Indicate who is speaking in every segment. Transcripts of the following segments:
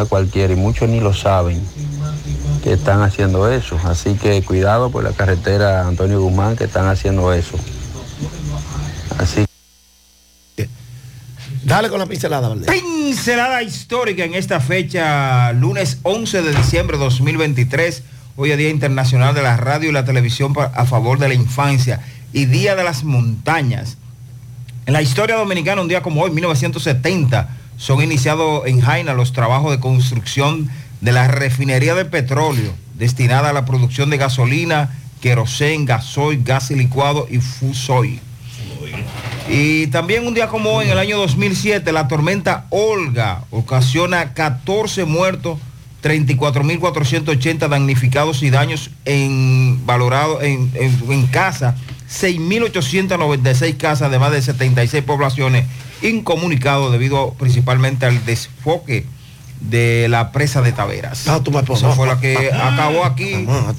Speaker 1: a cualquiera y muchos ni lo saben que están haciendo eso. Así que cuidado por la carretera Antonio Guzmán que están haciendo eso. Así
Speaker 2: Dale con la pincelada.
Speaker 3: Pincelada histórica en esta fecha, lunes 11 de diciembre de 2023. Hoy es Día Internacional de la Radio y la Televisión a favor de la infancia y Día de las Montañas. En la historia dominicana, un día como hoy, 1970, son iniciados en Jaina los trabajos de construcción de la refinería de petróleo destinada a la producción de gasolina, querosén, gasoil, gas licuado y fusoil. Y también un día como hoy, en el año 2007, la tormenta Olga ocasiona 14 muertos, 34.480 damnificados y daños en valorado en, en casa, 6.896 casas de más de 76 poblaciones incomunicados debido principalmente al desfoque de la presa de Taveras.
Speaker 2: Ah, tú
Speaker 3: Esa fue la que acabó aquí.
Speaker 2: Ah,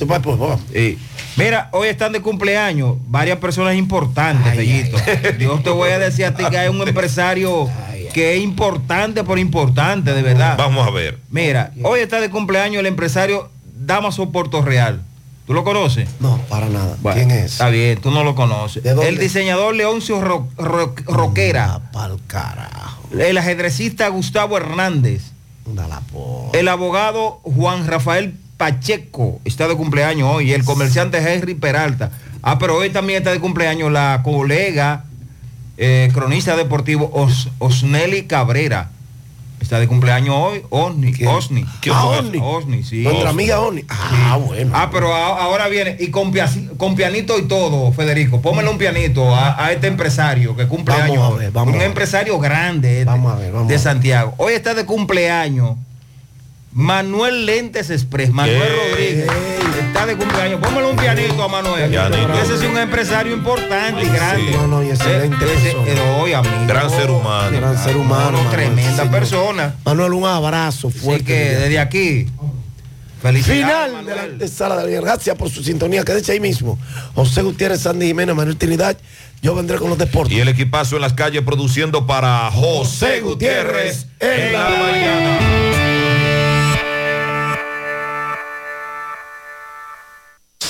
Speaker 3: Mira, hoy están de cumpleaños varias personas importantes, Bellito. Yo te voy a decir a ti que hay un empresario que es importante por importante, de verdad.
Speaker 4: Vamos a ver.
Speaker 3: Mira, hoy está de cumpleaños el empresario Damaso Puerto Real. ¿Tú lo conoces?
Speaker 2: No, para nada. ¿Quién es?
Speaker 3: Está bien, tú no lo conoces. El diseñador Leoncio Roquera.
Speaker 2: Pa'l carajo.
Speaker 3: El ajedrecista Gustavo Hernández. El abogado Juan Rafael Pacheco está de cumpleaños hoy. El comerciante Henry Peralta. Ah, pero hoy también está de cumpleaños la colega eh, cronista deportivo Osneli Cabrera. Está de cumpleaños hoy, Osni. Osni.
Speaker 2: ¿Qué ah, Osni?
Speaker 3: Osni, sí.
Speaker 2: Nuestra amiga Osni. Ah, bueno.
Speaker 3: Ah, pero ahora viene, y con, pianito y todo, Federico. Póngale un pianito a, este empresario que cumple años. un empresario grande este,
Speaker 2: vamos a ver,
Speaker 3: de Santiago. Hoy está de cumpleaños Manuel Lentes Express, Manuel Rodríguez. Está de cumpleaños. Póngale un pianito a Manuel. Ese es un empresario importante y grande.
Speaker 2: No, no, y excelente.
Speaker 4: Gran ser humano.
Speaker 2: Gran ser humano.
Speaker 3: tremenda persona.
Speaker 2: Manuel, un abrazo fuerte.
Speaker 3: que desde aquí. Felicidades.
Speaker 2: Final de la antesala de la Gracias por su sintonía. Quédese ahí mismo. José Gutiérrez, Sandy Jiménez, Manuel Trinidad. Yo vendré con los deportes.
Speaker 4: Y el equipazo en las calles produciendo para José Gutiérrez en la mañana.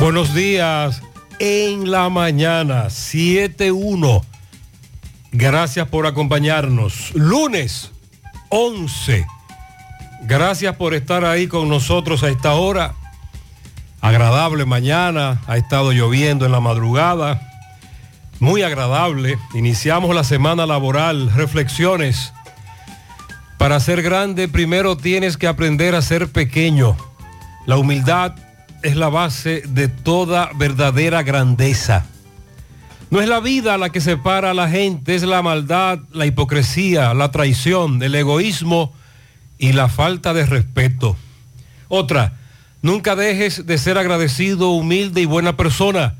Speaker 5: Buenos días en la mañana, 7.1. Gracias por acompañarnos. Lunes 11. Gracias por estar ahí con nosotros a esta hora. Agradable mañana, ha estado lloviendo en la madrugada. Muy agradable. Iniciamos la semana laboral. Reflexiones. Para ser grande primero tienes que aprender a ser pequeño. La humildad es la base de toda verdadera grandeza. No es la vida la que separa a la gente, es la maldad, la hipocresía, la traición, el egoísmo y la falta de respeto. Otra, nunca dejes de ser agradecido, humilde y buena persona,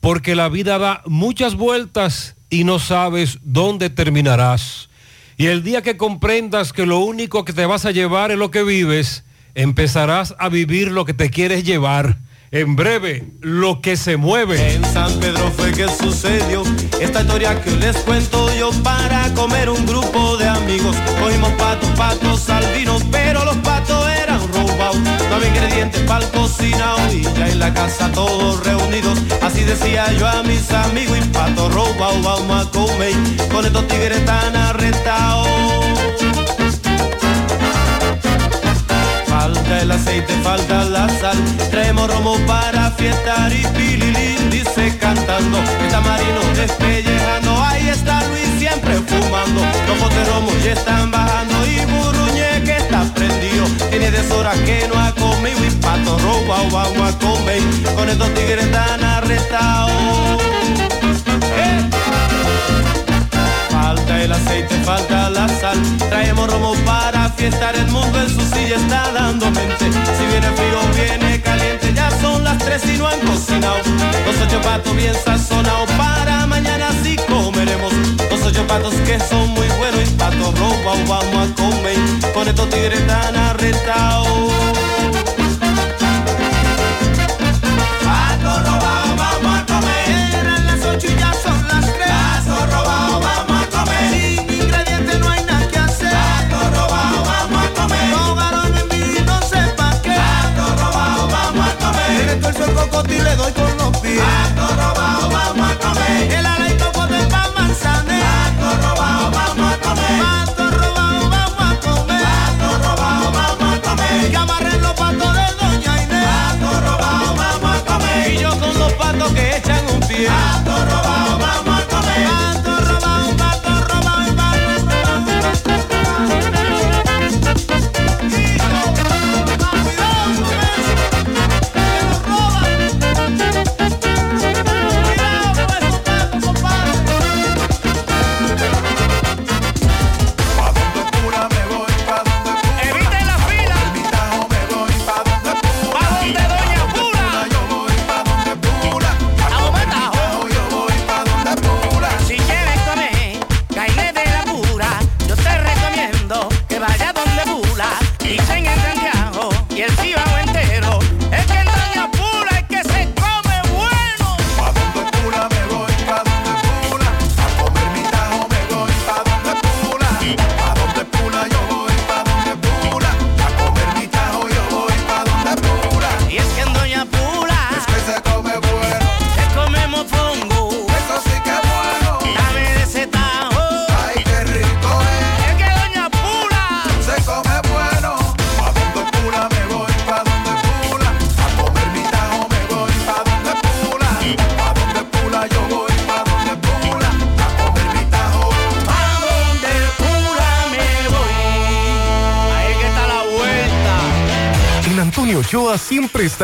Speaker 5: porque la vida da muchas vueltas y no sabes dónde terminarás. Y el día que comprendas que lo único que te vas a llevar es lo que vives, empezarás a vivir lo que te quieres llevar. En breve, lo que se mueve.
Speaker 6: En San Pedro fue que sucedió esta historia que les cuento yo para comer un grupo de amigos. Cogimos patos, patos al vino, pero los patos eran robados. No había ingredientes para el cocinado y ya en la casa todos reunidos. Así decía yo a mis amigos y pato robado vamos a comer. Con estos tigres tan arrestados. Falta el aceite, falta la sal. Traemos romo para fiestar y pililín dice cantando. Está marino despellejando. Ahí está Luis siempre fumando. Los botes romo ya están bajando. Y Burruñe que está prendido. Tiene deshora que no ha comido. Y pato robado vamos a comer. Con estos tigres tan arrestados. Falta el aceite, falta la sal. Traemos romo para fiestar. El mundo en su silla está dando mente. Si viene frío, viene caliente. Ya son las tres y no han cocinado. Los ocho patos bien sazonados. Para mañana sí comeremos. Los ocho patos que son muy buenos. Y patos robados vamos a comer. Con estos tigres tan arrestados. Y le doy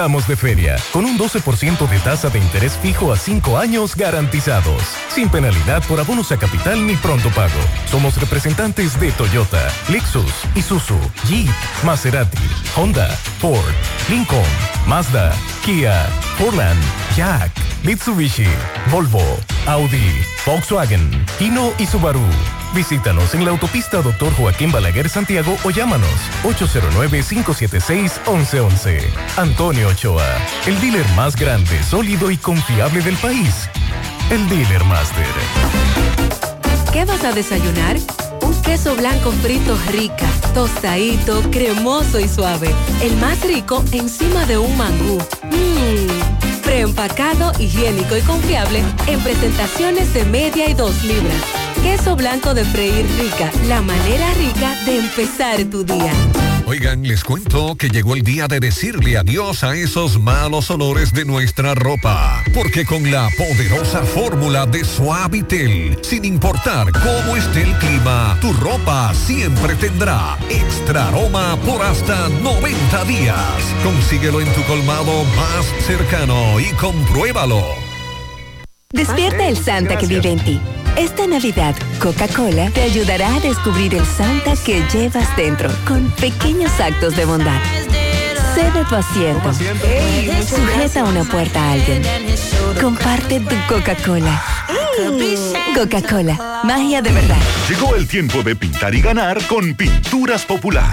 Speaker 7: estamos de feria, con un 12% de tasa de interés fijo a 5 años garantizados, sin penalidad por abonos a capital ni pronto pago. Somos representantes de Toyota, Lexus, Isuzu, Jeep, Maserati, Honda, Ford, Lincoln, Mazda, Kia, Portland, Jack, Mitsubishi, Volvo, Audi, Volkswagen, Hino y Subaru. Visítanos en la autopista Dr. Joaquín Balaguer Santiago o llámanos 809-576-1111. Antonio Ochoa, el dealer más grande, sólido y confiable del país. El Dealer Master.
Speaker 8: ¿Qué vas a desayunar? Un queso blanco frito rica, tostadito, cremoso y suave. El más rico encima de un mangú. Mmm. Preempacado, higiénico y confiable en presentaciones de media y dos libras. Queso blanco de freír rica, la manera rica de empezar tu día.
Speaker 9: Oigan, les cuento que llegó el día de decirle adiós a esos malos olores de nuestra ropa. Porque con la poderosa fórmula de Suavitel, sin importar cómo esté el clima, tu ropa siempre tendrá extra aroma por hasta 90 días. Consíguelo en tu colmado más cercano y compruébalo.
Speaker 10: Despierta el Santa que vive en ti. Esta Navidad, Coca-Cola te ayudará a descubrir el Santa que llevas dentro con pequeños actos de bondad. Cede tu asiento. Sujeta una puerta a alguien. Comparte tu Coca-Cola. Mm, Coca-Cola, magia de verdad.
Speaker 4: Llegó el tiempo de pintar y ganar con Pinturas Popular.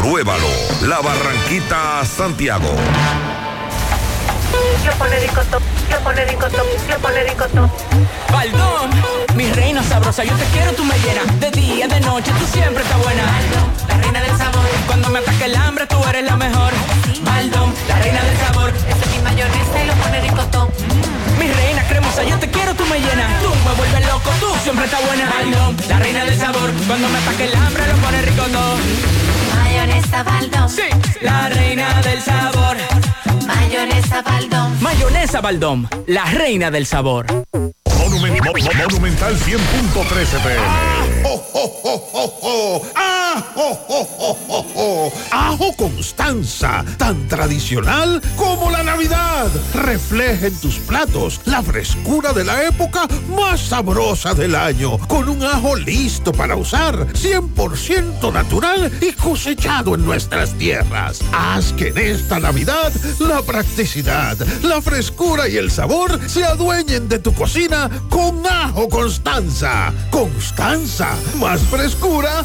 Speaker 11: Compruébalo. La Barranquita Santiago.
Speaker 12: Yo pone ricotón, yo pone ricotón, yo pone ricotón.
Speaker 13: Baldón, mi reina sabrosa, yo te quiero, tú me llenas. De día, de noche, tú siempre estás buena. Baldón, la reina del sabor. Cuando me ataque el hambre, tú eres la mejor. Baldón, la reina del sabor.
Speaker 12: Esa es mi mayonesa y lo pone ricotón.
Speaker 13: Mi reina cremosa, yo te quiero, tú me llenas. Tú me vuelves loco, tú siempre estás buena. Baldón, la reina del sabor. Cuando me ataque el hambre, lo pone ricotón.
Speaker 12: Mayonesa Baldón.
Speaker 13: Sí, la reina del sabor.
Speaker 12: Mayonesa Baldón.
Speaker 13: Mayonesa Baldón, la reina del sabor.
Speaker 4: Monumen- Mo- Mo- Monumental 100.13 pm.
Speaker 2: ¡Oh, oh, oh, oh, oh! ¡Ah! Ajo Constanza, tan tradicional como la Navidad. Refleja en tus platos la frescura de la época más sabrosa del año, con un ajo listo para usar, 100% natural y cosechado en nuestras tierras. Haz que en esta Navidad la practicidad, la frescura y el sabor se adueñen de tu cocina con Ajo Constanza. Constanza, más frescura,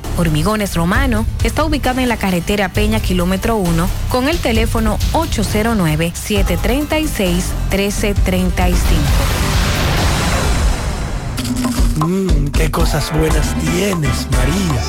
Speaker 1: Hormigones Romano está ubicado en la carretera Peña Kilómetro 1 con el teléfono 809-736-1335.
Speaker 7: Mmm, qué cosas buenas tienes, María.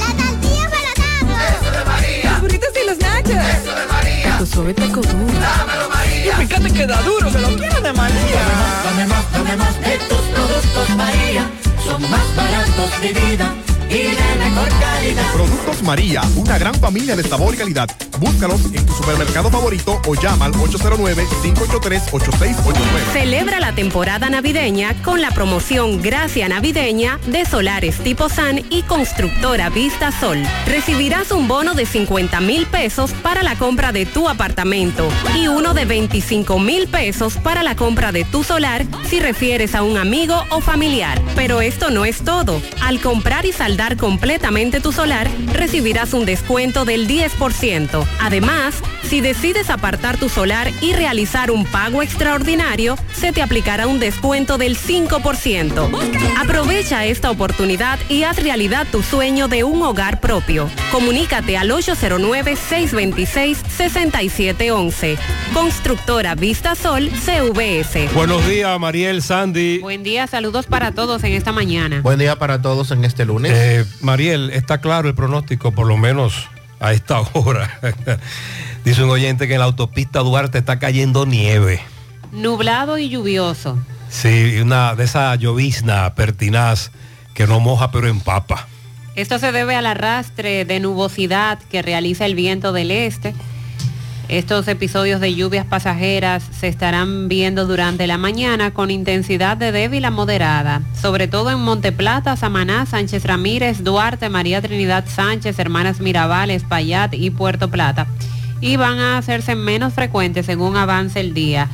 Speaker 14: Eso de María.
Speaker 15: Los burritos y los nachos.
Speaker 14: Eso de María.
Speaker 15: Tu suave taco duro.
Speaker 14: Dámelo, María.
Speaker 15: Y fíjate que da duro, que lo quiero de María.
Speaker 16: Dame más, dame más de tus productos, María. Son más baratos de vida. Y de
Speaker 17: mejor calidad.
Speaker 18: Productos María, una gran familia de sabor y calidad. Búscalos en tu supermercado favorito o llama al 809-583-8689.
Speaker 19: Celebra la temporada navideña con la promoción Gracia Navideña de Solares Tipo San y Constructora Vista Sol. Recibirás un bono de 50 mil pesos para la compra de tu apartamento y uno de 25 mil pesos para la compra de tu solar si refieres a un amigo o familiar. Pero esto no es todo. Al comprar y saldar completamente tu solar, recibirás un descuento del 10%. Además, si decides apartar tu solar y realizar un pago extraordinario, se te aplicará un descuento del 5%. Aprovecha esta oportunidad y haz realidad tu sueño de un hogar propio. Comunícate al 809-626-6711. Constructora Vista Sol CVS.
Speaker 5: Buenos días, Mariel, Sandy.
Speaker 19: Buen día, saludos para todos en esta mañana.
Speaker 20: Buen día para todos en este lunes.
Speaker 5: Eh, Mariel, está claro el pronóstico, por lo menos a esta hora. Dice un oyente que en la autopista Duarte está cayendo nieve.
Speaker 19: Nublado y lluvioso.
Speaker 5: Sí, una de esa llovizna pertinaz que no moja pero empapa.
Speaker 19: Esto se debe al arrastre de nubosidad que realiza el viento del este. Estos episodios de lluvias pasajeras se estarán viendo durante la mañana con intensidad de débil a moderada, sobre todo en Monteplata, Samaná, Sánchez Ramírez, Duarte, María Trinidad Sánchez, Hermanas Mirabal, Espaillat y Puerto Plata. Y van a hacerse menos frecuentes según avance el día.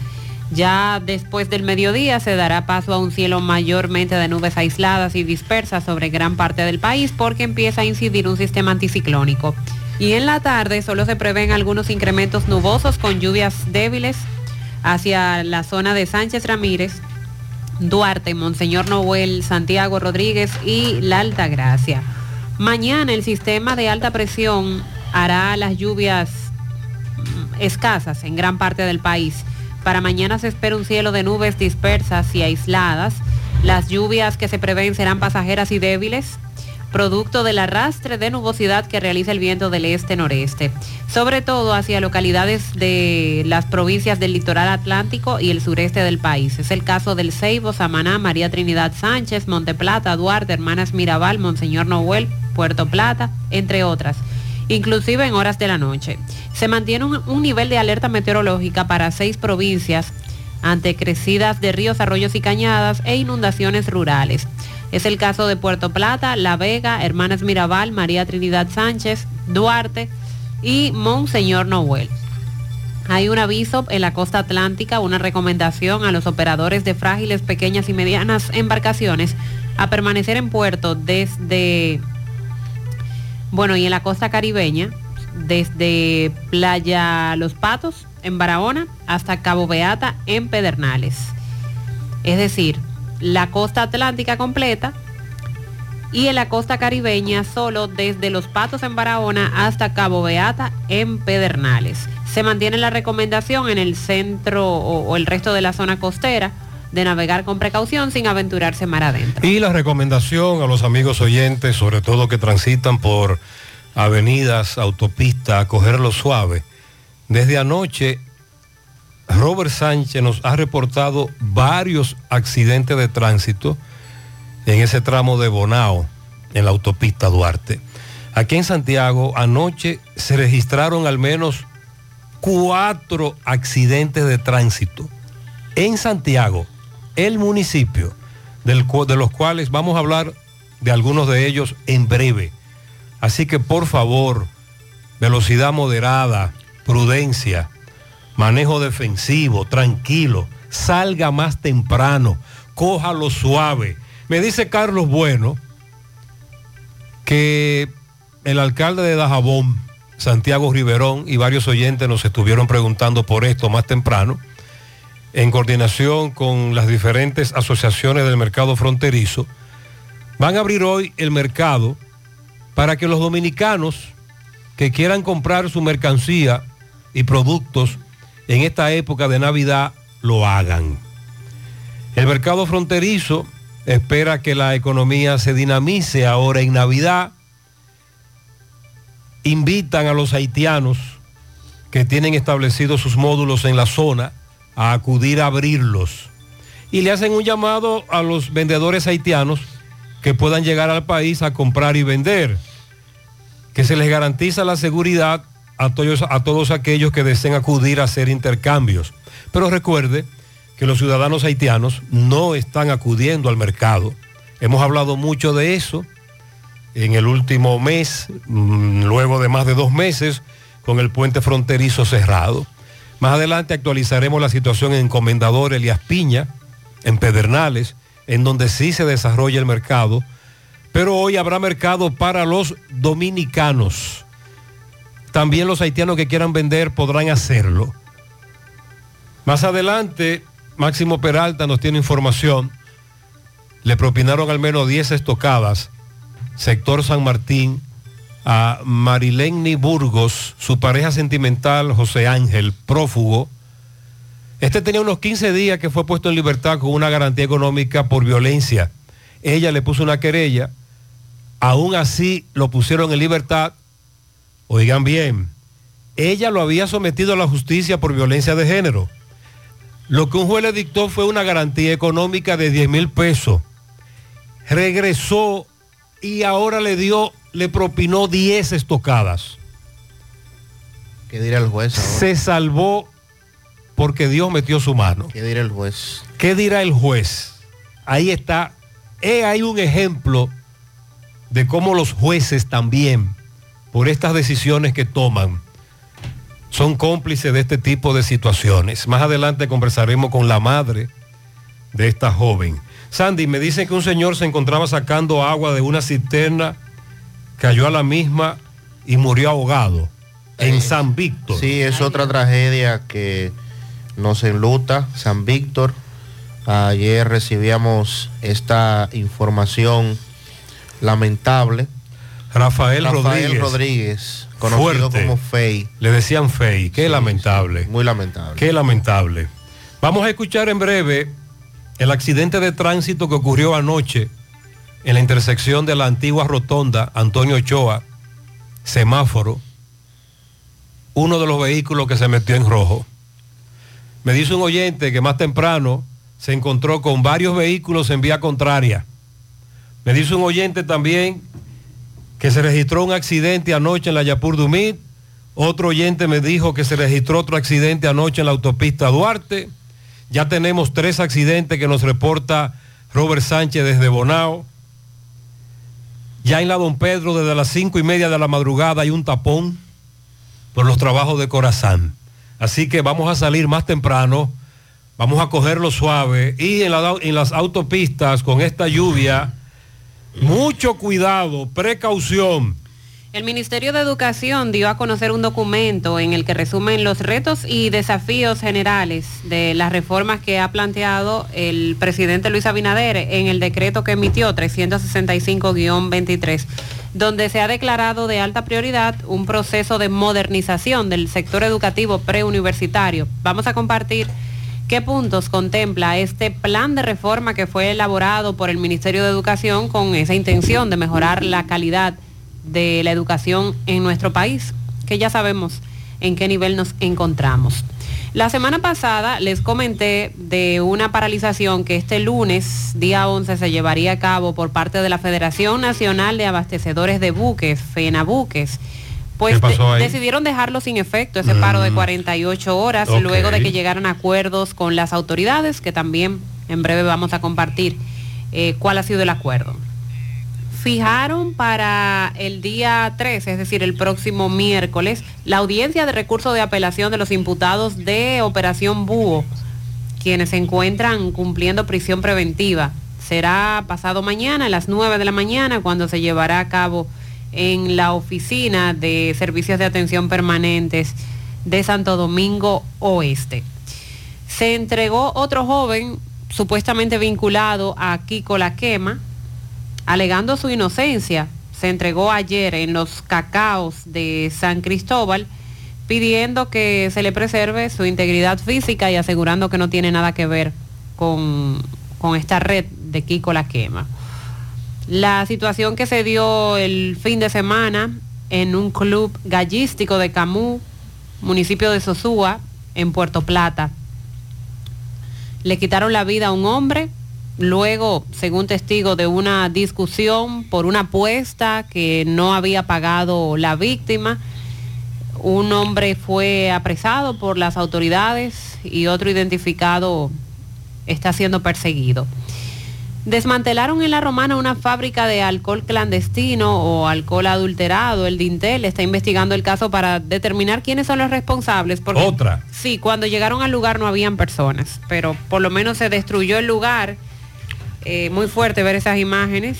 Speaker 19: Ya después del mediodía se dará paso a un cielo mayormente de nubes aisladas y dispersas sobre gran parte del país porque empieza a incidir un sistema anticiclónico. Y en la tarde solo se prevén algunos incrementos nubosos con lluvias débiles hacia la zona de Sánchez Ramírez, Duarte, Monseñor Noel, Santiago Rodríguez y La Alta Gracia. Mañana el sistema de alta presión hará las lluvias mm, escasas en gran parte del país. Para mañana se espera un cielo de nubes dispersas y aisladas. Las lluvias que se prevén serán pasajeras y débiles, producto del arrastre de nubosidad que realiza el viento del este-noreste, sobre todo hacia localidades de las provincias del litoral atlántico y el sureste del país. Es el caso del Ceibo, Samaná, María Trinidad Sánchez, Monteplata, Duarte, Hermanas Mirabal, Monseñor Noel, Puerto Plata, entre otras inclusive en horas de la noche. Se mantiene un, un, nivel de alerta meteorológica para seis provincias ante crecidas de ríos, arroyos y cañadas e inundaciones rurales. Es el caso de Puerto Plata, La Vega, Hermanas Mirabal, María Trinidad Sánchez, Duarte y Monseñor Noel. Hay un aviso en la costa atlántica, una recomendación a los operadores de frágiles, pequeñas y medianas embarcaciones a permanecer en puerto desde bueno, y en la costa caribeña, desde Playa Los Patos, en Barahona, hasta Cabo Beata, en Pedernales. Es decir, la costa atlántica completa y en la costa caribeña solo desde Los Patos en Barahona hasta Cabo Beata en Pedernales. Se mantiene la recomendación en el centro o, o el resto de la zona costera de navegar con precaución sin aventurarse mar adentro.
Speaker 5: Y la recomendación a los amigos oyentes, sobre todo que transitan por avenidas, autopistas, cogerlo suave. Desde anoche, Robert Sánchez nos ha reportado varios accidentes de tránsito en ese tramo de Bonao, en la autopista Duarte. Aquí en Santiago, anoche se registraron al menos cuatro accidentes de tránsito. En Santiago, el municipio, de los cuales vamos a hablar de algunos de ellos en breve. Así que por favor, velocidad moderada, prudencia, manejo defensivo, tranquilo, salga más temprano, cójalo suave. Me dice Carlos Bueno que el alcalde de Dajabón, Santiago Riverón, y varios oyentes nos estuvieron preguntando por esto más temprano, en coordinación con las diferentes asociaciones del mercado fronterizo, van a abrir hoy el mercado para que los dominicanos que quieran comprar su mercancía y productos en esta época de Navidad lo hagan. El mercado fronterizo espera que la economía se dinamice ahora en Navidad. Invitan a los haitianos que tienen establecidos sus módulos en la zona a acudir a abrirlos. Y le hacen un llamado a los vendedores haitianos que puedan llegar al país a comprar y vender. que se les garantiza la seguridad a todos, a todos aquellos que deseen acudir a hacer intercambios. Pero recuerde que los ciudadanos haitianos no están acudiendo al mercado. Hemos hablado mucho de eso en el último mes, mm, luego de más de dos meses, con el puente fronterizo cerrado. Más adelante actualizaremos la situación en Comendador Elias Piña, en Pedernales, en donde sí se desarrolla el mercado, pero hoy habrá mercado para los dominicanos. También los haitianos que quieran vender podrán hacerlo. Más adelante, Máximo Peralta nos tiene información. Le propinaron al menos 10 estocadas, sector San Martín, a Marileni Burgos, su pareja sentimental José Ángel, prófugo. Este tenía unos 15 días que fue puesto en libertad con una garantía económica por violencia. Ella le puso una querella, aún así lo pusieron en libertad. Oigan bien, ella lo había sometido a la justicia por violencia de género. Lo que un juez le dictó fue una garantía económica de 10 mil pesos. Regresó y ahora le dio, le propinó 10 estocadas.
Speaker 20: ¿Qué dirá el juez ahora?
Speaker 5: Se salvó porque Dios metió su mano.
Speaker 20: ¿Qué dirá el juez?
Speaker 5: ¿Qué dirá el juez? Ahí está. Ahí un ejemplo de cómo los jueces también, por estas decisiones que toman, son cómplices de este tipo de situaciones. Más adelante conversaremos con la madre de esta joven. Sandy, me dicen que un señor se encontraba sacando agua de una cisterna, cayó a la misma y murió ahogado en San Víctor.
Speaker 20: Sí, es otra tragedia que nos enluta, San Víctor. Ayer recibíamos esta información lamentable.
Speaker 5: Rafael,
Speaker 20: Rafael
Speaker 5: Rodríguez.
Speaker 20: Rodríguez, conocido
Speaker 5: Fuerte.
Speaker 20: como Fey.
Speaker 5: Le decían Fey. Qué
Speaker 20: Sí,
Speaker 5: lamentable.
Speaker 20: Muy lamentable.
Speaker 5: Qué lamentable. Vamos a escuchar en breve el accidente de tránsito que ocurrió anoche en la intersección de la antigua rotonda Antonio Ochoa, semáforo, uno de los vehículos que se metió en rojo. Me dice un oyente que más temprano se encontró con varios vehículos en vía contraria. Me dice un oyente también que se registró un accidente anoche en la Yapur Dumit. Otro oyente me dijo que se registró otro accidente anoche en la autopista Duarte. Ya tenemos tres accidentes que nos reporta Robert Sánchez desde Bonao. Ya en la Don Pedro, desde las cinco y media de la madrugada, hay un tapón por los trabajos de Corazán. Así que vamos a salir más temprano, vamos a cogerlo suave y en, en las autopistas con esta lluvia, mucho cuidado, precaución.
Speaker 19: El Ministerio de Educación dio a conocer un documento en el que resumen los retos y desafíos generales de las reformas que ha planteado el presidente Luis Abinader en el decreto que emitió 365-23, donde se ha declarado de alta prioridad un proceso de modernización del sector educativo preuniversitario. Vamos a compartir qué puntos contempla este plan de reforma que fue elaborado por el Ministerio de Educación con esa intención de mejorar la calidad de la educación en nuestro país, que ya sabemos en qué nivel nos encontramos. La semana pasada les comenté de una paralización que este lunes, día 11, se llevaría a cabo por parte de la Federación Nacional de Abastecedores de Buques, FENABuques. Pues decidieron dejarlo sin efecto, ese paro de
Speaker 5: Mm.
Speaker 19: 48 horas,
Speaker 5: Ok.
Speaker 19: luego de que llegaran a acuerdos con las autoridades, que también en breve vamos a compartir eh, cuál ha sido el acuerdo fijaron para el día 13, es decir, el próximo miércoles, la audiencia de recurso de apelación de los imputados de Operación Búho, quienes se encuentran cumpliendo prisión preventiva. Será pasado mañana a las 9 de la mañana cuando se llevará a cabo en la oficina de servicios de atención permanentes de Santo Domingo Oeste. Se entregó otro joven supuestamente vinculado a Kiko La Quema, alegando su inocencia. Se entregó ayer en los cacaos de San Cristóbal pidiendo que se le preserve su integridad física y asegurando que no tiene nada que ver con, con esta red de Kiko La Quema. La situación que se dio el fin de semana en un club gallístico de Camú, municipio de Sosúa, en Puerto Plata. Le quitaron la vida a un hombre luego, según testigo, de una discusión por una apuesta que no había pagado la víctima. Un hombre fue apresado por las autoridades y otro identificado está siendo perseguido. Desmantelaron en La Romana una fábrica de alcohol clandestino o alcohol adulterado. El Dintel está investigando el caso para determinar quiénes son los responsables. Porque,
Speaker 5: Otra.
Speaker 19: Sí, cuando llegaron al lugar no habían personas, pero por lo menos se destruyó el lugar. Eh, muy fuerte ver esas imágenes.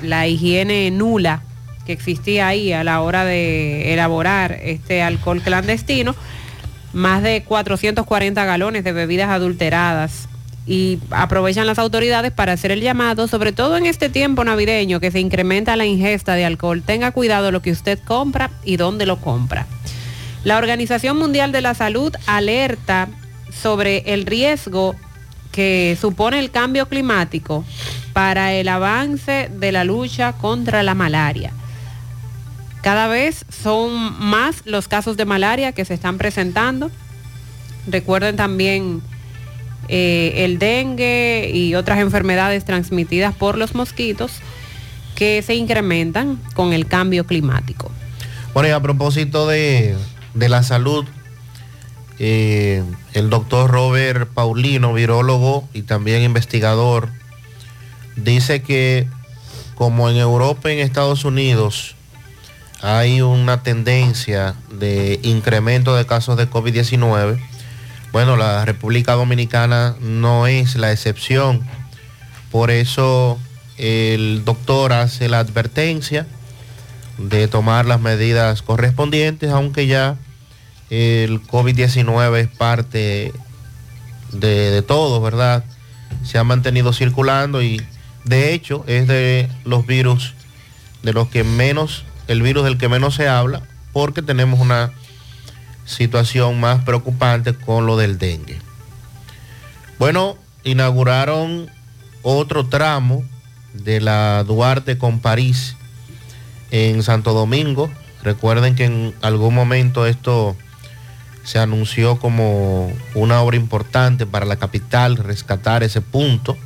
Speaker 19: La higiene nula que existía ahí a la hora de elaborar este alcohol clandestino. Más de 440 galones de bebidas adulteradas y aprovechan las autoridades para hacer el llamado, sobre todo en este tiempo navideño que se incrementa la ingesta de alcohol. Tenga cuidado lo que usted compra y dónde lo compra. La Organización Mundial de la Salud alerta sobre el riesgo que supone el cambio climático para el avance de la lucha contra la malaria. Cada vez son más los casos de malaria que se están presentando. Recuerden también eh, el dengue y otras enfermedades transmitidas por los mosquitos que se incrementan con el cambio climático.
Speaker 20: Bueno, y a propósito de, de la salud, eh, el doctor Robert Paulino, virólogo y también investigador, dice que como en Europa y en Estados Unidos hay una tendencia de incremento de casos de COVID-19, bueno, la República Dominicana no es la excepción. Por eso el doctor hace la advertencia de tomar las medidas correspondientes, aunque ya el COVID-19 es parte de, todo, ¿verdad? Se ha mantenido circulando y de hecho es de los virus de los que menos, el virus del que menos se habla, porque tenemos una situación más preocupante con lo del dengue. Bueno, inauguraron otro tramo de la Duarte con París en Santo Domingo. Recuerden que en algún momento esto se anunció como una obra importante para la capital, rescatar ese punto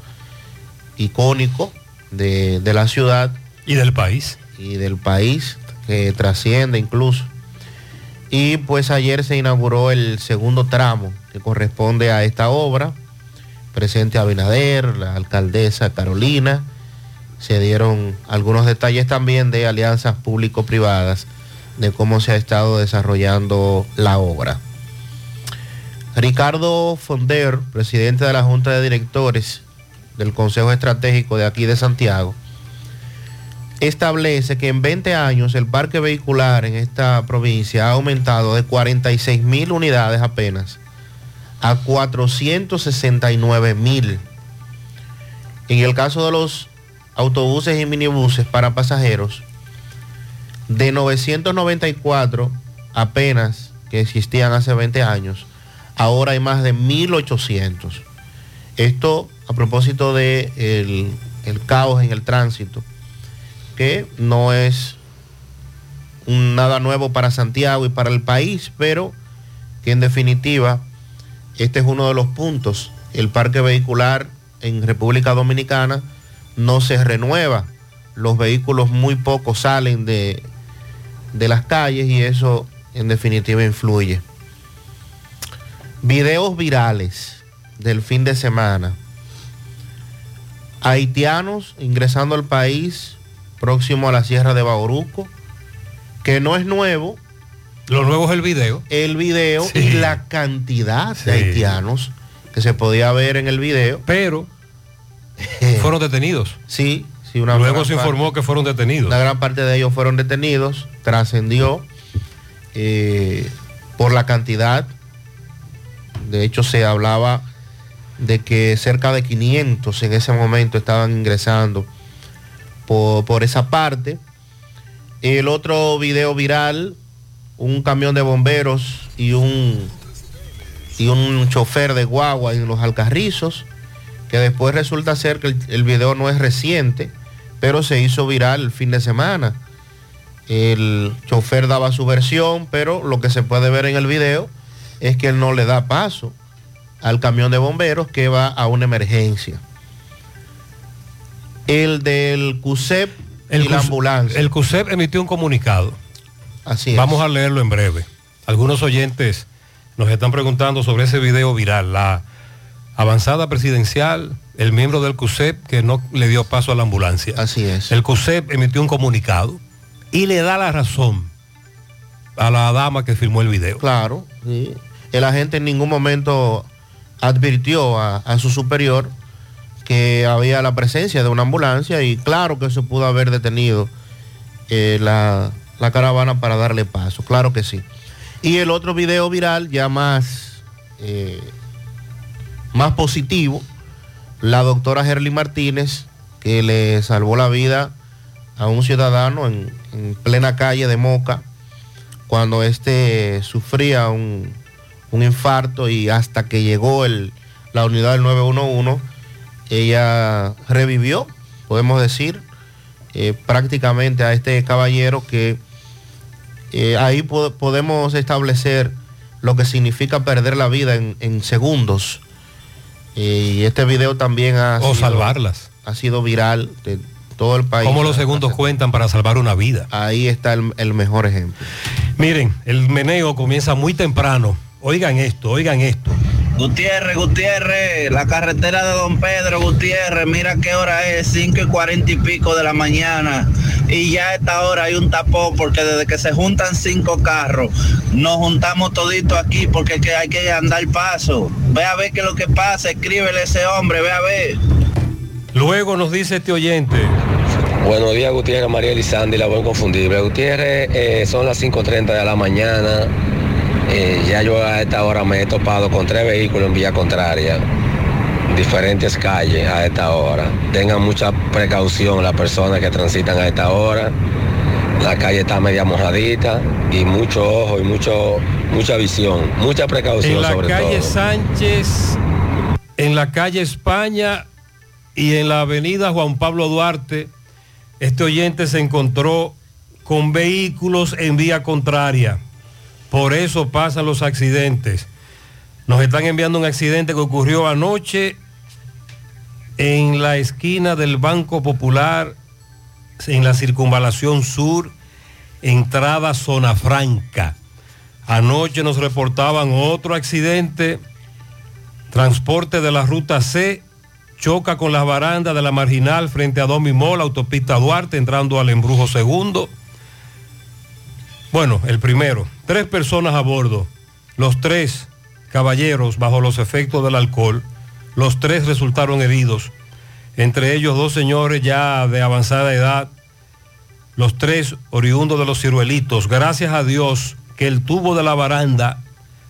Speaker 20: icónico de, de la ciudad.
Speaker 5: Y del país.
Speaker 20: Y del país, que trasciende incluso. Y pues ayer se inauguró el segundo tramo que corresponde a esta obra. Presente Abinader, la alcaldesa Carolina. Se dieron algunos detalles también de alianzas público-privadas de cómo se ha estado desarrollando la obra. Ricardo Fonder, presidente de la Junta de Directores del Consejo Estratégico de aquí de Santiago, establece que en 20 años el parque vehicular en esta provincia ha aumentado de 46 mil unidades apenas a 469 mil. En el caso de los autobuses y minibuses para pasajeros, de 994 apenas que existían hace 20 años, ahora hay más de 1800. Esto a propósito de el, el caos en el tránsito que no es nada nuevo para Santiago y para el país, pero que en definitiva este es uno de los puntos. El parque vehicular en República Dominicana no se renueva. Los vehículos muy pocos salen de, de las calles y eso en definitiva influye. Videos virales del fin de semana. Haitianos ingresando al país próximo a la Sierra de Bauruco, que no es nuevo.
Speaker 5: Lo nuevo es el video.
Speaker 20: El video
Speaker 5: Sí.
Speaker 20: y la cantidad de haitianos que se podía ver en el video.
Speaker 5: Pero fueron detenidos.
Speaker 20: Sí, sí, una
Speaker 5: Luego se
Speaker 20: parte-
Speaker 5: informó que fueron detenidos.
Speaker 20: Una gran parte de ellos fueron detenidos, trascendió eh, por la cantidad. De hecho, se hablaba de que cerca de 500 en ese momento estaban ingresando por, esa parte. El otro video viral, un camión de bomberos y un, y un chofer de guagua en los Alcarrizos, que después resulta ser que el, el video no es reciente, pero se hizo viral el fin de semana. El chofer daba su versión, pero lo que se puede ver en el video es que él no le da paso al camión de bomberos que va a una emergencia. El del CUSEP
Speaker 5: El
Speaker 20: y la ambulancia.
Speaker 5: El CUSEP emitió un comunicado.
Speaker 20: Así es.
Speaker 5: Vamos a leerlo en breve. Algunos oyentes nos están preguntando sobre ese video viral. La avanzada presidencial, el miembro del CUSEP que no le dio paso a la ambulancia.
Speaker 20: Así es.
Speaker 5: El CUSEP emitió un comunicado y le da la razón a la dama que filmó el video.
Speaker 20: Claro, sí. El agente en ningún momento advirtió a, a su superior que había la presencia de una ambulancia y claro que se pudo haber detenido eh, la, la caravana para darle paso, claro que sí. Y el otro video viral ya más, eh, más positivo, la doctora Gerly Martínez, que le salvó la vida a un ciudadano en, en plena calle de Moca, cuando este sufría un, un infarto y hasta que llegó el, la unidad del 911, ella revivió, podemos decir, eh, prácticamente a este caballero que eh, ahí po- podemos establecer lo que significa perder la vida en, en segundos. Eh, y este video también ha
Speaker 5: O
Speaker 20: sido,
Speaker 5: salvarlas.
Speaker 20: ha sido viral de todo el país.
Speaker 5: ¿Cómo los segundos cuentan para salvar una vida?
Speaker 20: Ahí está el, el mejor ejemplo.
Speaker 5: Miren, el meneo comienza muy temprano. Oigan esto, oigan esto.
Speaker 21: Gutiérrez, Gutiérrez, la carretera de Don Pedro, Gutiérrez, mira qué hora es, 5 y 40 y pico de la mañana. Y ya a esta hora hay un tapón porque desde que se juntan cinco carros, nos juntamos todito aquí porque es que hay que andar paso. Ve a ver qué es lo que pasa, escríbele a ese hombre, ve a ver.
Speaker 5: Luego nos dice este oyente.
Speaker 22: Buenos días, Gutiérrez, María Elizandi, la voz inconfundible. Gutiérrez, eh, son las 5.30 de la mañana. Eh, ya yo a esta hora me he topado con tres vehículos en vía contraria, diferentes calles a esta hora. Tengan mucha precaución las personas que transitan a esta hora. La calle está media mojadita y mucho ojo y mucho, mucha visión, mucha precaución
Speaker 5: En la
Speaker 22: sobre
Speaker 5: calle
Speaker 22: todo.
Speaker 5: Sánchez, en la calle España y en la avenida Juan Pablo Duarte, este oyente se encontró con vehículos en vía contraria. Por eso pasan los accidentes. Nos están enviando un accidente que ocurrió anoche en la esquina del Banco Popular, en la circunvalación sur, entrada Zona Franca. Anoche nos reportaban otro accidente, transporte de la ruta C, choca con las barandas de la marginal frente a Domimol, autopista Duarte, entrando al embrujo segundo. Bueno, el primero, tres personas a bordo, los tres caballeros bajo los efectos del alcohol, los tres resultaron heridos, entre ellos dos señores ya de avanzada edad, los tres oriundos de los ciruelitos, gracias a Dios que el tubo de la baranda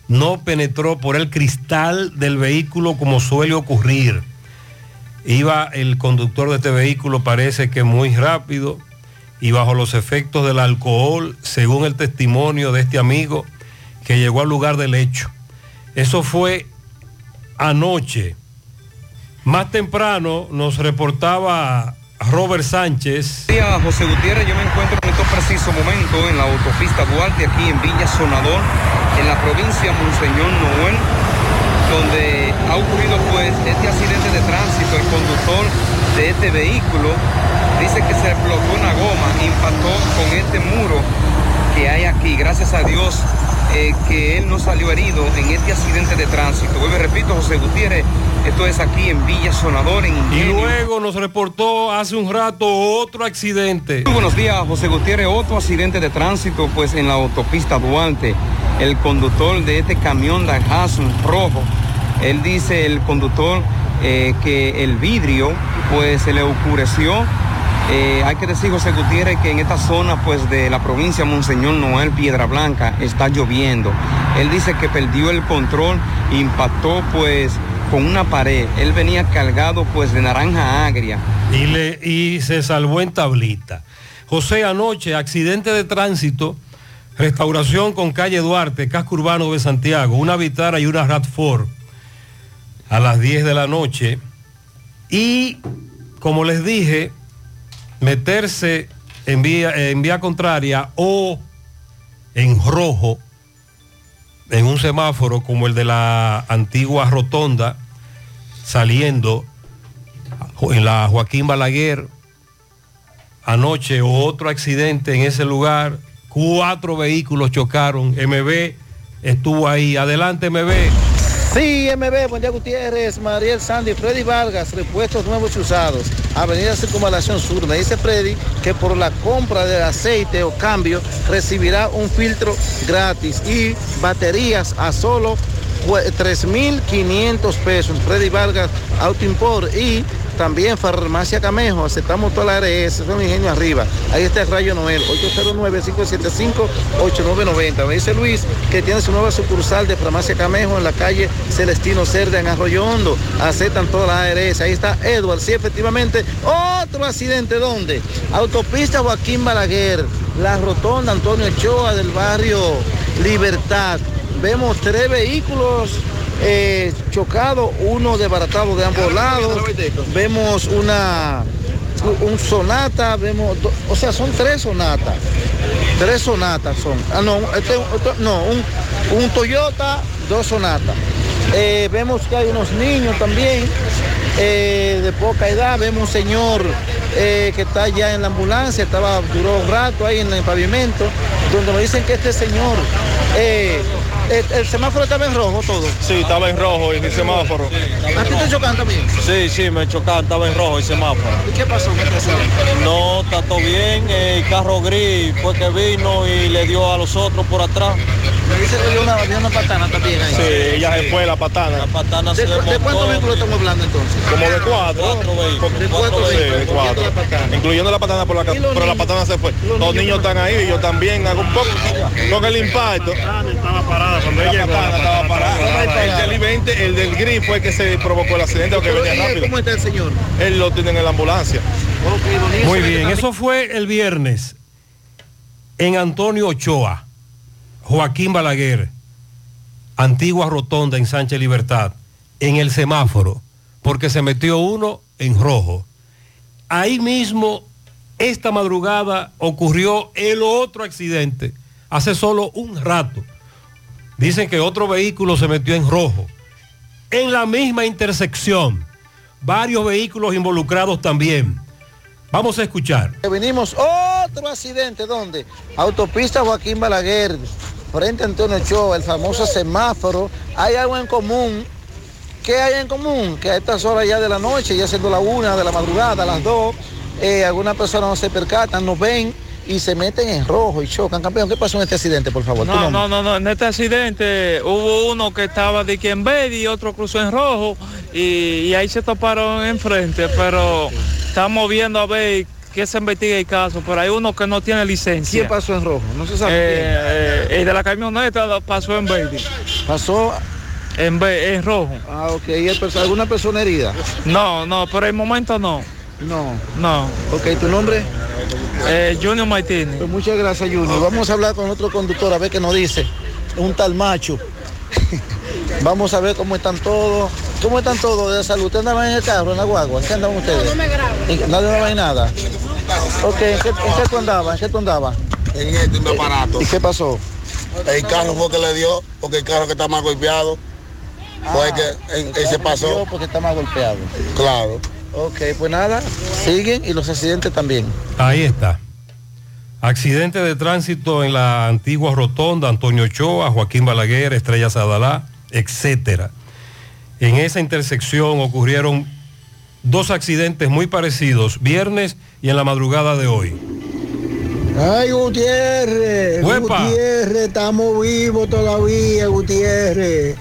Speaker 5: no penetró por el cristal del vehículo como suele ocurrir. Iba el conductor de este vehículo, parece que muy rápido y bajo los efectos del alcohol, según el testimonio de este amigo que llegó al lugar del hecho. Eso fue anoche. Más temprano nos reportaba Robert Sánchez.
Speaker 23: Día José Gutiérrez, yo me encuentro en estos preciso momento en la autopista Duarte, aquí en Villa Sonador, en la provincia Monseñor Noel, donde ha ocurrido pues este accidente de tránsito. El conductor de este vehículo dice que se explotó una goma, impactó con este muro que hay aquí. Gracias a Dios eh, que él no salió herido en este accidente de tránsito. Vuelvo y repito, José Gutiérrez, esto es aquí en Villa Sonador, en
Speaker 5: Y
Speaker 23: Ingenio.
Speaker 5: luego nos reportó hace un rato otro accidente.
Speaker 23: Muy buenos días, José Gutiérrez. Otro accidente de tránsito, pues en la autopista Duarte. El conductor de este camión Daihatsu rojo, él dice, el conductor, eh, que el vidrio, pues se le oscureció. Eh, hay que decir, José Gutiérrez, que en esta zona, pues de la provincia Monseñor Noel, Piedra Blanca, está lloviendo. Él dice que perdió el control, impactó, pues, con una pared. Él venía cargado, pues, de naranja agria.
Speaker 5: y, le, y se salvó en tablita. José, anoche, accidente de tránsito, restauración con calle Duarte, casco urbano de Santiago, una Vitara y una Radford a las 10 de la noche. Y, como les dije, meterse en vía, en vía contraria o en rojo en un semáforo como el de la antigua rotonda, saliendo en la Joaquín Balaguer. Anoche otro accidente en ese lugar. Cuatro vehículos chocaron. MB estuvo ahí. Adelante, MB.
Speaker 24: Sí, MB, buen día Gutiérrez, Mariel Sandy, Freddy Vargas, repuestos nuevos y usados, Avenida Circunvalación Sur. Me dice Freddy que por la compra de aceite o cambio recibirá un filtro gratis y baterías a solo cue- 3.500 pesos. Freddy Vargas Auto Import y también Farmacia Camejo, aceptamos toda la ARS, son ingenio arriba. Ahí está el Rayo Noel, 809-575-8990. Me dice Luis que tiene su nueva sucursal de Farmacia Camejo en la calle Celestino Cerda en Arroyo Hondo. Aceptan todas las ARS. Ahí está Edward, sí, efectivamente. Otro accidente, ¿dónde? Autopista Joaquín Balaguer, la rotonda Antonio Ochoa del barrio Libertad. Vemos tres vehículos eh, chocados, uno desbaratado de ambos lados. Vemos una un sonata, vemos, do- o sea, son tres sonatas. Tres sonatas son. Ah, no, este- otro- no, un, un Toyota, dos sonatas. Eh, vemos que hay unos niños también eh, de poca edad. Vemos un señor eh, que está ya en la ambulancia, estaba, duró un rato ahí en el pavimento, donde me dicen que este señor, el, el semáforo estaba en rojo todo.
Speaker 25: Sí, estaba en rojo en el semáforo.
Speaker 24: ¿A ti te chocan también?
Speaker 25: Sí, sí, me chocaron, estaba en rojo el semáforo.
Speaker 24: ¿Y qué pasó? ¿Qué pasó?
Speaker 25: No, está todo bien. El carro gris fue que vino y le dio a los otros por atrás.
Speaker 24: Me dice que dio una, dio una patana también ahí.
Speaker 25: Sí, ella se fue la patana. La patana
Speaker 24: ¿De,
Speaker 25: se
Speaker 24: cu- de cuántos vehículos estamos hablando entonces?
Speaker 25: Como de cuatro.
Speaker 24: De cuatro
Speaker 25: Sí,
Speaker 24: vehículos.
Speaker 25: de cuatro. Incluyendo la patana por la pero la patana se fue. Los niños están ahí y yo también hago un poco con el impacto. Estaba parada cuando la patana estaba parada. El del I-20, el del gris fue el que se provocó el accidente porque venía rápido.
Speaker 24: ¿Cómo está el señor?
Speaker 25: Él lo tiene en la ambulancia.
Speaker 5: Muy bien, eso fue el viernes en Antonio Ochoa, Joaquín Balaguer, Antigua Rotonda en Sánchez Libertad, en el semáforo, porque se metió uno en rojo. Ahí mismo, esta madrugada, ocurrió el otro accidente, hace solo un rato. Dicen que otro vehículo se metió en rojo. En la misma intersección, varios vehículos involucrados también. Vamos a escuchar.
Speaker 24: Venimos otro accidente, ¿dónde? Autopista Joaquín Balaguer, frente a Antonio Ochoa, el famoso semáforo. Hay algo en común. ¿Qué hay en común? Que a estas horas ya de la noche, ya siendo la una, de la madrugada, las dos, eh, algunas personas no se percatan, nos ven y se meten en rojo y chocan. Campeón, ¿qué pasó en este accidente, por favor?
Speaker 26: No, no, no, no, en este accidente hubo uno que estaba de que en verde y otro cruzó en rojo y, y ahí se toparon enfrente, pero estamos viendo a ver qué se investiga el caso, pero hay uno que no tiene licencia.
Speaker 24: ¿Quién pasó en rojo? No se sabe.
Speaker 26: Eh, eh, el de la camioneta pasó en verde.
Speaker 24: ¿Pasó?
Speaker 26: En, en rojo.
Speaker 24: Ah, ok. ¿Y el perso- alguna persona herida?
Speaker 26: No, no, por el momento no.
Speaker 24: No.
Speaker 26: No.
Speaker 24: Ok, ¿tu nombre?
Speaker 26: Eh, Junior Martínez.
Speaker 24: Pues muchas gracias, Junior. Vamos a hablar con otro conductor a ver qué nos dice. Un tal macho. Vamos a ver cómo están todos. ¿Cómo están todos de salud? ¿Ustedes andaban en el carro, en la guagua? ¿En qué andaban ustedes? No, me grabo. ¿Nadie andaba en nada? Ok, ¿en qué, en qué tú andabas? ¿En qué tú andabas?
Speaker 27: En este un aparato.
Speaker 24: ¿Y qué pasó?
Speaker 27: El carro fue que le dio, porque el carro que está más golpeado fue
Speaker 24: Ah,
Speaker 27: que
Speaker 24: el
Speaker 27: él se pasó.
Speaker 24: Porque está más golpeado.
Speaker 27: Claro.
Speaker 24: Ok, pues nada, siguen y los accidentes también.
Speaker 5: Ahí está. Accidente de tránsito en la antigua rotonda, Antonio Ochoa, Joaquín Balaguer, Estrella Sadalá, etcétera. En esa intersección ocurrieron dos accidentes muy parecidos, viernes y en la madrugada de hoy.
Speaker 28: Ay, Gutiérrez. Gutiérrez, estamos vivos todavía, Gutiérrez.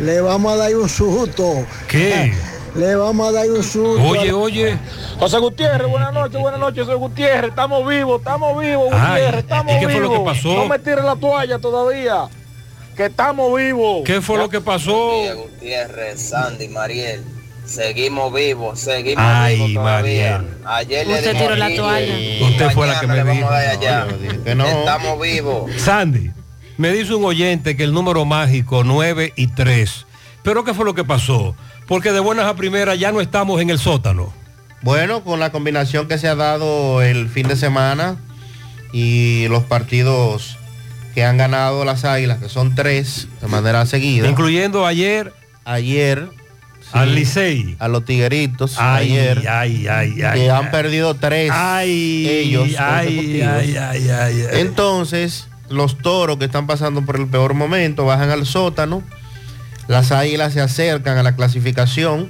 Speaker 28: Le vamos a dar un susto.
Speaker 5: ¿Qué?
Speaker 28: Le vamos a dar un susto.
Speaker 5: Oye, oye.
Speaker 26: José Gutiérrez, buenas noches, buenas noches, soy Gutiérrez, estamos vivos, estamos vivos,
Speaker 5: Ay,
Speaker 26: Gutiérrez, estamos
Speaker 5: ¿y qué fue lo que pasó?
Speaker 26: No me tires la toalla todavía, que estamos vivos.
Speaker 5: ¿Qué fue lo que pasó?
Speaker 22: Gutiérrez, Sandy, Mariel. Seguimos vivos, seguimos
Speaker 5: Ay,
Speaker 22: vivos todavía.
Speaker 5: Mariel.
Speaker 22: Ayer le
Speaker 19: Usted tiró la toalla.
Speaker 5: Usted fue la que me
Speaker 22: le vamos a dar
Speaker 5: dijo.
Speaker 22: allá. Estamos vivos.
Speaker 5: Sandy, me dice un oyente que el número mágico 9 y 3. ¿Pero qué fue lo que pasó? Porque de buenas a primeras ya no estamos en el sótano.
Speaker 20: Bueno, con la combinación que se ha dado el fin de semana y los partidos que han ganado las Águilas, que son tres de manera seguida.
Speaker 5: Incluyendo ayer.
Speaker 20: Ayer
Speaker 5: Al Licey.
Speaker 20: A los tigueritos
Speaker 5: Ay,
Speaker 20: ayer.
Speaker 5: ay, ay, ay,
Speaker 20: que han perdido tres ellos
Speaker 5: ay, ay, ay.
Speaker 20: Entonces, los toros que están pasando por el peor momento bajan al sótano. Las águilas se acercan a la clasificación.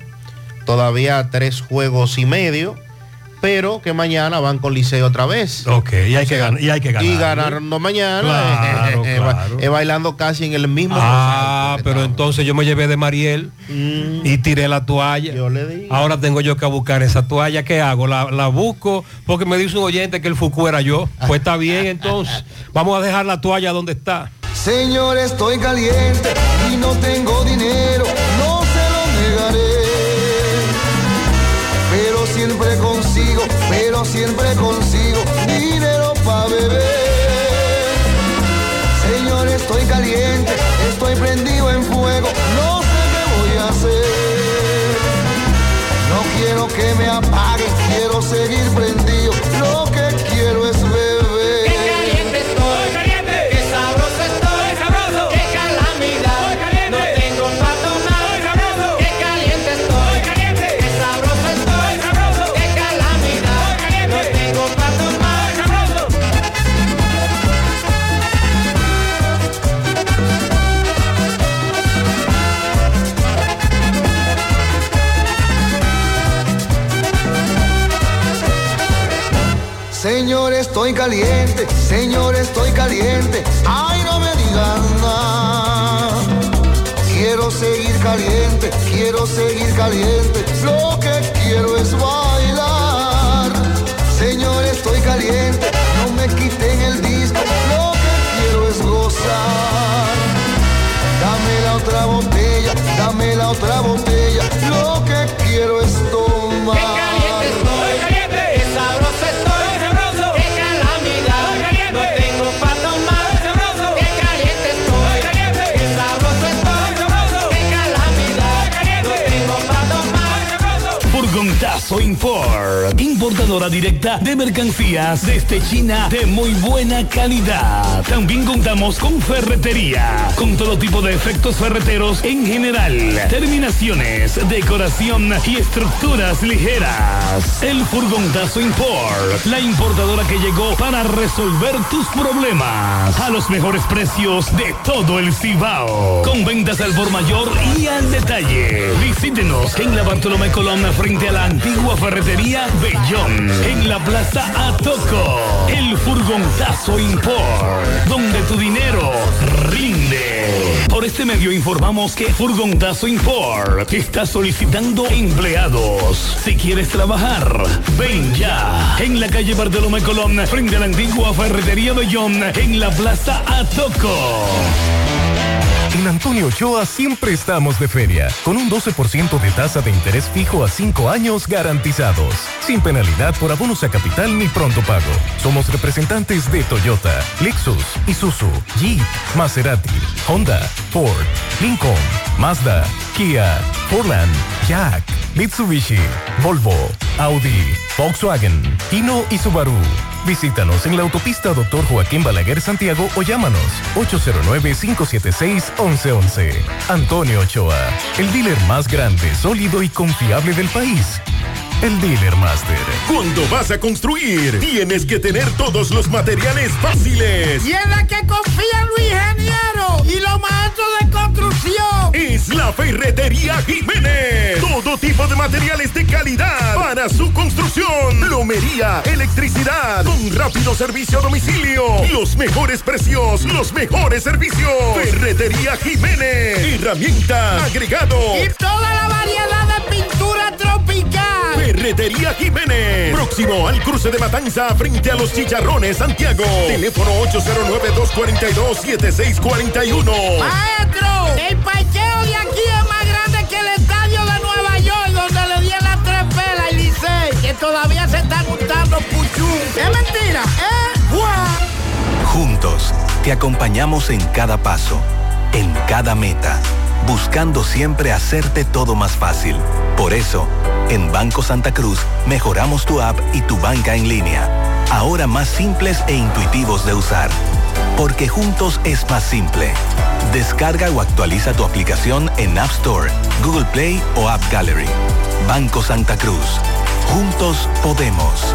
Speaker 20: Todavía tres juegos y medio. Pero que mañana van con Liceo otra vez.
Speaker 5: Ok, y hay, que, gan- y hay que ganar.
Speaker 20: Y ganando mañana.
Speaker 5: Claro,
Speaker 20: eh, eh, eh, bailando casi en el mismo.
Speaker 5: Ah, pero entonces yo me llevé de Mariel y tiré la toalla. Ahora tengo yo que buscar esa toalla. ¿Qué hago? La, la busco porque me dice un oyente que el Fuku era yo. Pues está bien, entonces. Vamos a dejar la toalla donde está.
Speaker 29: Señor, estoy caliente y no tengo dinero, no se lo negaré. Pero siempre consigo, pero siempre consigo dinero para beber. Señor, estoy caliente, estoy prendido en fuego, no sé qué voy a hacer. No quiero que me apaguen, quiero seguir prendido,
Speaker 30: caliente,
Speaker 29: Señor, estoy caliente. Ay, no me digan nada. Quiero seguir caliente, quiero seguir caliente. Lo que quiero es bailar. Señor, estoy caliente, no me quiten el disco. Lo que quiero es gozar. Dame la otra botella, dame la otra botella. Lo que quiero es tomar.
Speaker 31: Importadora directa de mercancías desde China de muy buena calidad. También contamos con ferretería, con todo tipo de efectos ferreteros en general, terminaciones, decoración y estructuras ligeras. El Furgontazo Import, la importadora que llegó para resolver tus problemas a los mejores precios de todo el Cibao. Con ventas al por mayor y al detalle. Visítenos en la Bartolomé Colón frente a la antigua ferretería Bellón. En la Plaza Atoco. El Furgontazo Import. Donde tu dinero rinde. Por este medio informamos que Furgontazo Import está solicitando empleados. Si quieres trabajar, ven ya. En la calle Bartolomé Colón, frente a la antigua ferretería Bellón, en la Plaza Atoco.
Speaker 7: En Antonio Ochoa siempre estamos de feria, con un 12% de tasa de interés fijo a 5 años garantizados, sin penalidad por abonos a capital ni pronto pago. Somos representantes de Toyota, Lexus, Isuzu, Jeep, Maserati, Honda, Ford, Lincoln, Mazda, Kia, Portland, Jack, Mitsubishi, Volvo, Audi, Volkswagen, Hino y Subaru. Visítanos en la autopista Dr. Joaquín Balaguer Santiago o llámanos 809-576-1111. Antonio Ochoa, el dealer más grande, sólido y confiable del país. El Dealer Master.
Speaker 4: Cuando vas a construir, tienes que tener todos los materiales fáciles.
Speaker 30: Y en la que confía Luis Ingeniero y los maestros de construcción.
Speaker 4: Es la Ferretería Jiménez. Todo tipo de materiales de calidad para su construcción. Plomería, electricidad, con rápido servicio a domicilio. Los mejores precios, los mejores servicios. Ferretería Jiménez. Herramienta, agregado.
Speaker 30: Y toda la variedad de pintura tropical.
Speaker 4: Ferretería Jiménez. Próximo al cruce de Matanza frente a los Chicharrones, Santiago. Teléfono 809-242-7641.
Speaker 30: Maestro, el parqueo de aquí es más grande que el estadio de Nueva York, donde le di las tres pelas y Licey, que todavía se está gustando Puchú. Es mentira, ¿eh? ¡Guau!
Speaker 32: Juntos, te acompañamos en cada paso, en cada meta, buscando siempre hacerte todo más fácil. Por eso, en Banco Santa Cruz mejoramos tu app y tu banca en línea, ahora más simples e intuitivos de usar. porque juntos es más simple. Descarga o actualiza tu aplicación en App Store, Google Play o App Gallery. Banco Santa Cruz. Juntos podemos.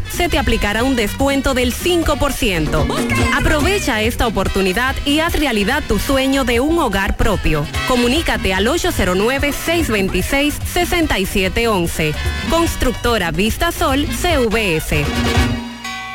Speaker 19: se te aplicará un descuento del 5%. Aprovecha esta oportunidad y haz realidad tu sueño de un hogar propio. Comunícate al 809-626-6711. Constructora Vista Sol CVS.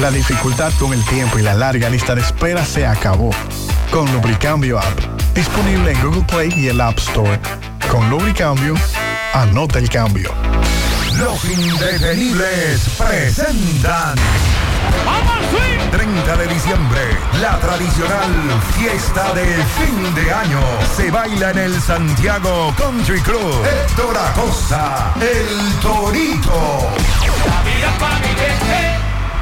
Speaker 33: La dificultad con el tiempo y la larga lista de espera se acabó. Con Lubricambio App, disponible en Google Play y el App Store. Con Lubricambio, anota el cambio.
Speaker 9: Los indetenibles presentan. 30 de diciembre, la tradicional fiesta de fin de año se baila en el Santiago Country Club. Héctor Acosta, el Torito.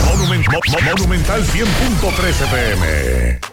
Speaker 4: Monument- Mo- Mo- Monumental 100.13 pm.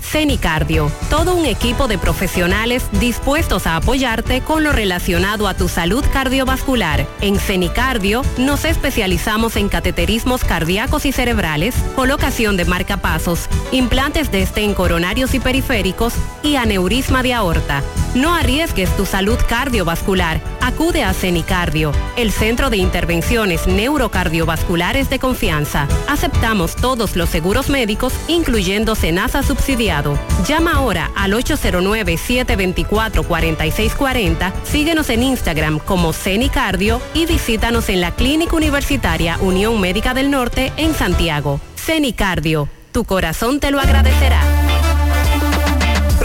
Speaker 19: CENICardio. Todo un equipo de profesionales dispuestos a apoyarte con lo relacionado a tu salud cardiovascular. En CENICardio nos especializamos en cateterismos cardíacos y cerebrales, colocación de marcapasos, implantes de estén coronarios y periféricos y aneurisma de aorta. No arriesgues tu salud cardiovascular. Acude a CENICardio, el centro de intervenciones neurocardiovasculares de confianza. Aceptamos todos los seguros médicos, incluyendo Senasa subsidiado. Llama ahora al 809-724-4640, síguenos en Instagram como CENICardio y visítanos en la Clínica Universitaria Unión Médica del Norte en Santiago. CENICardio, tu corazón te lo agradecerá.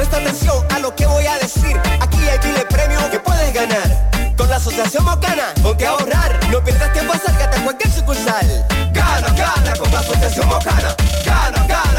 Speaker 34: Presta atención a lo que voy a decir. Aquí hay miles premios que puedes ganar. Con la Asociación Mocana, ponte a ahorrar. No pierdas tiempo, acércate a cualquier sucursal. Gana, gana con la Asociación Mocana. Gana, gana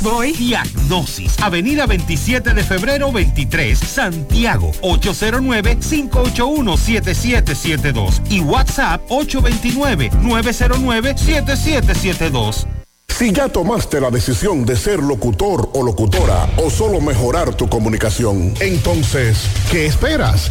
Speaker 35: voy.
Speaker 36: Diagnosis, Avenida 27 de febrero 23, Santiago, 809-581-7772 y WhatsApp 829-909-7772.
Speaker 37: Si ya tomaste la decisión de ser locutor o locutora o solo mejorar tu comunicación, entonces, ¿qué esperas?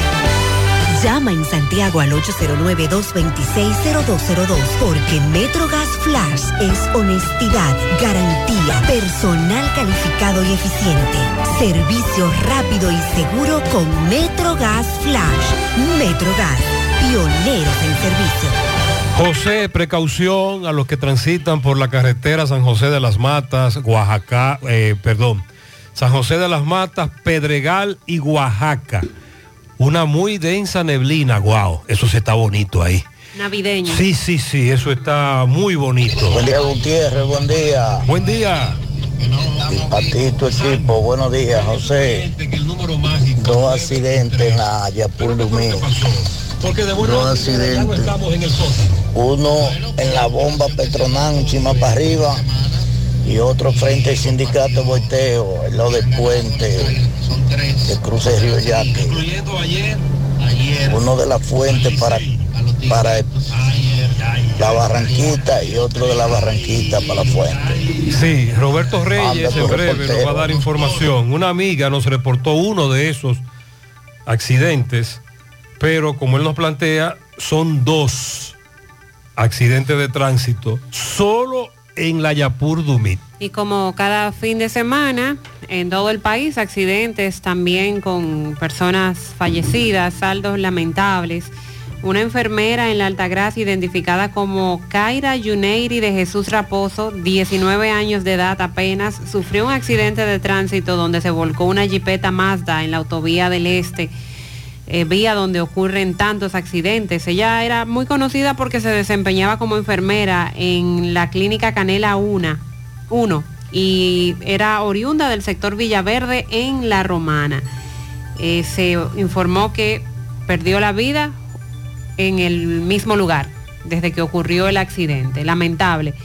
Speaker 38: Llama en Santiago al 809-226-0202 porque MetroGas Flash es honestidad, garantía, personal calificado y eficiente, servicio rápido y seguro con MetroGas Flash. MetroGas, pioneros en servicio.
Speaker 5: José, precaución a los que transitan por la carretera San José de las Matas, Oaxaca, eh, perdón, San José de las Matas, Pedregal y Oaxaca. Una muy densa neblina, wow, eso se está bonito ahí.
Speaker 19: Navideño.
Speaker 5: Sí, sí, sí, eso está muy bonito.
Speaker 39: Buen día, Gutiérrez, buen día.
Speaker 5: Buen día.
Speaker 39: A ti, tu equipo, buenos días, José. Dos accidentes en la Yapur Dumí. Dos accidentes. Uno en la bomba Petronán, chima para arriba, y otro frente al sindicato Boiteo, el lado del puente, que cruce el río Yaque. Uno de la fuente para, para la Barranquita y otro de la Barranquita para la fuente.
Speaker 5: Sí, Roberto Reyes en breve nos va a dar información. Una amiga nos reportó uno de esos accidentes, pero como él nos plantea, son dos accidentes de tránsito solo en la Yapur Dumit.
Speaker 19: Y como cada fin de semana, en todo el país, accidentes también con personas fallecidas, saldos lamentables. Una enfermera en la Altagracia identificada como Kaira Yuneiri de Jesús Raposo, 19 años de edad apenas, sufrió un accidente de tránsito donde se volcó una jipeta Mazda en la autovía del Este, eh, vía donde ocurren tantos accidentes. Ella era muy conocida porque se desempeñaba como enfermera en la clínica Canela 1 1 y era oriunda del sector Villaverde en La Romana. Eh, se informó que perdió la vida en el mismo lugar desde que ocurrió el accidente. Lamentable.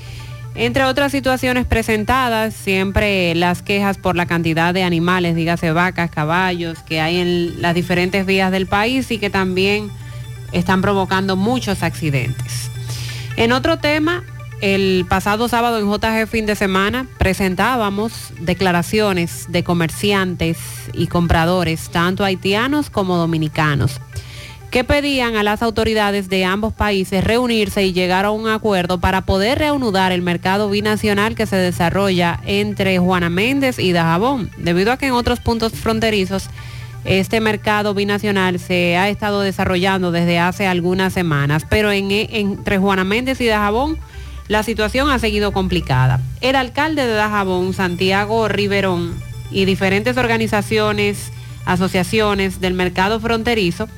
Speaker 19: Entre otras situaciones presentadas, siempre las quejas por la cantidad de animales, dígase vacas, caballos, que hay en las diferentes vías del país y que también están provocando muchos accidentes. En otro tema, el pasado sábado en JG fin de semana presentábamos declaraciones de comerciantes y compradores, tanto haitianos como dominicanos, que pedían a las autoridades de ambos países reunirse y llegar a un acuerdo para poder reanudar el mercado binacional que se desarrolla entre Juana Méndez y Dajabón, debido a que en otros puntos fronterizos este mercado binacional se ha estado desarrollando desde hace algunas semanas, pero en, entre Juana Méndez y Dajabón la situación ha seguido complicada. El alcalde de Dajabón, Santiago Riverón, y diferentes organizaciones, asociaciones del mercado fronterizo,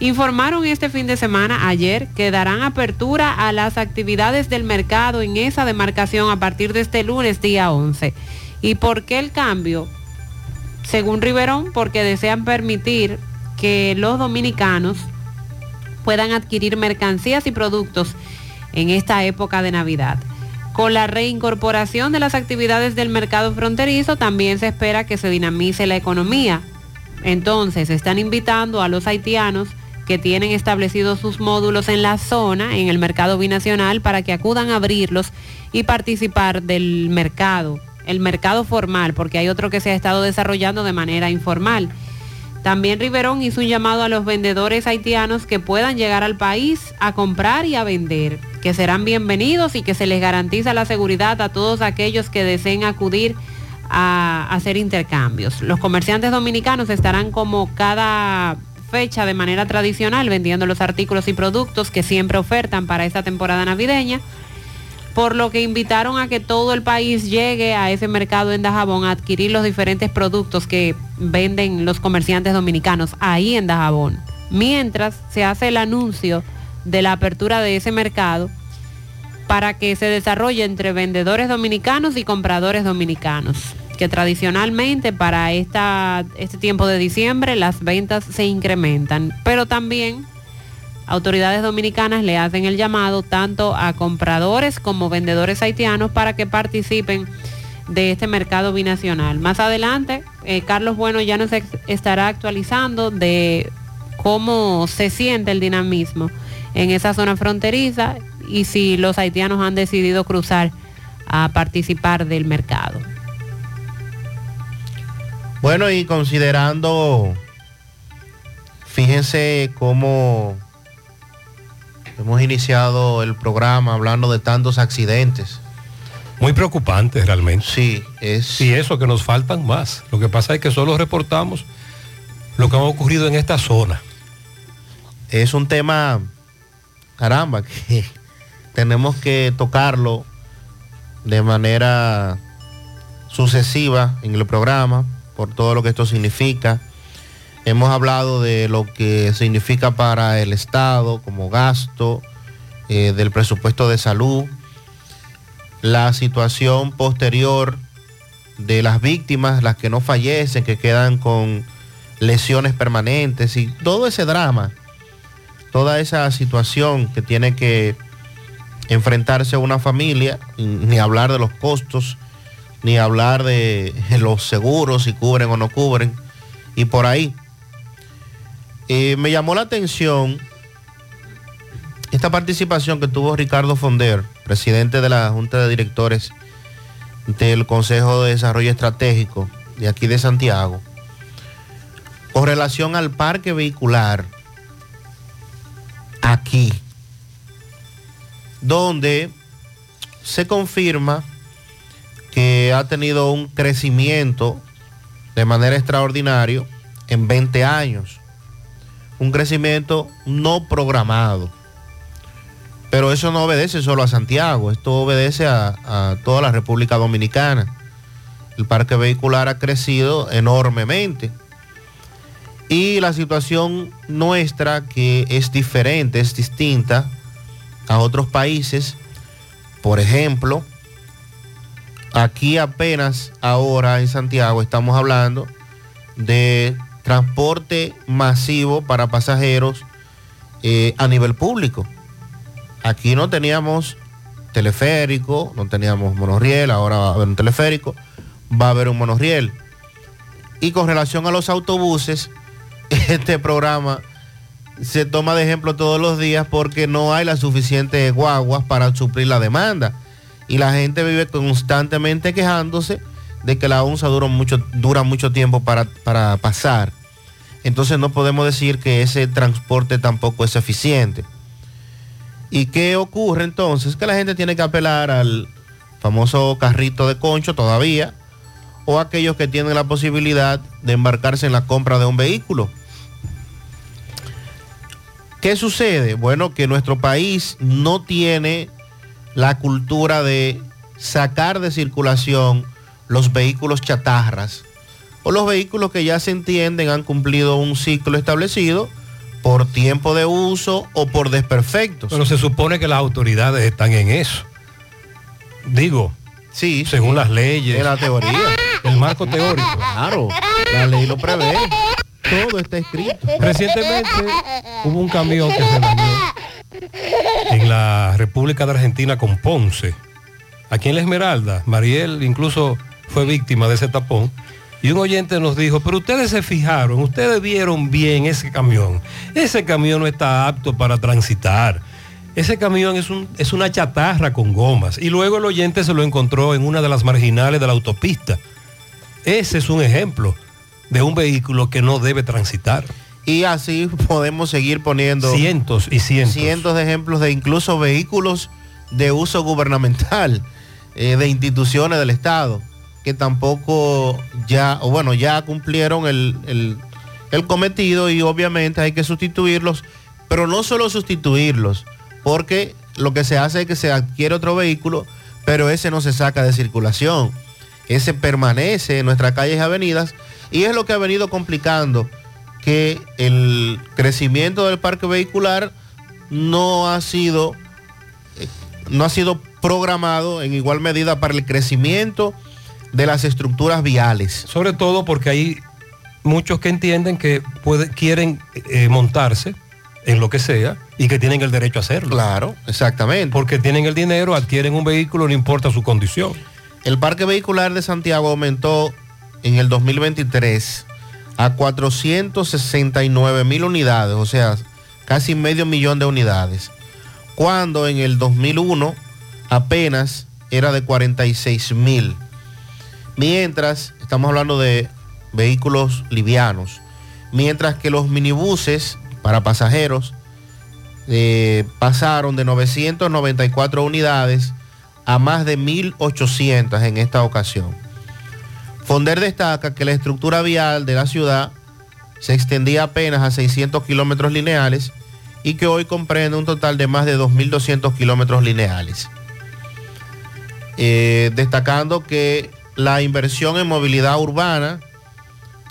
Speaker 19: informaron este fin de semana, ayer, que darán apertura a las actividades del mercado en esa demarcación a partir de este lunes, día 11. ¿Y por qué el cambio? Según Riverón, porque desean permitir que los dominicanos puedan adquirir mercancías y productos en esta época de Navidad. Con la reincorporación de las actividades del mercado fronterizo también se espera que se dinamice la economía. Entonces están invitando a los haitianos que tienen establecidos sus módulos en la zona, en el mercado binacional, para que acudan a abrirlos y participar del mercado, el mercado formal, porque hay otro que se ha estado desarrollando de manera informal. También Riverón hizo un llamado a los vendedores haitianos que puedan llegar al país a comprar y a vender, que serán bienvenidos y que se les garantiza la seguridad a todos aquellos que deseen acudir a hacer intercambios. Los comerciantes dominicanos estarán como cada fecha de manera tradicional vendiendo los artículos y productos que siempre ofertan para esta temporada navideña, por lo que invitaron a que todo el país llegue a ese mercado en Dajabón a adquirir los diferentes productos que venden los comerciantes dominicanos ahí en Dajabón, mientras se hace el anuncio de la apertura de ese mercado para que se desarrolle entre vendedores dominicanos y compradores dominicanos que tradicionalmente para este tiempo de diciembre las ventas se incrementan, pero también autoridades dominicanas le hacen el llamado tanto a compradores como vendedores haitianos para que participen de este mercado binacional. Más adelante, eh, Carlos Bueno ya nos estará actualizando de cómo se siente el dinamismo en esa zona fronteriza y si los haitianos han decidido cruzar a participar del mercado.
Speaker 20: Bueno, y considerando, fíjense cómo hemos iniciado el programa hablando de tantos accidentes.
Speaker 5: Muy preocupante realmente.
Speaker 20: Sí, es...
Speaker 5: Y eso que nos faltan más. Lo que pasa es que solo reportamos lo que ha ocurrido en esta zona.
Speaker 20: Es un tema, caramba, que tenemos que tocarlo de manera sucesiva en el programa por todo lo que esto significa. Hemos hablado de lo que significa para el Estado como gasto eh, del presupuesto de salud, la situación posterior de las víctimas, las que no fallecen, que quedan con lesiones permanentes y todo ese drama, toda esa situación que tiene que enfrentarse una familia, ni hablar de los costos, ni hablar de los seguros, si cubren o no cubren, y por ahí. Eh, me llamó la atención esta participación que tuvo Ricardo Fonder, presidente de la Junta de Directores del Consejo de Desarrollo Estratégico de aquí de Santiago, con relación al parque vehicular aquí, donde se confirma que ha tenido un crecimiento de manera extraordinaria en 20 años. Un crecimiento no programado. Pero eso no obedece solo a Santiago, esto obedece a, a toda la República Dominicana. El parque vehicular ha crecido enormemente. Y la situación nuestra, que es diferente, es distinta a otros países, por ejemplo, aquí apenas ahora en Santiago estamos hablando de transporte masivo para pasajeros eh, a nivel público. Aquí no teníamos teleférico, no teníamos monorriel, ahora va a haber un teleférico, va a haber un monorriel. Y con relación a los autobuses, este programa se toma de ejemplo todos los días porque no hay las suficientes guaguas para suplir la demanda. Y la gente vive constantemente quejándose de que la onza dura mucho, dura mucho tiempo para, para pasar. Entonces no podemos decir que ese transporte tampoco es eficiente. ¿Y qué ocurre entonces? Que la gente tiene que apelar al famoso carrito de concho todavía, o aquellos que tienen la posibilidad de embarcarse en la compra de un vehículo. ¿Qué sucede? Bueno, que nuestro país no tiene la cultura de sacar de circulación los vehículos chatarras o los vehículos que ya se entienden han cumplido un ciclo establecido por tiempo de uso o por desperfectos.
Speaker 5: Pero se supone que las autoridades están en eso. Digo,
Speaker 20: sí,
Speaker 5: según las leyes.
Speaker 20: En la teoría.
Speaker 5: El marco teórico.
Speaker 20: Claro, la ley lo prevé. Todo está escrito.
Speaker 5: Recientemente hubo un camión que se dañó en la República de Argentina con Ponce. Aquí en la Esmeralda, Mariel incluso fue víctima de ese tapón. Y un oyente nos dijo, pero ustedes se fijaron, ustedes vieron bien ese camión. Ese camión no está apto para transitar. Ese camión es, un, es una chatarra con gomas. Y luego el oyente se lo encontró en una de las marginales de la autopista. Ese es un ejemplo de un vehículo que no debe transitar.
Speaker 20: Y así podemos seguir poniendo
Speaker 5: cientos y cientos.
Speaker 20: cientos de ejemplos de incluso vehículos de uso gubernamental, eh, de instituciones del Estado, que tampoco ya, o bueno, ya cumplieron el, el- el cometido y obviamente hay que sustituirlos, pero no solo sustituirlos, porque lo que se hace es que se adquiere otro vehículo, pero ese no se saca de circulación, ese permanece en nuestras calles y avenidas y es lo que ha venido complicando que el crecimiento del parque vehicular no ha sido eh, no ha sido programado en igual medida para el crecimiento de las estructuras viales.
Speaker 5: Sobre todo porque hay muchos que entienden que puede- quieren eh, montarse en lo que sea y que tienen el derecho a hacerlo.
Speaker 20: Claro, exactamente.
Speaker 5: Porque tienen el dinero, adquieren un vehículo, no importa su condición.
Speaker 20: El parque vehicular de Santiago aumentó en el 2023 a 469 mil unidades, o sea, casi medio millón de unidades, cuando en el 2001 apenas era de 46 mil. Mientras, estamos hablando de vehículos livianos, mientras que los minibuses para pasajeros eh, pasaron de 994 unidades a más de 1.800 en esta ocasión. Fonder destaca que la estructura vial de la ciudad se extendía apenas a 600 kilómetros lineales y que hoy comprende un total de más de 2.200 kilómetros lineales. Eh, destacando que la inversión en movilidad urbana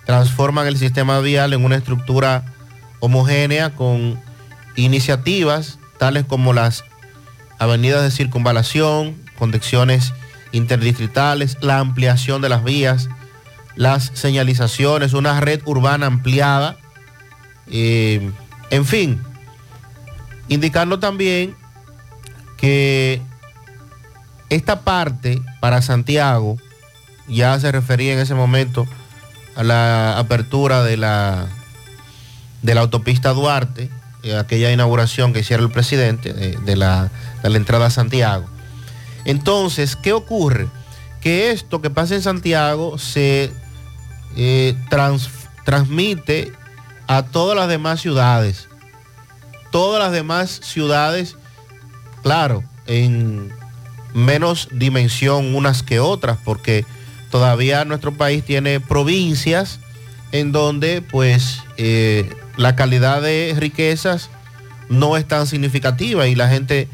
Speaker 20: transforman el sistema vial en una estructura homogénea con iniciativas tales como las avenidas de circunvalación, conexiones interdistritales, la ampliación de las vías, las señalizaciones, una red urbana ampliada, eh, en fin, indicando también que esta parte para Santiago ya se refería en ese momento a la apertura de la, de la autopista Duarte, eh, aquella inauguración que hiciera el presidente de, de la, de la entrada a Santiago. Entonces, ¿qué ocurre? Que esto que pasa en Santiago se eh, trans- transmite a todas las demás ciudades. Todas las demás ciudades, claro, en menos dimensión unas que otras, porque todavía nuestro país tiene provincias en donde pues eh, la calidad de riquezas no es tan significativa y la gente,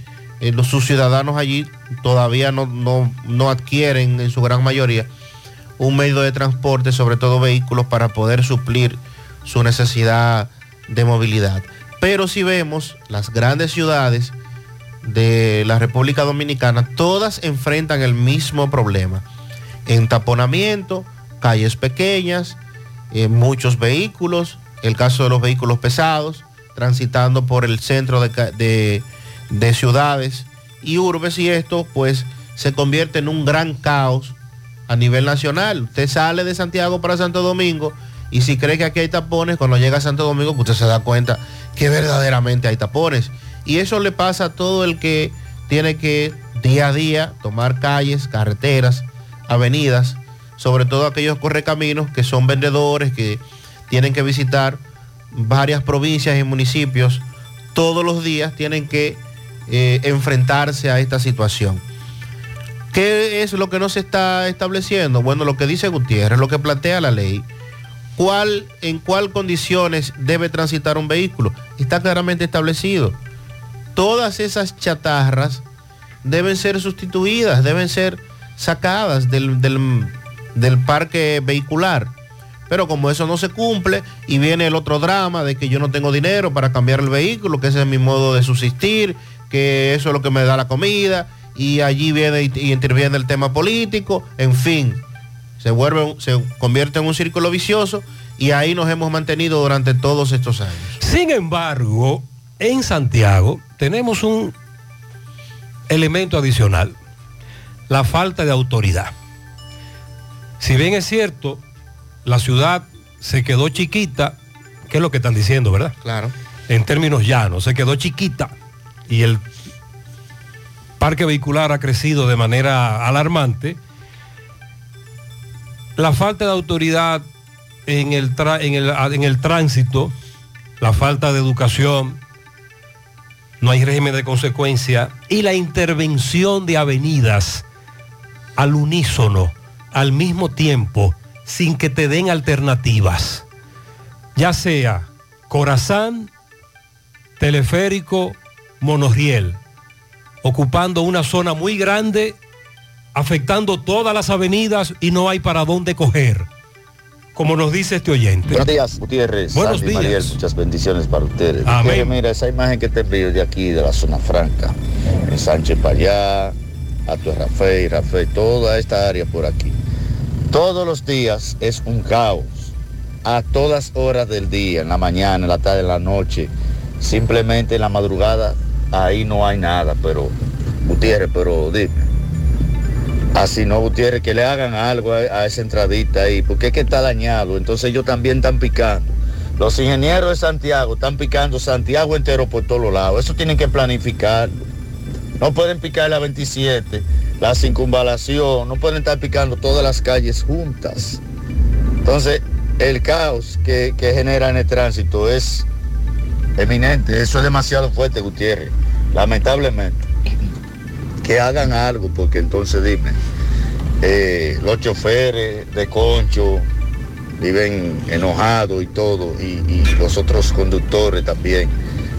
Speaker 20: eh, los, sus ciudadanos allí todavía no, no- no adquieren en su gran mayoría un medio de transporte, sobre todo vehículos, para poder suplir su necesidad de movilidad. Pero si vemos las grandes ciudades de la República Dominicana, todas enfrentan el mismo problema. Entaponamiento, calles pequeñas, eh, muchos vehículos, el caso de los vehículos pesados, transitando por el centro de, de ciudades y urbes y esto pues se convierte en un gran caos a nivel nacional. Usted sale de Santiago para Santo Domingo y si cree que aquí hay tapones, cuando llega a Santo Domingo pues, usted se da cuenta que verdaderamente hay tapones. Y eso le pasa a todo el que tiene que día a día tomar calles, carreteras, avenidas, sobre todo aquellos correcaminos que son vendedores, que tienen que visitar varias provincias y municipios todos los días, tienen que eh, enfrentarse a esta situación. ¿Qué es lo que no se está estableciendo? Bueno, lo que dice Gutiérrez, lo que plantea la ley. ¿Cuál, ¿En cuál condiciones debe transitar un vehículo? Está claramente establecido. Todas esas chatarras deben ser sustituidas, deben ser sacadas del, del- del parque vehicular. Pero como eso no se cumple y viene el otro drama de que yo no tengo dinero para cambiar el vehículo, que ese es mi modo de subsistir, que eso es lo que me da la comida, y allí viene y, y interviene el tema político, en fin, se vuelve, se convierte en un círculo vicioso y ahí nos hemos mantenido durante todos estos años.
Speaker 5: Sin embargo, en Santiago tenemos un elemento adicional, la falta de autoridad. Si bien es cierto, la ciudad se quedó chiquita, que es lo que están diciendo, ¿verdad?
Speaker 20: Claro.
Speaker 5: En términos llanos, se quedó chiquita y el parque vehicular ha crecido de manera alarmante. La falta de autoridad en el, en el, en el tránsito, la falta de educación, no hay régimen de consecuencia y la intervención de avenidas al unísono, al mismo tiempo, sin que te den alternativas, ya sea Corazán, teleférico, monorriel, ocupando una zona muy grande, afectando todas las avenidas y no hay para dónde coger, como nos dice este oyente.
Speaker 40: Buenos días, Gutiérrez.
Speaker 5: Buenos
Speaker 40: Sandy,
Speaker 5: días.
Speaker 40: Mariel, muchas bendiciones para ustedes.
Speaker 5: Amén.
Speaker 40: Mira, esa imagen que te envío de aquí, de la zona franca, en Sánchez para allá, a tu Rafael, Rafael, toda esta área por aquí. Todos los días es un caos, a todas horas del día, en la mañana, en la tarde, en la noche. Simplemente en la madrugada, ahí no hay nada, pero, Gutiérrez, pero dime. Así no, Gutiérrez, que le hagan algo a, esa entradita ahí, porque es que está dañado, entonces ellos también están picando. Los ingenieros de Santiago están picando Santiago entero por todos lados. Eso tienen que planificarlo. No pueden picar la 27, la circunvalación, no pueden estar picando todas las calles juntas. Entonces, el caos que, que genera en el tránsito es eminente. Eso es demasiado fuerte, Gutiérrez. Lamentablemente. Que hagan algo, porque entonces dime, eh, los choferes de concho viven enojados y todo, y, y los otros conductores también.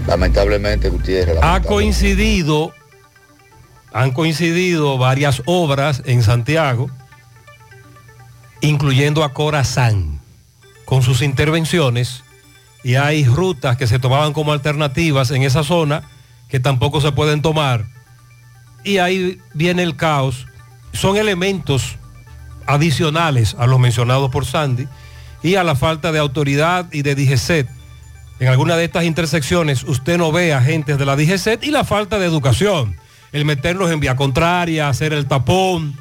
Speaker 40: Lamentablemente, Gutiérrez.
Speaker 5: Ha coincidido, han coincidido varias obras en Santiago, incluyendo a Corazán, con sus intervenciones, y hay rutas que se tomaban como alternativas en esa zona que tampoco se pueden tomar, y ahí viene el caos. Son elementos adicionales a los mencionados por Sandy y a la falta de autoridad y de DGCET. En alguna de estas intersecciones usted no ve agentes de la DGCET y la falta de educación. El meterlos en vía contraria, hacer el tapón,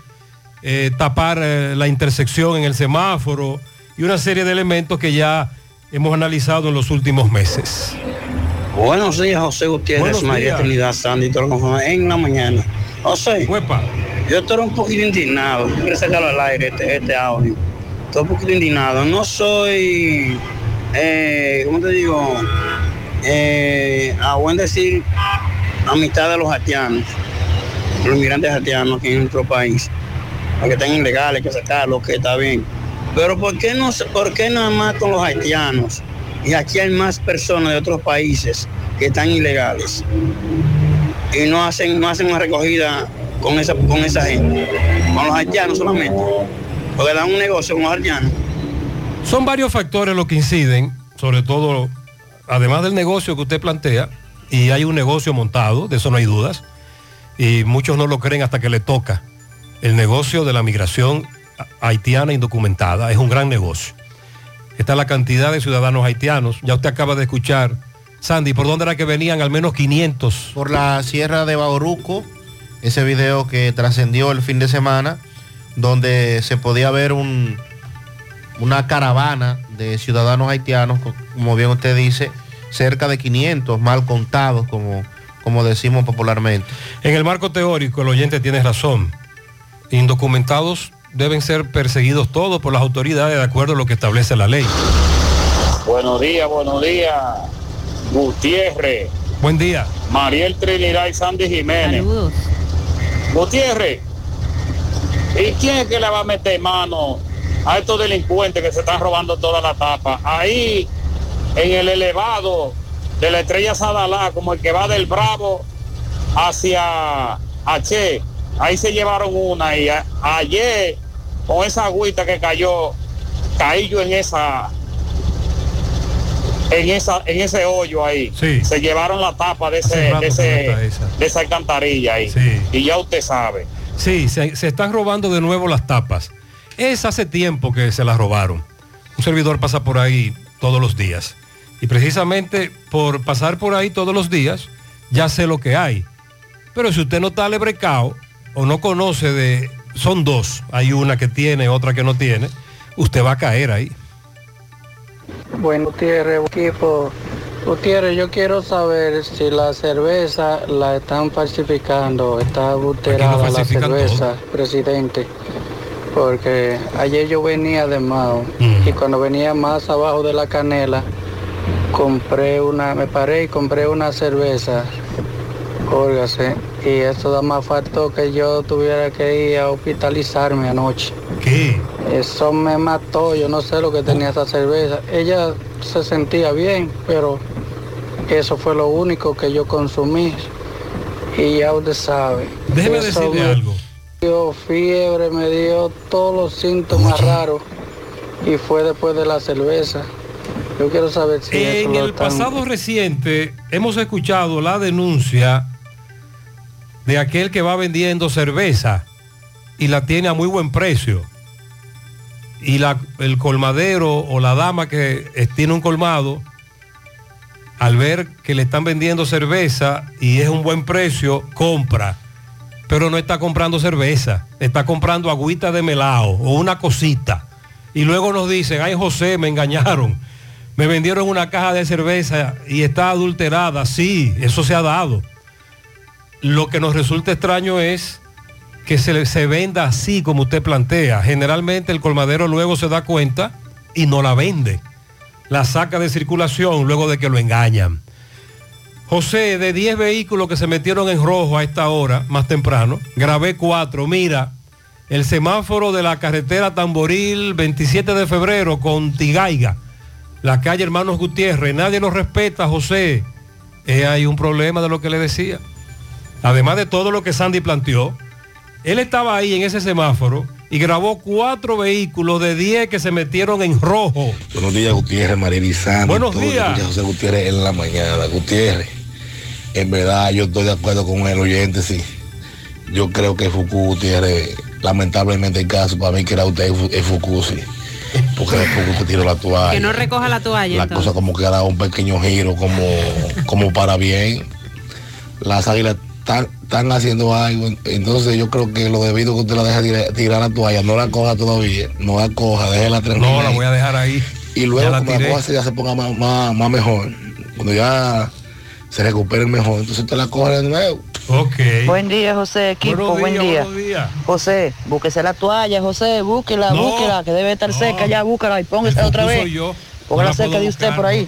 Speaker 5: eh, tapar eh, la intersección en el semáforo y una serie de elementos que ya hemos analizado en los últimos meses.
Speaker 41: Buenos días, José Gutiérrez,
Speaker 5: Buenos
Speaker 41: María
Speaker 5: días.
Speaker 41: Trinidad Sandy, en la mañana. José, yo estoy un poquito indignado, quiero sacarlo al aire este, este audio. Estoy un poquito indignado. No soy, eh, ¿cómo te digo? Eh, a buen decir, a mitad de los haitianos, los inmigrantes haitianos aquí en nuestro país, porque están ilegales, que sacarlos, que está bien. Pero ¿por qué, no, ¿por qué nada más con los haitianos? Y aquí hay más personas de otros países que están ilegales. Y no hacen, no hacen una recogida con esa, con esa gente, con los haitianos solamente. Porque dan un negocio con los haitianos.
Speaker 5: Son varios factores los que inciden, sobre todo, además del negocio que usted plantea, y hay un negocio montado, de eso no hay dudas, y muchos no lo creen hasta que le toca. El negocio de la migración haitiana indocumentada es un gran negocio. Está la cantidad de ciudadanos haitianos, ya usted acaba de escuchar, Sandy, ¿por dónde era que venían al menos 500?
Speaker 20: Por la sierra de Bauruco, ese video que trascendió el fin de semana, donde se podía ver un, una caravana de ciudadanos haitianos, co- como bien usted dice, cerca de 500, mal contados, como, como decimos popularmente.
Speaker 5: En el marco teórico, el oyente tiene razón. Indocumentados deben ser perseguidos todos por las autoridades de acuerdo a lo que establece la ley.
Speaker 42: Buenos días, buenos días. Gutiérrez,
Speaker 5: Buen día.
Speaker 42: Mariel Trinidad y Sandy Jiménez. Gutiérrez, ¿y quién es que le va a meter mano a estos delincuentes que se están robando toda la tapa? Ahí, en el elevado de la estrella Sadalá, como el que va del Bravo hacia H, ahí se llevaron una y a- ayer, con esa agüita que cayó, caí yo en esa en esa en ese hoyo ahí se llevaron la tapa de ese, de, ese-
Speaker 5: esa.
Speaker 42: de esa alcantarilla ahí y ya usted sabe
Speaker 5: Sí, se, se están robando de nuevo las tapas. Es hace tiempo que se las robaron. Un servidor pasa por ahí todos los días. Y precisamente por pasar por ahí todos los días, ya sé lo que hay. Pero si usted no está lebrecao o no conoce de... Son dos. Hay una que tiene, otra que no tiene. Usted va a caer ahí.
Speaker 43: Bueno, Gutiérrez, equipo. Gutiérrez, yo quiero saber si la cerveza la están falsificando, está adulterada la cerveza, presidente. porque ayer yo venía de Mao y cuando venía más abajo de la canela, compré una, me paré y compré una cerveza, óigase, y eso da más faltó que yo tuviera que ir a hospitalizarme anoche.
Speaker 5: ¿Qué?
Speaker 43: Eso me mató, yo no sé lo que tenía esa cerveza. Ella se sentía bien, pero eso fue lo único que yo consumí. Y ya usted sabe.
Speaker 5: Déjeme
Speaker 43: eso
Speaker 5: decirle
Speaker 43: me
Speaker 5: algo.
Speaker 43: dio fiebre, me dio todos los síntomas raros y fue después de la cerveza. Yo quiero saber si
Speaker 5: En el pasado reciente hemos escuchado la denuncia de aquel que va vendiendo cerveza y la tiene a muy buen precio. Y la- el colmadero o la dama que tiene un colmado, al ver que le están vendiendo cerveza y es un buen precio, compra. Pero no está comprando cerveza, está comprando agüita de melao o una cosita. Y luego nos dicen, ay José, me engañaron. Me vendieron una caja de cerveza y está adulterada. Sí, eso se ha dado. Lo que nos resulta extraño es que se, se venda así como usted plantea. Generalmente el colmadero luego se da cuenta y no la vende. La saca de circulación luego de que lo engañan. José, de 10 vehículos que se metieron en rojo a esta hora, más temprano, grabé cuatro. Mira, el semáforo de la carretera Tamboril 27 de febrero con Tigaiga, la calle Hermanos Gutiérrez. Nadie lo respeta, José. Eh, hay un problema de lo que le decía. Además de todo lo que Sandy planteó, él estaba ahí en ese semáforo y grabó cuatro vehículos de 10 que se metieron en rojo.
Speaker 44: Buenos días, Gutiérrez, Marilizano.
Speaker 5: Buenos días.
Speaker 44: José Gutiérrez en la mañana. Gutiérrez, en verdad yo estoy de acuerdo con el oyente, sí. Yo creo que Fuku Gutiérrez, lamentablemente el caso para mí que era usted es Fuku, sí. Porque después usted tiró la toalla.
Speaker 45: Que no recoja la toalla.
Speaker 44: La
Speaker 45: entonces.
Speaker 44: cosa como que dado un pequeño giro, como, como para bien. Las águilas están, están haciendo algo. Entonces yo creo que lo debido que usted la deja tirar, tirar la toalla, no la coja todavía, no la coja, déjela tranquila.
Speaker 5: No, la voy a dejar ahí.
Speaker 44: Y luego
Speaker 5: la
Speaker 44: cuando la
Speaker 5: tiré.
Speaker 44: coja se, ya se ponga más, más, más mejor, cuando ya se recupere mejor, entonces usted la coja de nuevo.
Speaker 5: Ok.
Speaker 46: Buen día, José, equipo, buen día.
Speaker 44: buenos días.
Speaker 46: José, búsquese la toalla, José, búsquela,
Speaker 5: No,
Speaker 46: búsquela, que debe estar seca ya, búsquela y póngase otra
Speaker 5: Soy
Speaker 46: vez.
Speaker 5: yo.
Speaker 46: Póngala
Speaker 5: No la
Speaker 46: cerca de usted por ahí.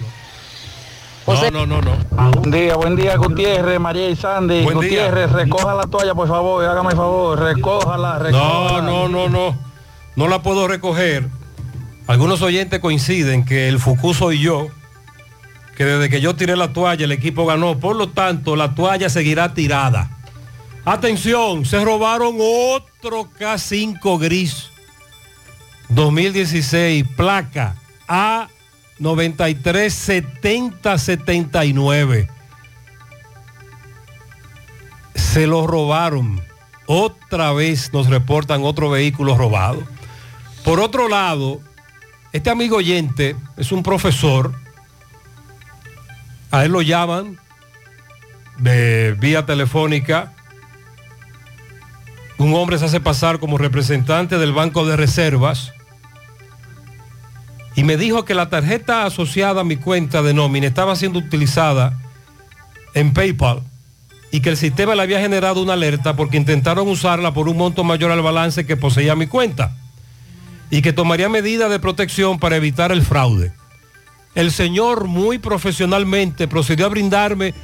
Speaker 5: No, no, no, no.
Speaker 43: Buen día, buen día, Gutiérrez, María y Sandy.
Speaker 5: Buen día.
Speaker 43: Gutiérrez, recoja la toalla, por favor, hágame el favor, recójala,
Speaker 5: No,
Speaker 43: recójala.
Speaker 5: no, no, no. No la puedo recoger. Algunos oyentes coinciden que el Fuku soy yo, que desde que yo tiré la toalla el equipo ganó. Por lo tanto, la toalla seguirá tirada. Atención, se robaron otro K5 gris 2016, placa A 937079. Se lo robaron. Otra vez nos reportan otro vehículo robado. Por otro lado, este amigo oyente es un profesor. A él lo llaman de vía telefónica. Un hombre se hace pasar como representante del Banco de Reservas y me dijo que la tarjeta asociada a mi cuenta de nómina estaba siendo utilizada en PayPal y que el sistema le había generado una alerta porque intentaron usarla por un monto mayor al balance que poseía mi cuenta y que tomaría medidas de protección para evitar el fraude. El señor muy profesionalmente procedió a brindarme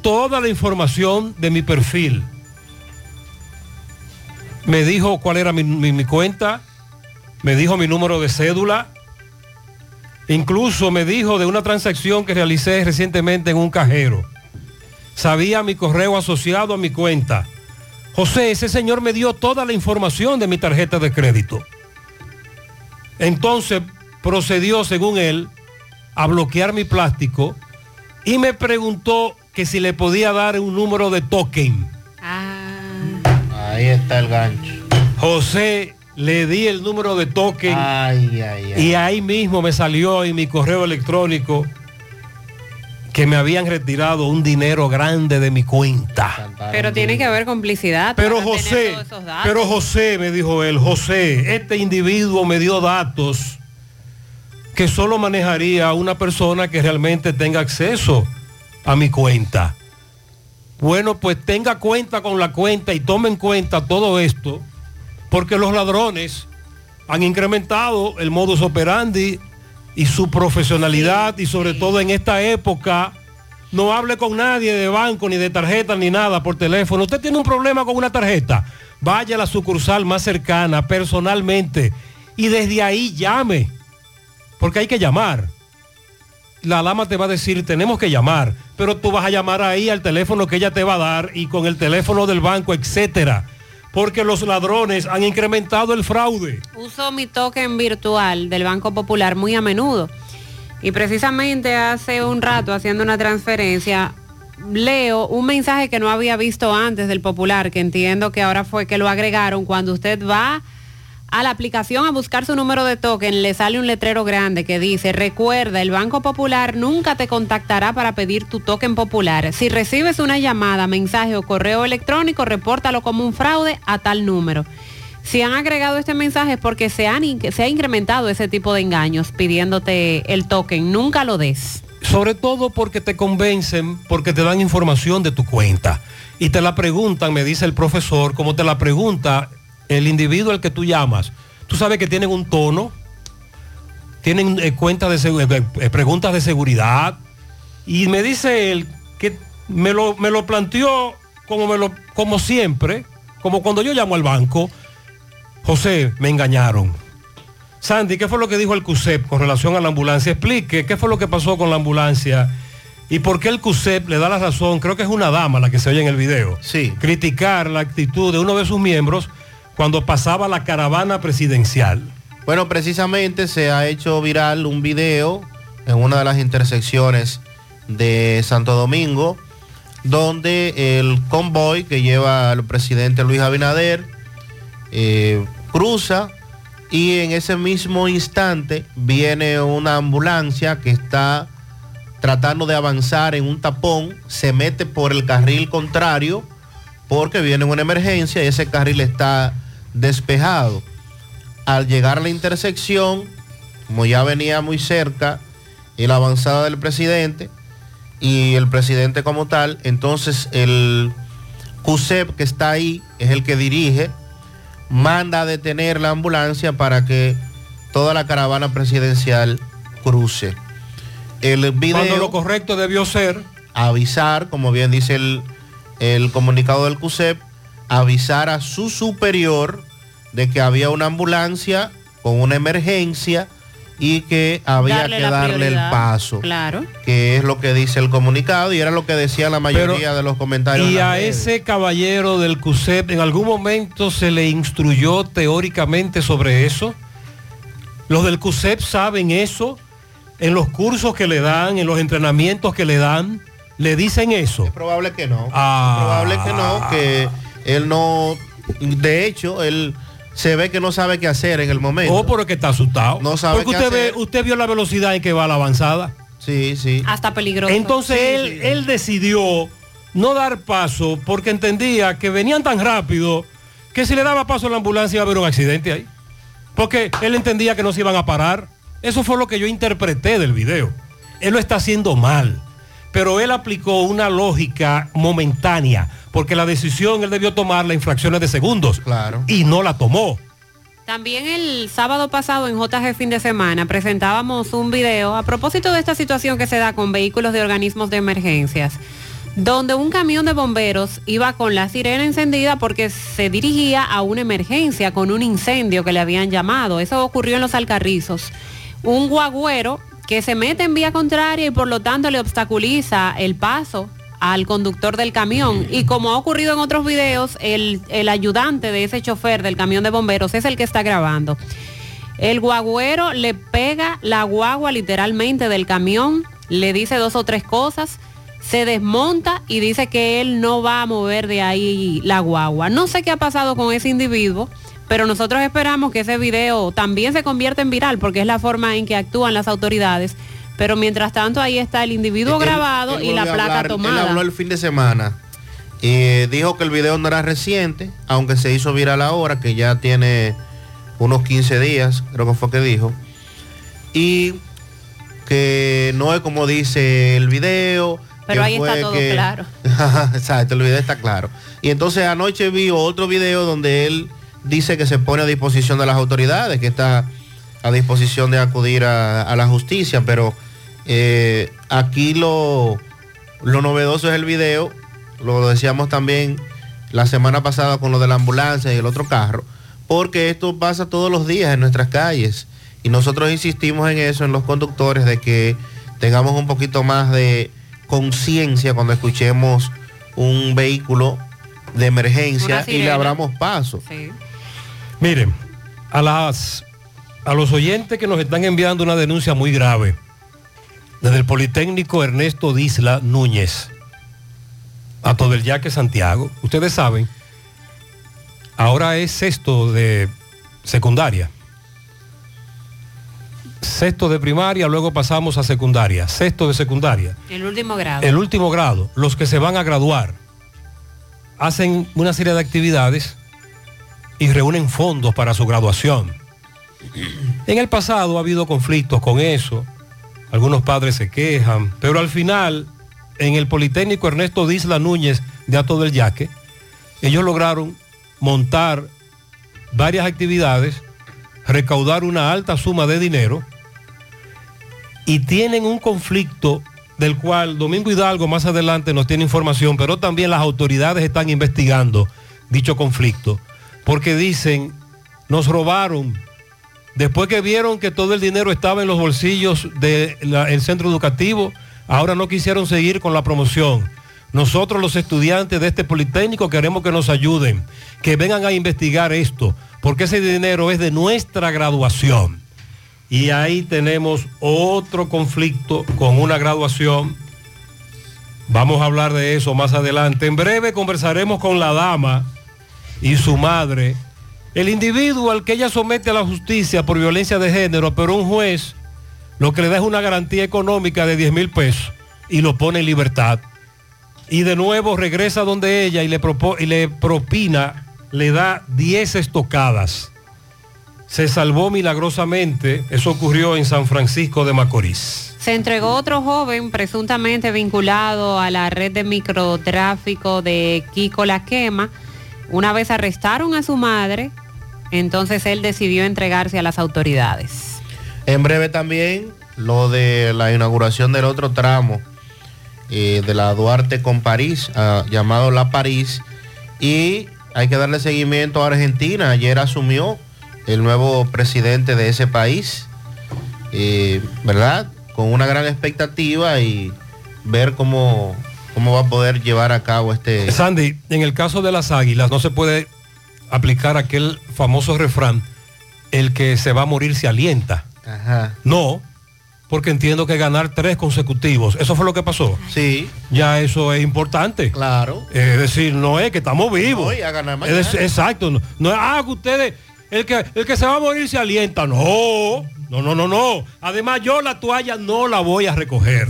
Speaker 5: toda la información de mi perfil. Me dijo cuál era mi, mi- mi cuenta, me dijo mi número de cédula, incluso me dijo de una transacción que realicé recientemente en un cajero. Sabía mi correo asociado a mi cuenta. José, ese señor me dio toda la información de mi tarjeta de crédito. Entonces procedió, según él, a bloquear mi plástico y me preguntó que si le podía dar un número de token.
Speaker 20: Ahí está el gancho.
Speaker 5: José, le di el número de token
Speaker 20: Ay, ay, ay.
Speaker 5: y ahí mismo me salió en mi correo electrónico que me habían retirado un dinero grande de mi cuenta.
Speaker 45: Pero tiene que haber complicidad.
Speaker 5: Pero José, pero José, me dijo él, José, este individuo me dio datos que solo manejaría una persona que realmente tenga acceso a mi cuenta. Bueno, pues tenga cuenta con la cuenta y tome en cuenta todo esto, porque los ladrones han incrementado el modus operandi y su profesionalidad y sobre todo en esta época no hable con nadie de banco ni de tarjeta ni nada por teléfono. Usted tiene un problema con una tarjeta, vaya a la sucursal más cercana personalmente y desde ahí llame, porque hay que llamar. La lama te va a decir, tenemos que llamar, pero tú vas a llamar ahí al teléfono que ella te va a dar y con el teléfono del banco, etcétera. Porque los ladrones han incrementado el fraude.
Speaker 19: Uso mi token virtual del Banco Popular muy a menudo. Y precisamente hace un rato haciendo una transferencia, leo un mensaje que no había visto antes del Popular, que entiendo que ahora fue que lo agregaron. Cuando usted va a la aplicación a buscar su número de token, le sale un letrero grande que dice, recuerda, el Banco Popular nunca te contactará para pedir tu token popular. Si recibes una llamada, mensaje o correo electrónico, repórtalo como un fraude a tal número. Si han agregado este mensaje es porque se, han, se ha incrementado ese tipo de engaños pidiéndote el token. Nunca lo des.
Speaker 5: Sobre todo porque te convencen, porque te dan información de tu cuenta. Y te la preguntan, me dice el profesor, como te la pregunta el individuo al que tú llamas. Tú sabes que tienen un tono, tienen eh, cuentas de eh, eh, preguntas de seguridad. Y me dice él que me lo, me lo planteó como, me lo, como siempre, como cuando yo llamo al banco. José, me engañaron. Sandy, ¿qué fue lo que dijo el CUSEP con relación a la ambulancia? Explique, ¿qué fue lo que pasó con la ambulancia? ¿Y por qué el CUSEP le da la razón? Creo que es una dama la que se oye en el video.
Speaker 20: Sí.
Speaker 5: Criticar la actitud de uno de sus miembros cuando pasaba la caravana presidencial.
Speaker 20: Bueno, precisamente se ha hecho viral un video en una de las intersecciones de Santo Domingo, donde el convoy que lleva al presidente Luis Abinader eh, cruza y en ese mismo instante viene una ambulancia que está tratando de avanzar en un tapón, se mete por el carril contrario porque viene una emergencia y ese carril está despejado. Al llegar a la intersección, como ya venía muy cerca y la avanzada del presidente y el presidente como tal, entonces el CUSEP que está ahí es el que dirige, manda a detener la ambulancia para que toda la caravana presidencial cruce. El video
Speaker 5: Cuando lo correcto debió ser
Speaker 20: avisar, como bien dice el, el comunicado del CUSEP, avisar a su superior de que había una ambulancia con una emergencia y que había
Speaker 19: Darle
Speaker 20: que darle el paso,
Speaker 19: Claro.
Speaker 20: que es lo que dice el comunicado y era lo que decía la mayoría de los comentarios.
Speaker 5: Y a
Speaker 20: redes.
Speaker 5: ese caballero del CUSEP, ¿en algún momento se le instruyó teóricamente sobre eso? ¿Los del CUSEP saben eso? ¿En los cursos que le dan, en los entrenamientos que le dan, le dicen eso?
Speaker 20: Es probable que no.
Speaker 5: Ah.
Speaker 20: Es probable que no, que él no, de hecho, él se ve que no sabe qué hacer en el momento.
Speaker 5: O porque está asustado.
Speaker 20: No sabe
Speaker 5: Porque
Speaker 20: qué
Speaker 5: usted, ve,
Speaker 20: hacer.
Speaker 5: usted vio la velocidad en que va la avanzada.
Speaker 20: Sí, sí.
Speaker 19: Hasta peligroso.
Speaker 5: Entonces él, él decidió no dar paso porque entendía que venían tan rápido que si le daba paso a la ambulancia iba a haber un accidente ahí. Porque él entendía que no se iban a parar. Eso fue lo que yo interpreté del video. Él lo está haciendo mal. Pero él aplicó una lógica momentánea, porque la decisión él debió tomar la infracciones de segundos.
Speaker 20: Claro.
Speaker 5: Y no la tomó.
Speaker 19: También el sábado pasado en JG Fin de Semana presentábamos un video a propósito de esta situación que se da con vehículos de organismos de emergencias, donde un camión de bomberos iba con la sirena encendida porque se dirigía a una emergencia con un incendio que le habían llamado. Eso ocurrió en los Alcarrizos. Un guagüero que se mete en vía contraria y por lo tanto le obstaculiza el paso al conductor del camión. Y como ha ocurrido en otros videos, el, el ayudante de ese chofer del camión de bomberos es el que está grabando. El guagüero le pega la guagua literalmente del camión, le dice dos o tres cosas, se desmonta y dice que él no va a mover de ahí la guagua. No sé qué ha pasado con ese individuo, pero nosotros esperamos que ese video también se convierta en viral porque es la forma en que actúan las autoridades. Pero mientras tanto ahí está el individuo
Speaker 20: Él-
Speaker 19: grabado
Speaker 20: él
Speaker 19: y la placa
Speaker 20: hablar, Él
Speaker 19: tomada.
Speaker 20: habló el fin de semana. Eh, dijo que el video no era reciente, aunque se hizo viral ahora, que ya tiene unos 15 días, creo que fue que dijo. Y que no es como dice el video.
Speaker 19: Pero ahí está todo
Speaker 20: que-
Speaker 19: claro.
Speaker 20: Exacto, el video está claro. Y entonces anoche vi otro video donde él dice que se pone a disposición de las autoridades, que está a disposición de acudir a, a la justicia, pero eh, aquí lo, lo novedoso es el video, lo decíamos también la semana pasada con lo de la ambulancia y el otro carro, porque esto pasa todos los días en nuestras calles y nosotros insistimos en eso, en los conductores, de que tengamos un poquito más de conciencia cuando escuchemos un vehículo de emergencia y le abramos paso.
Speaker 5: Miren, a las a los oyentes que nos están enviando una denuncia muy grave desde el Politécnico Ernesto Disla Núñez a todo el yaque Santiago. Ustedes saben, ahora es sexto de secundaria. Sexto de primaria, luego pasamos a secundaria. Sexto de secundaria.
Speaker 45: El último grado.
Speaker 5: El último grado, los que se van a graduar, hacen una serie de actividades y reúnen fondos para su graduación. En el pasado ha habido conflictos con eso, algunos padres se quejan, pero al final, en el Politécnico Ernesto Disla Núñez de Ato del Yaque, ellos lograron montar varias actividades, recaudar una alta suma de dinero y tienen un conflicto del cual Domingo Hidalgo más adelante nos tiene información, pero también las autoridades están investigando dicho conflicto, porque dicen, nos robaron, después que vieron que todo el dinero estaba en los bolsillos del centro educativo, ahora no quisieron seguir con la promoción. Nosotros los estudiantes de este Politécnico queremos que nos ayuden, que vengan a investigar esto, porque ese dinero es de nuestra graduación. Y ahí tenemos otro conflicto con una graduación. Vamos a hablar de eso más adelante. En breve conversaremos con la dama y su madre. El individuo al que ella somete a la justicia por violencia de género, pero un juez lo que le da es una garantía económica de 10 mil pesos y lo pone en libertad. Y de nuevo regresa donde ella y le, propina, le da 10 estocadas se salvó milagrosamente. Eso ocurrió en San Francisco de Macorís.
Speaker 45: Se entregó otro joven presuntamente vinculado a la red de microtráfico de Kiko La Quema. Una vez arrestaron a su madre, entonces él decidió entregarse a las autoridades.
Speaker 20: En breve también lo de la inauguración del otro tramo eh, de la Duarte con París, ah, llamado La París. Y hay que darle seguimiento a Argentina. Ayer asumió el nuevo presidente de ese país, eh, ¿verdad? Con una gran expectativa y ver cómo, cómo va a poder llevar a cabo este...
Speaker 5: Sandy, en el caso de las águilas no se puede aplicar aquel famoso refrán, el que se va a morir se alienta.
Speaker 20: Ajá.
Speaker 5: No, porque entiendo que ganar tres consecutivos, eso fue lo que pasó.
Speaker 20: Sí.
Speaker 5: Ya eso es importante.
Speaker 20: Claro.
Speaker 5: Es decir, no es que estamos vivos.
Speaker 20: No, a ganar
Speaker 5: Es
Speaker 20: mañana.
Speaker 5: decir, exacto. No, no es, ah, que ustedes, el que, el que se va a morir se alienta. No, no, no, no, no. Además, yo la toalla no la voy a recoger.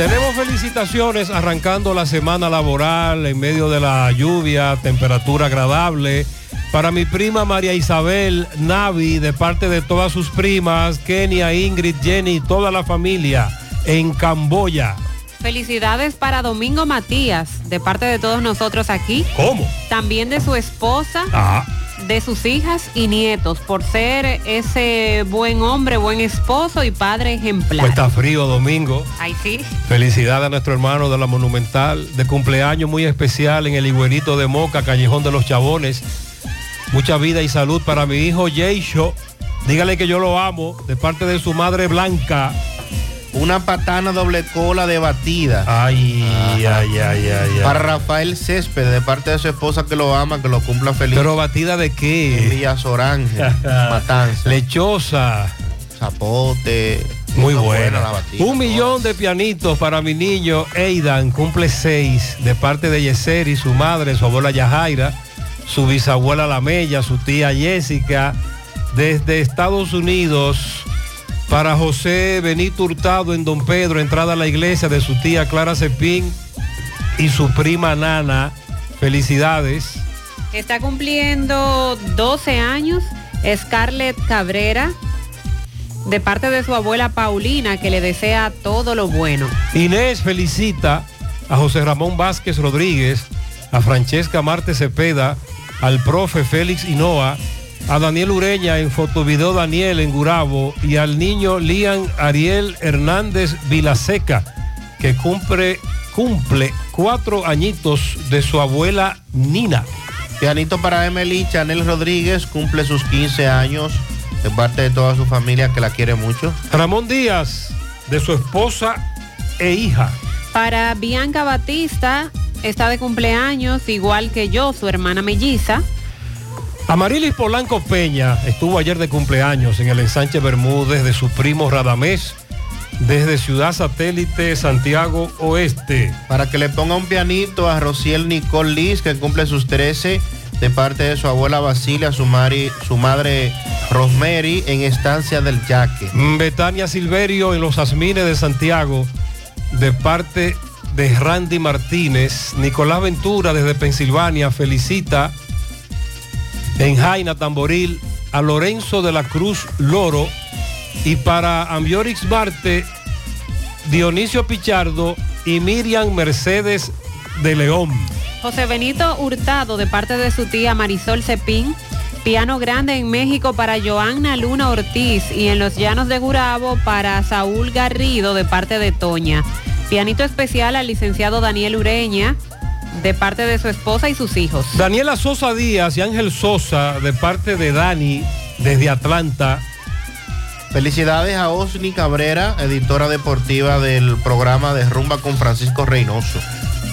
Speaker 5: Tenemos felicitaciones arrancando la semana laboral en medio de la lluvia, temperatura agradable. Para mi prima María Isabel Navi, de parte de todas sus primas, Kenia, Ingrid, Jenny toda la familia en Camboya.
Speaker 45: Felicidades para Domingo Matías, de parte de todos nosotros aquí.
Speaker 5: ¿Cómo?
Speaker 45: También de su esposa,
Speaker 5: Ah,
Speaker 45: de sus hijas y nietos, por ser ese buen hombre, buen esposo y padre ejemplar.
Speaker 5: pues está frío domingo.
Speaker 45: Ay, sí.
Speaker 5: Felicidades a nuestro hermano de la Monumental, de cumpleaños muy especial en el Higuerito de Moca, Callejón de los Chabones. Mucha vida y salud para mi hijo Yeisho. Dígale que yo lo amo, de parte de su madre Blanca.
Speaker 20: Una patana doble cola de batida.
Speaker 5: Ay, ay, ay, ay, ay.
Speaker 20: Para Rafael Césped, de parte de su esposa que lo ama, que lo cumpla feliz.
Speaker 5: Pero batida de qué?
Speaker 20: Villa Sorange, Matanza.
Speaker 5: Lechosa.
Speaker 20: Zapote.
Speaker 5: Muy buena.
Speaker 20: la batida.
Speaker 5: Un millón de pianitos para mi niño Eidan, cumple seis, de parte de Yeseri, su madre, su abuela Yajaira, su bisabuela Lamella, su tía Jessica, desde Estados Unidos, para José Benito Hurtado en Don Pedro, entrada a la iglesia de su tía Clara Cepín y su prima Nana. Felicidades.
Speaker 45: Está cumpliendo 12 años Scarlett Cabrera, de parte de su abuela Paulina, que le desea todo lo bueno.
Speaker 5: Inés felicita a José Ramón Vázquez Rodríguez a Francesca Marte Cepeda, al profe Félix Hinoa, a Daniel Ureña en Fotovideo Daniel en Gurabo y al niño Lian Ariel Hernández Vilaseca, que cumple, cumple cuatro añitos de su abuela Nina.
Speaker 20: Pianito para Emily Chanel Rodríguez, cumple sus 15 años, de parte de toda su familia que la quiere mucho.
Speaker 5: Ramón Díaz, de su esposa e hija.
Speaker 19: Para Bianca Batista, está de cumpleaños, igual que yo, su hermana melliza.
Speaker 5: Amarilis Polanco Peña estuvo ayer de cumpleaños en el ensanche Bermúdez de su primo Radamés desde Ciudad Satélite, Santiago Oeste.
Speaker 20: Para que le ponga un pianito a Rociel Nicole Liz, que cumple sus 13, de parte de su abuela Basilia, su, mari- su madre Rosemary, en Estancia del Yaque.
Speaker 5: Betania Silverio en los Asmines de Santiago, de parte de Randy Martínez. Nicolás Ventura desde Pensilvania felicita en Jaina Tamboril a Lorenzo de la Cruz Loro y para Ambiorix Marte, Dionisio Pichardo y Miriam Mercedes de León.
Speaker 19: José Benito Hurtado, de parte de su tía Marisol Cepín. Piano grande en México para Joanna Luna Ortiz y en los Llanos de Gurabo para Saúl Garrido, de parte de Toña. Pianito especial al licenciado Daniel Ureña, de parte de su esposa y sus hijos.
Speaker 5: Daniela Sosa Díaz y Ángel Sosa, de parte de Dani, desde Atlanta.
Speaker 20: Felicidades a Osni Cabrera, editora deportiva del programa de Rumba con Francisco Reynoso.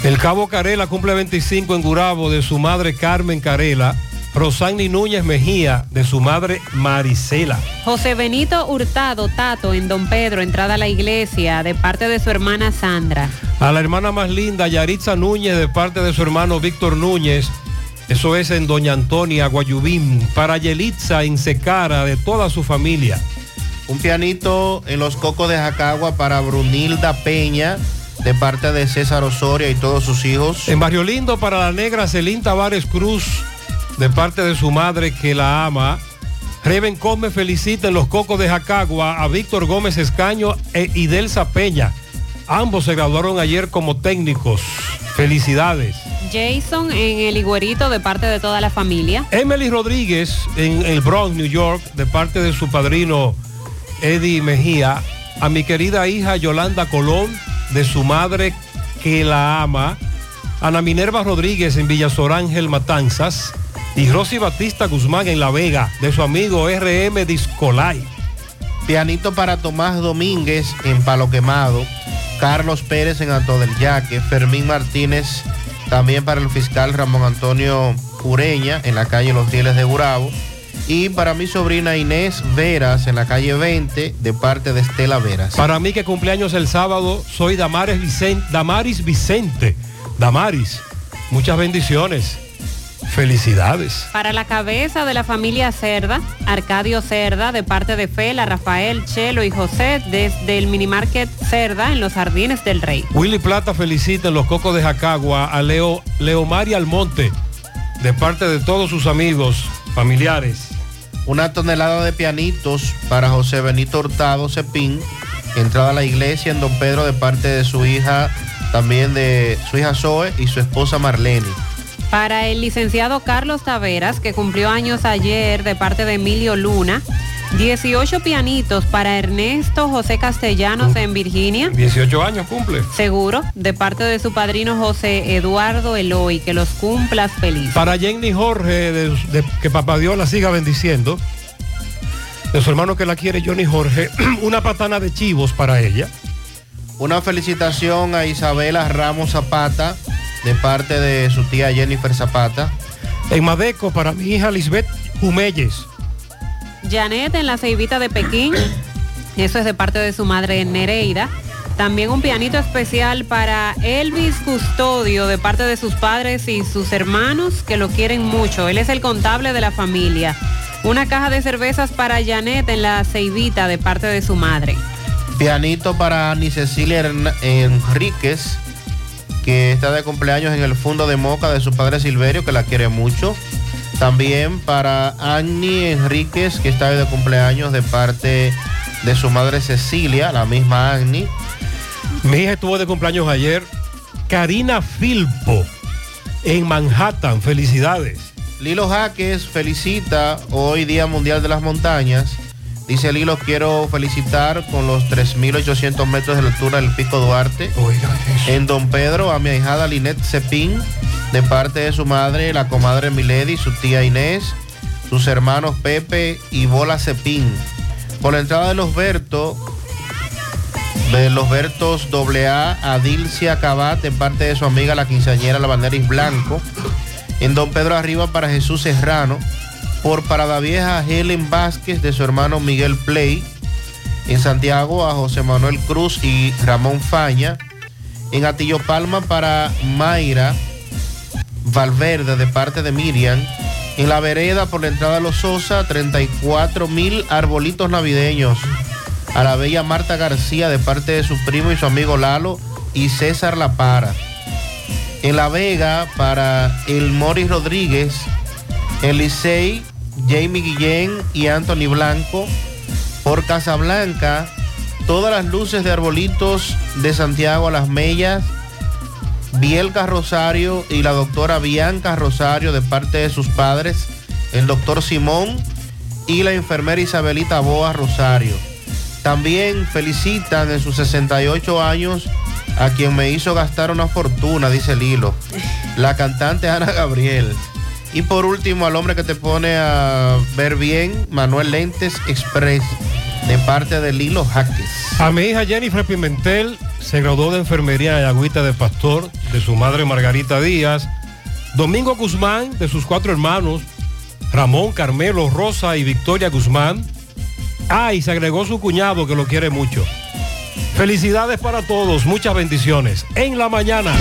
Speaker 5: El Cabo Carela cumple 25 en Gurabo de su madre Carmen Carela. Rosani Núñez Mejía de su madre Marisela.
Speaker 19: José Benito Hurtado Tato en Don Pedro, entrada a la iglesia, de parte de su hermana Sandra.
Speaker 5: A la hermana más linda, Yaritza Núñez, de parte de su hermano Víctor Núñez. Eso es en Doña Antonia Guayubín. Para Yelitza en Secara, de toda su familia.
Speaker 20: Un pianito en los cocos de Jacagua para Brunilda Peña, de parte de César Osoria y todos sus hijos.
Speaker 5: En Barrio Lindo para la negra Celín Tavares Cruz, de parte de su madre que la ama. Reven Come felicita en los cocos de Jacagua a Víctor Gómez Escaño e Idelsa Peña. Ambos se graduaron ayer como técnicos. Felicidades.
Speaker 19: Jason en el Higuerito, de parte de toda la familia.
Speaker 5: Emily Rodríguez en el Bronx, New York, de parte de su padrino Eddie Mejía. A mi querida hija Yolanda Colón, de su madre que la ama. Ana Minerva Rodríguez en Villasorángel Matanzas. Y Rosy Batista Guzmán en La Vega, de su amigo RM Discolay.
Speaker 20: Pianito para Tomás Domínguez en Palo Quemado. Carlos Pérez en Alto del Yaque. Fermín Martínez también para el fiscal Ramón Antonio Ureña en la calle Los Rieles de Burabo. Y para mi sobrina Inés Veras en la calle 20 de parte de Estela Veras.
Speaker 5: Para mí que cumpleaños el sábado, soy Damaris Vicente. Damaris Vicente. Damaris, muchas bendiciones. Felicidades.
Speaker 19: Para la cabeza de la familia Cerda, Arcadio Cerda, de parte de Fela, Rafael, Chelo y José, desde el minimarket Cerda en los Jardines del Rey.
Speaker 5: Willy Plata felicita en los cocos de Jacagua a Leo, Leomari Almonte, de parte de todos sus amigos, familiares.
Speaker 20: Una tonelada de pianitos para José Benito Hurtado Cepín, entrada a la iglesia en Don Pedro de parte de su hija, también de su hija Zoe y su esposa Marlene.
Speaker 19: Para el licenciado Carlos Taveras, que cumplió años ayer de parte de Emilio Luna. 18 pianitos para Ernesto José Castellanos en Virginia.
Speaker 5: 18 años cumple.
Speaker 19: Seguro, de parte de su padrino José Eduardo Eloy, que los cumplas feliz.
Speaker 5: Para Jenny Jorge, de, de- que Papá Dios la siga bendiciendo. De su hermano que la quiere, Johnny Jorge, una patana de chivos para ella.
Speaker 20: Una felicitación a Isabela Ramos Zapata de parte de su tía Jennifer Zapata.
Speaker 5: En Madeco, para mi hija Lisbeth Jumelles.
Speaker 19: Janet en la ceibita de Pekín. Eso es de parte de su madre Nereida. También un pianito especial para Elvis Custodio de parte de sus padres y sus hermanos que lo quieren mucho. Él es el contable de la familia. Una caja de cervezas para Janet en la ceibita de parte de su madre.
Speaker 20: Pianito para Ani Cecilia Enríquez, que está de cumpleaños en el fondo de Moca de su padre Silverio, que la quiere mucho. También para Annie Enríquez, que está de cumpleaños de parte de su madre Cecilia, la misma Annie.
Speaker 5: Mi hija estuvo de cumpleaños ayer. Karina Filpo, en Manhattan. Felicidades.
Speaker 20: Lilo Jaques felicita hoy Día Mundial de las Montañas. Dice Lilo, quiero felicitar con los 3.800 metros de altura del Pico Duarte. En Don Pedro a mi ahijada Linet Cepín, de parte de su madre, la comadre Milady, su tía Inés, sus hermanos Pepe y Bola Cepín. Por la entrada de los Bertos, de los Bertos AA a Dilcia Cabat, de parte de su amiga la quinceañera La Banderis Blanco. En Don Pedro Arriba para Jesús Serrano. Por Parada Vieja Helen Vázquez de su hermano Miguel Play. En Santiago a José Manuel Cruz y Ramón Faña. En Atillo Palma para Mayra Valverde de parte de Miriam. En la vereda por la entrada de los Sosa, 34 mil arbolitos navideños. A la bella Marta García de parte de su primo y su amigo Lalo y César La Para. En La Vega para el Moris Rodríguez, el Licey, Jamie Guillén y Anthony Blanco. Por Casablanca, todas las luces de arbolitos de Santiago a las Mellas, Bielka Rosario y la doctora Bianca Rosario de parte de sus padres, el doctor Simón y la enfermera Isabelita Boa Rosario. También felicitan en sus 68 años a quien me hizo gastar una fortuna, dice Lilo, la cantante Ana Gabriel. Y por último, al hombre que te pone a ver bien, Manuel Lentes Express, de parte de Lilo Jaques.
Speaker 5: A mi hija Jennifer Pimentel se graduó de enfermería en Agüita de Pastor, de su madre Margarita Díaz. Domingo Guzmán, de sus cuatro hermanos, Ramón, Carmelo, Rosa y Victoria Guzmán. Ah, y se agregó su cuñado que lo quiere mucho. Felicidades para todos, muchas bendiciones. En la mañana.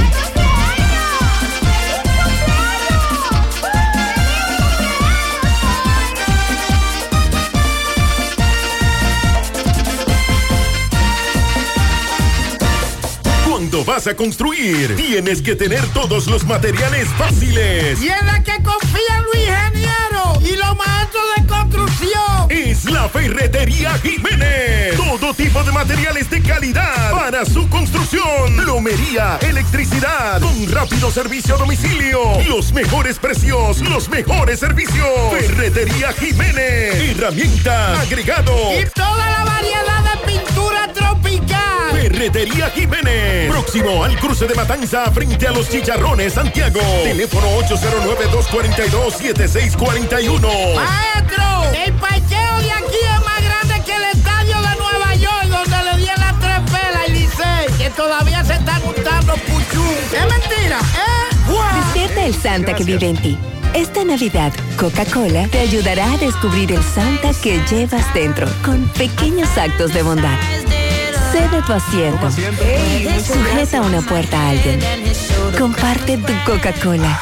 Speaker 4: Vas a construir, tienes que tener todos los materiales fáciles.
Speaker 47: Y en la que confían los ingenieros y los maestros de construcción.
Speaker 4: Es la Ferretería Jiménez. Todo tipo de materiales de calidad para su construcción. Plomería, electricidad, con rápido servicio a domicilio. Los mejores precios, los mejores servicios. Ferretería Jiménez. Herramienta, agregado.
Speaker 47: Y toda la variedad de pintura tropical.
Speaker 4: Ferretería Jiménez. Próximo al cruce de Matanza frente a los Chicharrones, Santiago. Teléfono 809-242-7641.
Speaker 47: Maestro, el parqueo de aquí es más grande que el estadio de Nueva York, donde le dieron las tres pelas y Licey, que todavía se están juntando puchú. Es mentira, ¿eh?
Speaker 10: Despierta el Santa que vive en ti. Esta Navidad, Coca-Cola te ayudará a descubrir el Santa que llevas dentro con pequeños actos de bondad. Cede tu asiento. Sujeta una puerta a alguien. Comparte tu Coca-Cola.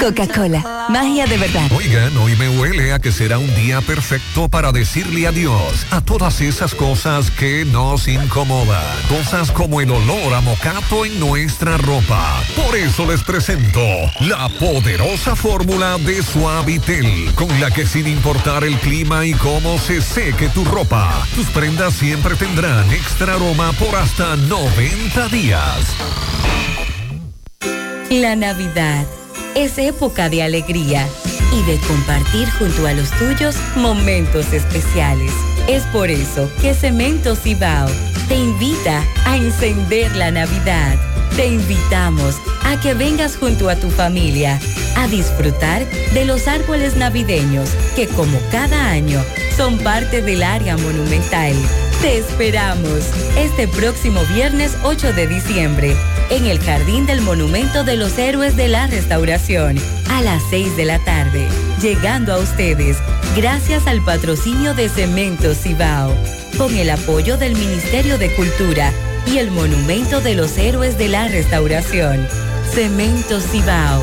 Speaker 10: Coca-Cola, magia de verdad.
Speaker 48: Oigan, hoy me huele a que será un día perfecto para decirle adiós a todas esas cosas que nos incomodan. Cosas como el olor a mocato en nuestra ropa. Por eso les presento la poderosa fórmula de Suavitel, con la que sin importar el clima y cómo se seque tu ropa, tus prendas siempre tendrán extra aroma por hasta 90 días.
Speaker 10: La Navidad es época de alegría y de compartir junto a los tuyos momentos especiales. Es por eso que Cemento Cibao te invita a encender la Navidad. Te invitamos a que vengas junto a tu familia a disfrutar de los árboles navideños que como cada año son parte del área monumental. Te esperamos este próximo viernes 8 de diciembre en el Jardín del Monumento de los Héroes de la Restauración a las 6 de la tarde. Llegando a ustedes gracias al patrocinio de Cemento Cibao, con el apoyo del Ministerio de Cultura y el Monumento de los Héroes de la Restauración. Cemento Cibao,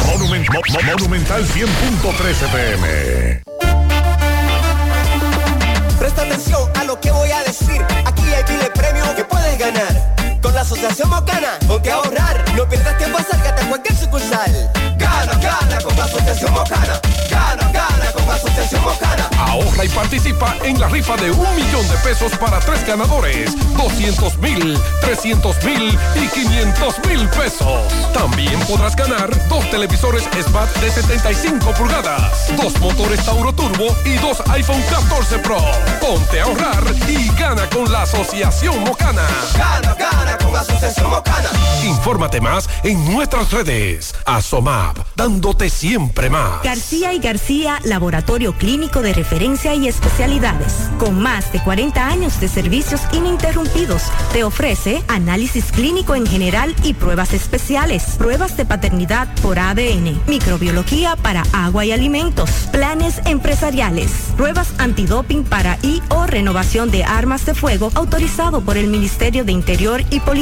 Speaker 49: Monumental 100.13 pm.
Speaker 50: Presta atención a lo que voy a decir. Aquí hay miles premios que puedes ganar. La Asociación Mocana, ponte a ahorrar. No pierdas tiempo, acércate a cualquier sucursal. Gana, gana con la Asociación Mocana. Gana, gana con la Asociación Mocana.
Speaker 4: Ahorra y participa en la rifa de un millón de pesos para tres ganadores. 200 mil, 300 mil y 500 mil pesos. También podrás ganar dos televisores Smart de 75 pulgadas, dos motores Tauro Turbo y dos iPhone 14 Pro. Ponte a ahorrar y gana con la Asociación Mocana.
Speaker 50: Gana, gana con
Speaker 4: Infórmate más en nuestras redes. Asomab, dándote siempre más.
Speaker 51: García y García, laboratorio clínico de referencia y especialidades. Con más de 40 años de servicios ininterrumpidos, te ofrece análisis clínico en general y pruebas especiales, pruebas de paternidad por ADN, microbiología para agua y alimentos, planes empresariales, pruebas antidoping para y o renovación de armas de fuego autorizado por el Ministerio de Interior y Policía.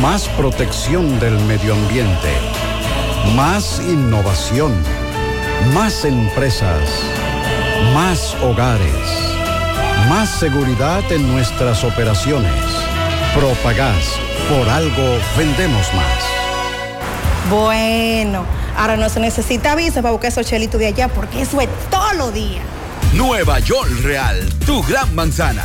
Speaker 32: Más protección del medio ambiente. Más innovación. Más empresas. Más hogares. Más seguridad en nuestras operaciones. Propagás. Por algo vendemos más.
Speaker 52: Bueno, ahora no se necesita visa para buscar esos chelitos de allá porque eso es todo lo día.
Speaker 9: Nueva York Real, tu gran manzana.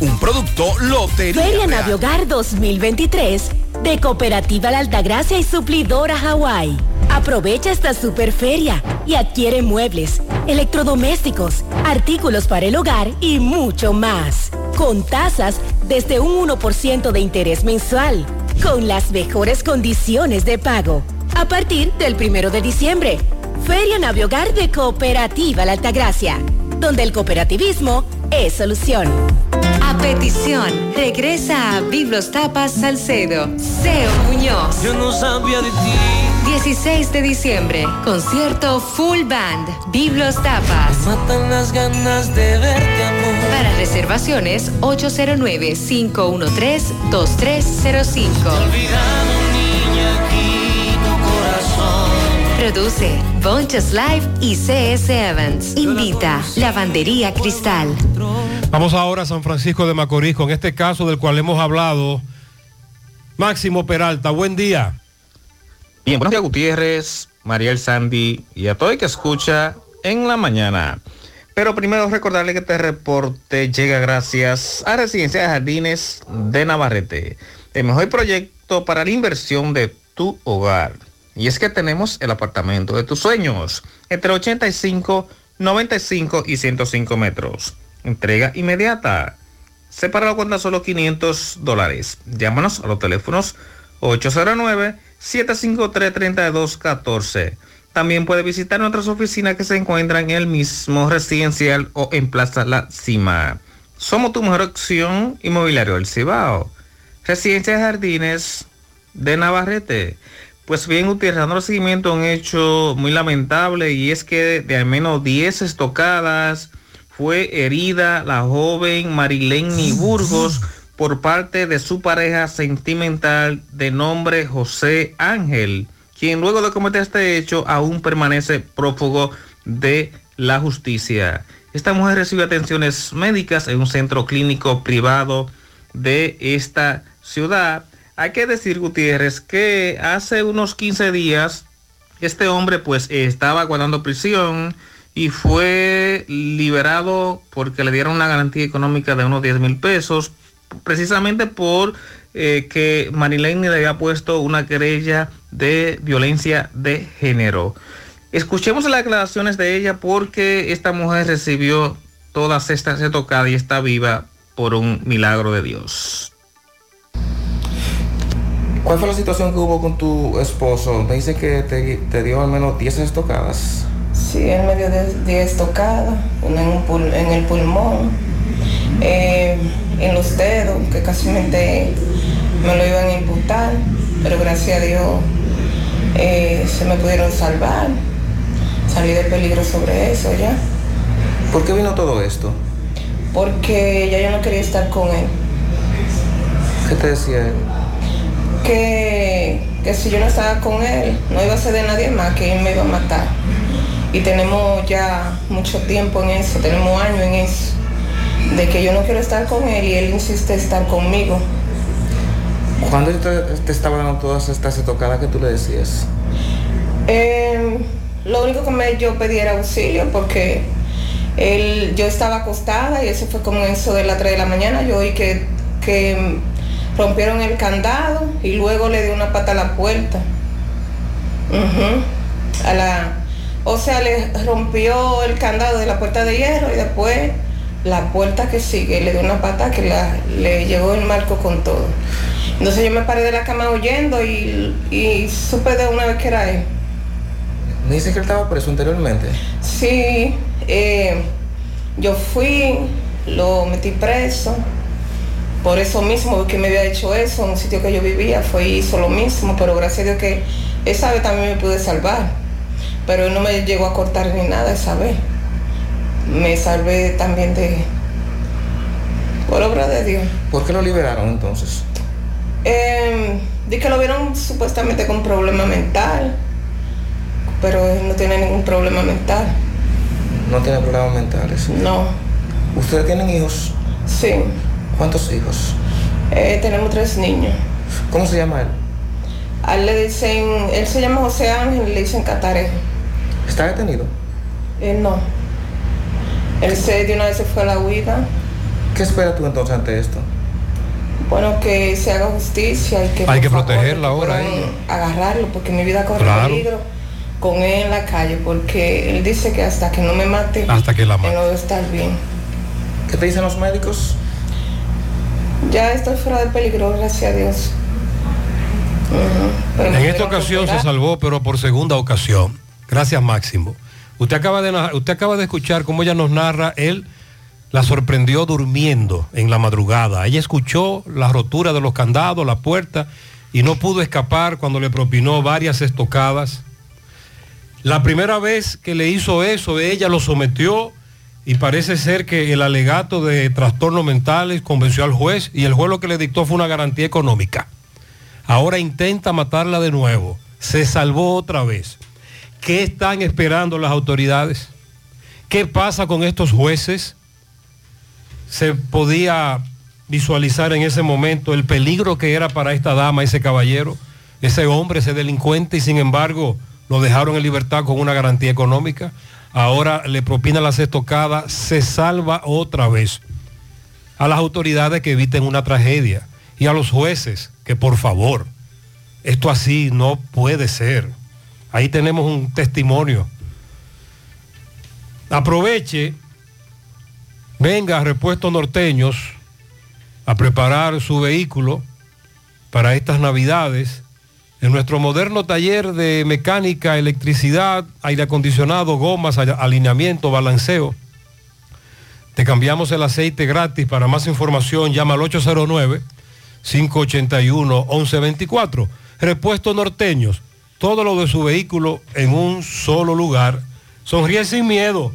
Speaker 9: Un producto Lotería
Speaker 53: Feria
Speaker 9: Real.
Speaker 53: Naviogar 2023 de Cooperativa La Altagracia y Suplidora Hawái. Aprovecha esta super feria y adquiere muebles, electrodomésticos, artículos para el hogar y mucho más. Con tasas desde un 1% de interés mensual. Con las mejores condiciones de pago. A partir del primero de diciembre. Feria Naviogar de Cooperativa La Altagracia. Donde el cooperativismo es solución.
Speaker 8: A petición, regresa a Biblos Tapas Salcedo. Seo Muñoz.
Speaker 54: Yo no sabía de ti.
Speaker 8: 16 de diciembre, concierto full band, Biblos Tapas.
Speaker 54: Me matan las ganas de verte, amor.
Speaker 8: Para reservaciones, 809-513-2305. Produce Bonches Live y CS Evans. Invita Lavandería Cristal.
Speaker 5: Vamos ahora a San Francisco de Macorís con este caso del cual hemos hablado. Máximo Peralta, buen día.
Speaker 51: Bien, buenos días Gutiérrez, Mariel Sandy y a todo el que escucha en la mañana. Pero primero recordarle que este reporte llega gracias a Residencia de Jardines de Navarrete, el mejor proyecto para la inversión de tu hogar. Y es que tenemos el apartamento de tus sueños, entre 85, 95 y 105 metros. Entrega inmediata. Separado cuenta solo 500 dólares. Llámanos a los teléfonos 809-753-3214. También puede visitar nuestras oficinas que se encuentran en el mismo residencial o en Plaza La Cima. Somos tu mejor opción inmobiliario del Cibao. Residencia de Jardines de Navarrete. Pues bien, Gutiérrez, dando seguimiento un hecho muy lamentable y es que de al menos 10 estocadas fue herida la joven Marileni Burgos por parte de su pareja sentimental de nombre José Ángel, quien luego de cometer este hecho aún permanece prófugo de la justicia. Esta mujer recibe atenciones médicas en un centro clínico privado de esta ciudad. Hay que decir, Gutiérrez, que hace unos 15 días este hombre pues estaba guardando prisión y fue liberado porque le dieron una garantía económica de unos 10 mil pesos, precisamente por eh, que Marilene le había puesto una querella de violencia de género. Escuchemos las declaraciones de ella porque esta mujer recibió todas estas tocadas y está viva por un milagro de Dios. ¿Cuál fue la situación que hubo con tu esposo? Me dice que te, te dio al menos 10 estocadas.
Speaker 55: Sí, él me dio 10 estocadas, una en, un pul- en el pulmón, eh, en los dedos, que casi me, lo iban a imputar, pero gracias a Dios eh, se me pudieron salvar. Salí de peligro sobre eso ya.
Speaker 51: ¿Por qué vino todo esto?
Speaker 55: Porque ya yo no quería estar con él.
Speaker 51: ¿Qué te decía él?
Speaker 55: Que, que si yo no estaba con él, no iba a ser de nadie más, que él me iba a matar. Y tenemos ya mucho tiempo en eso, tenemos años en eso, de que yo no quiero estar con él y él insiste en estar conmigo.
Speaker 51: ¿Cuándo te, te estaba dando todas estas estocadas que tú le decías?
Speaker 55: Eh, lo único que me, yo pedí era auxilio porque él, yo estaba acostada y eso fue como eso de las 3 de la mañana, yo oí que, que rompieron el candado y luego le dio una pata a la puerta. A la, o sea, le rompió el candado de la puerta de hierro y después la puerta que sigue le dio una pata que la, le llevó el marco con todo. Entonces yo me paré de la cama oyendo y, y supe de una vez que era él.
Speaker 51: Me dice que él estaba preso anteriormente.
Speaker 55: Sí, eh, yo fui, lo metí preso. Por eso mismo que me había hecho eso en un sitio que yo vivía, fue hizo lo mismo, pero gracias a Dios que esa vez también me pude salvar. Pero él no me llegó a cortar ni nada esa vez. Me salvé también de... Por obra de Dios.
Speaker 51: ¿Por qué lo liberaron entonces?
Speaker 55: Eh, que lo vieron supuestamente con problema mental, pero él no tiene ningún problema mental.
Speaker 51: No tiene problemas mentales.
Speaker 55: No.
Speaker 51: ¿Ustedes tienen hijos?
Speaker 55: Sí.
Speaker 51: ¿Cuántos hijos?
Speaker 55: Eh, tenemos tres niños.
Speaker 51: ¿Cómo se llama él?
Speaker 55: A él le dicen, él se llama José Ángel, le dicen Catarejo.
Speaker 51: ¿Está detenido?
Speaker 55: Él no. Él se de una vez se fue a la huida.
Speaker 51: ¿Qué esperas tú entonces ante esto?
Speaker 55: Bueno, que se haga justicia y que
Speaker 5: Hay que
Speaker 55: favor,
Speaker 5: protegerla ahora, ella.
Speaker 55: agarrarlo porque mi vida corre
Speaker 5: Claro.
Speaker 55: peligro con él en la calle porque él dice que hasta que no me mate
Speaker 5: Hasta que la mate.
Speaker 55: no estar bien.
Speaker 51: ¿Qué te dicen los médicos?
Speaker 55: Ya estoy fuera de peligro, gracias a Dios.
Speaker 5: En esta ocasión se salvó, pero por segunda ocasión. Gracias, Máximo. Usted acaba de, usted acaba de escuchar cómo ella nos narra, él la sorprendió durmiendo en la madrugada. Ella escuchó la rotura de los candados, la puerta, y no pudo escapar cuando le propinó varias estocadas. La primera vez que le hizo eso, ella lo sometió y parece ser que el alegato de trastornos mentales convenció al juez y el juez lo que le dictó fue una garantía económica. Ahora intenta matarla de nuevo. Se salvó otra vez. ¿Qué están esperando las autoridades? ¿Qué pasa con estos jueces? Se podía visualizar en ese momento el peligro que era para esta dama, ese caballero, ese hombre, ese delincuente, y sin embargo lo dejaron en libertad con una garantía económica. Ahora le propina la estocada, se salva otra vez. A las autoridades que eviten una tragedia y a los jueces que por favor, esto así no puede ser. Ahí tenemos un testimonio. Aproveche, venga a Repuestos Norteños a preparar su vehículo para estas navidades en nuestro moderno taller de mecánica, electricidad, aire acondicionado, gomas, alineamiento, balanceo. Te cambiamos el aceite gratis. Para más información llama al 809-581-1124. Repuesto norteños. Todo lo de su vehículo en un solo lugar. Sonríe sin miedo.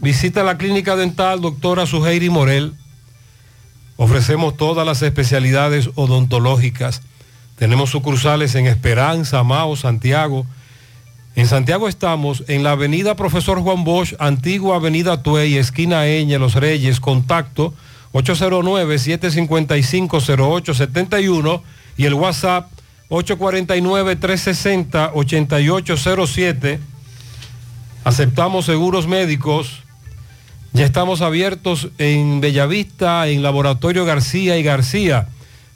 Speaker 5: Visita la clínica dental doctora Suheiri Morel. Ofrecemos todas las especialidades odontológicas. Tenemos sucursales en Esperanza, Mao, Santiago. En Santiago estamos en la avenida Profesor Juan Bosch, antigua avenida Tuey, esquina Eña, Los Reyes, contacto 809-755-0871 y el WhatsApp 849-360-8807. Aceptamos seguros médicos. Ya estamos abiertos en Bellavista, en Laboratorio García y García.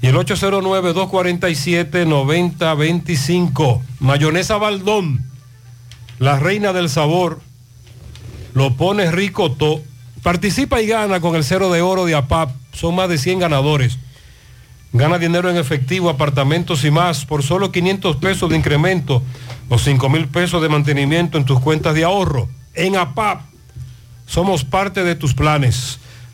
Speaker 5: Y el 809-247-9025. Mayonesa Baldón, la reina del sabor. Lo pone rico todo. Participa y gana con el cero de oro de APAP. Son más de 100 ganadores. Gana dinero en efectivo, apartamentos y más por solo 500 pesos de incremento o 5 mil pesos de mantenimiento en tus cuentas de ahorro. En APAP somos parte de tus planes.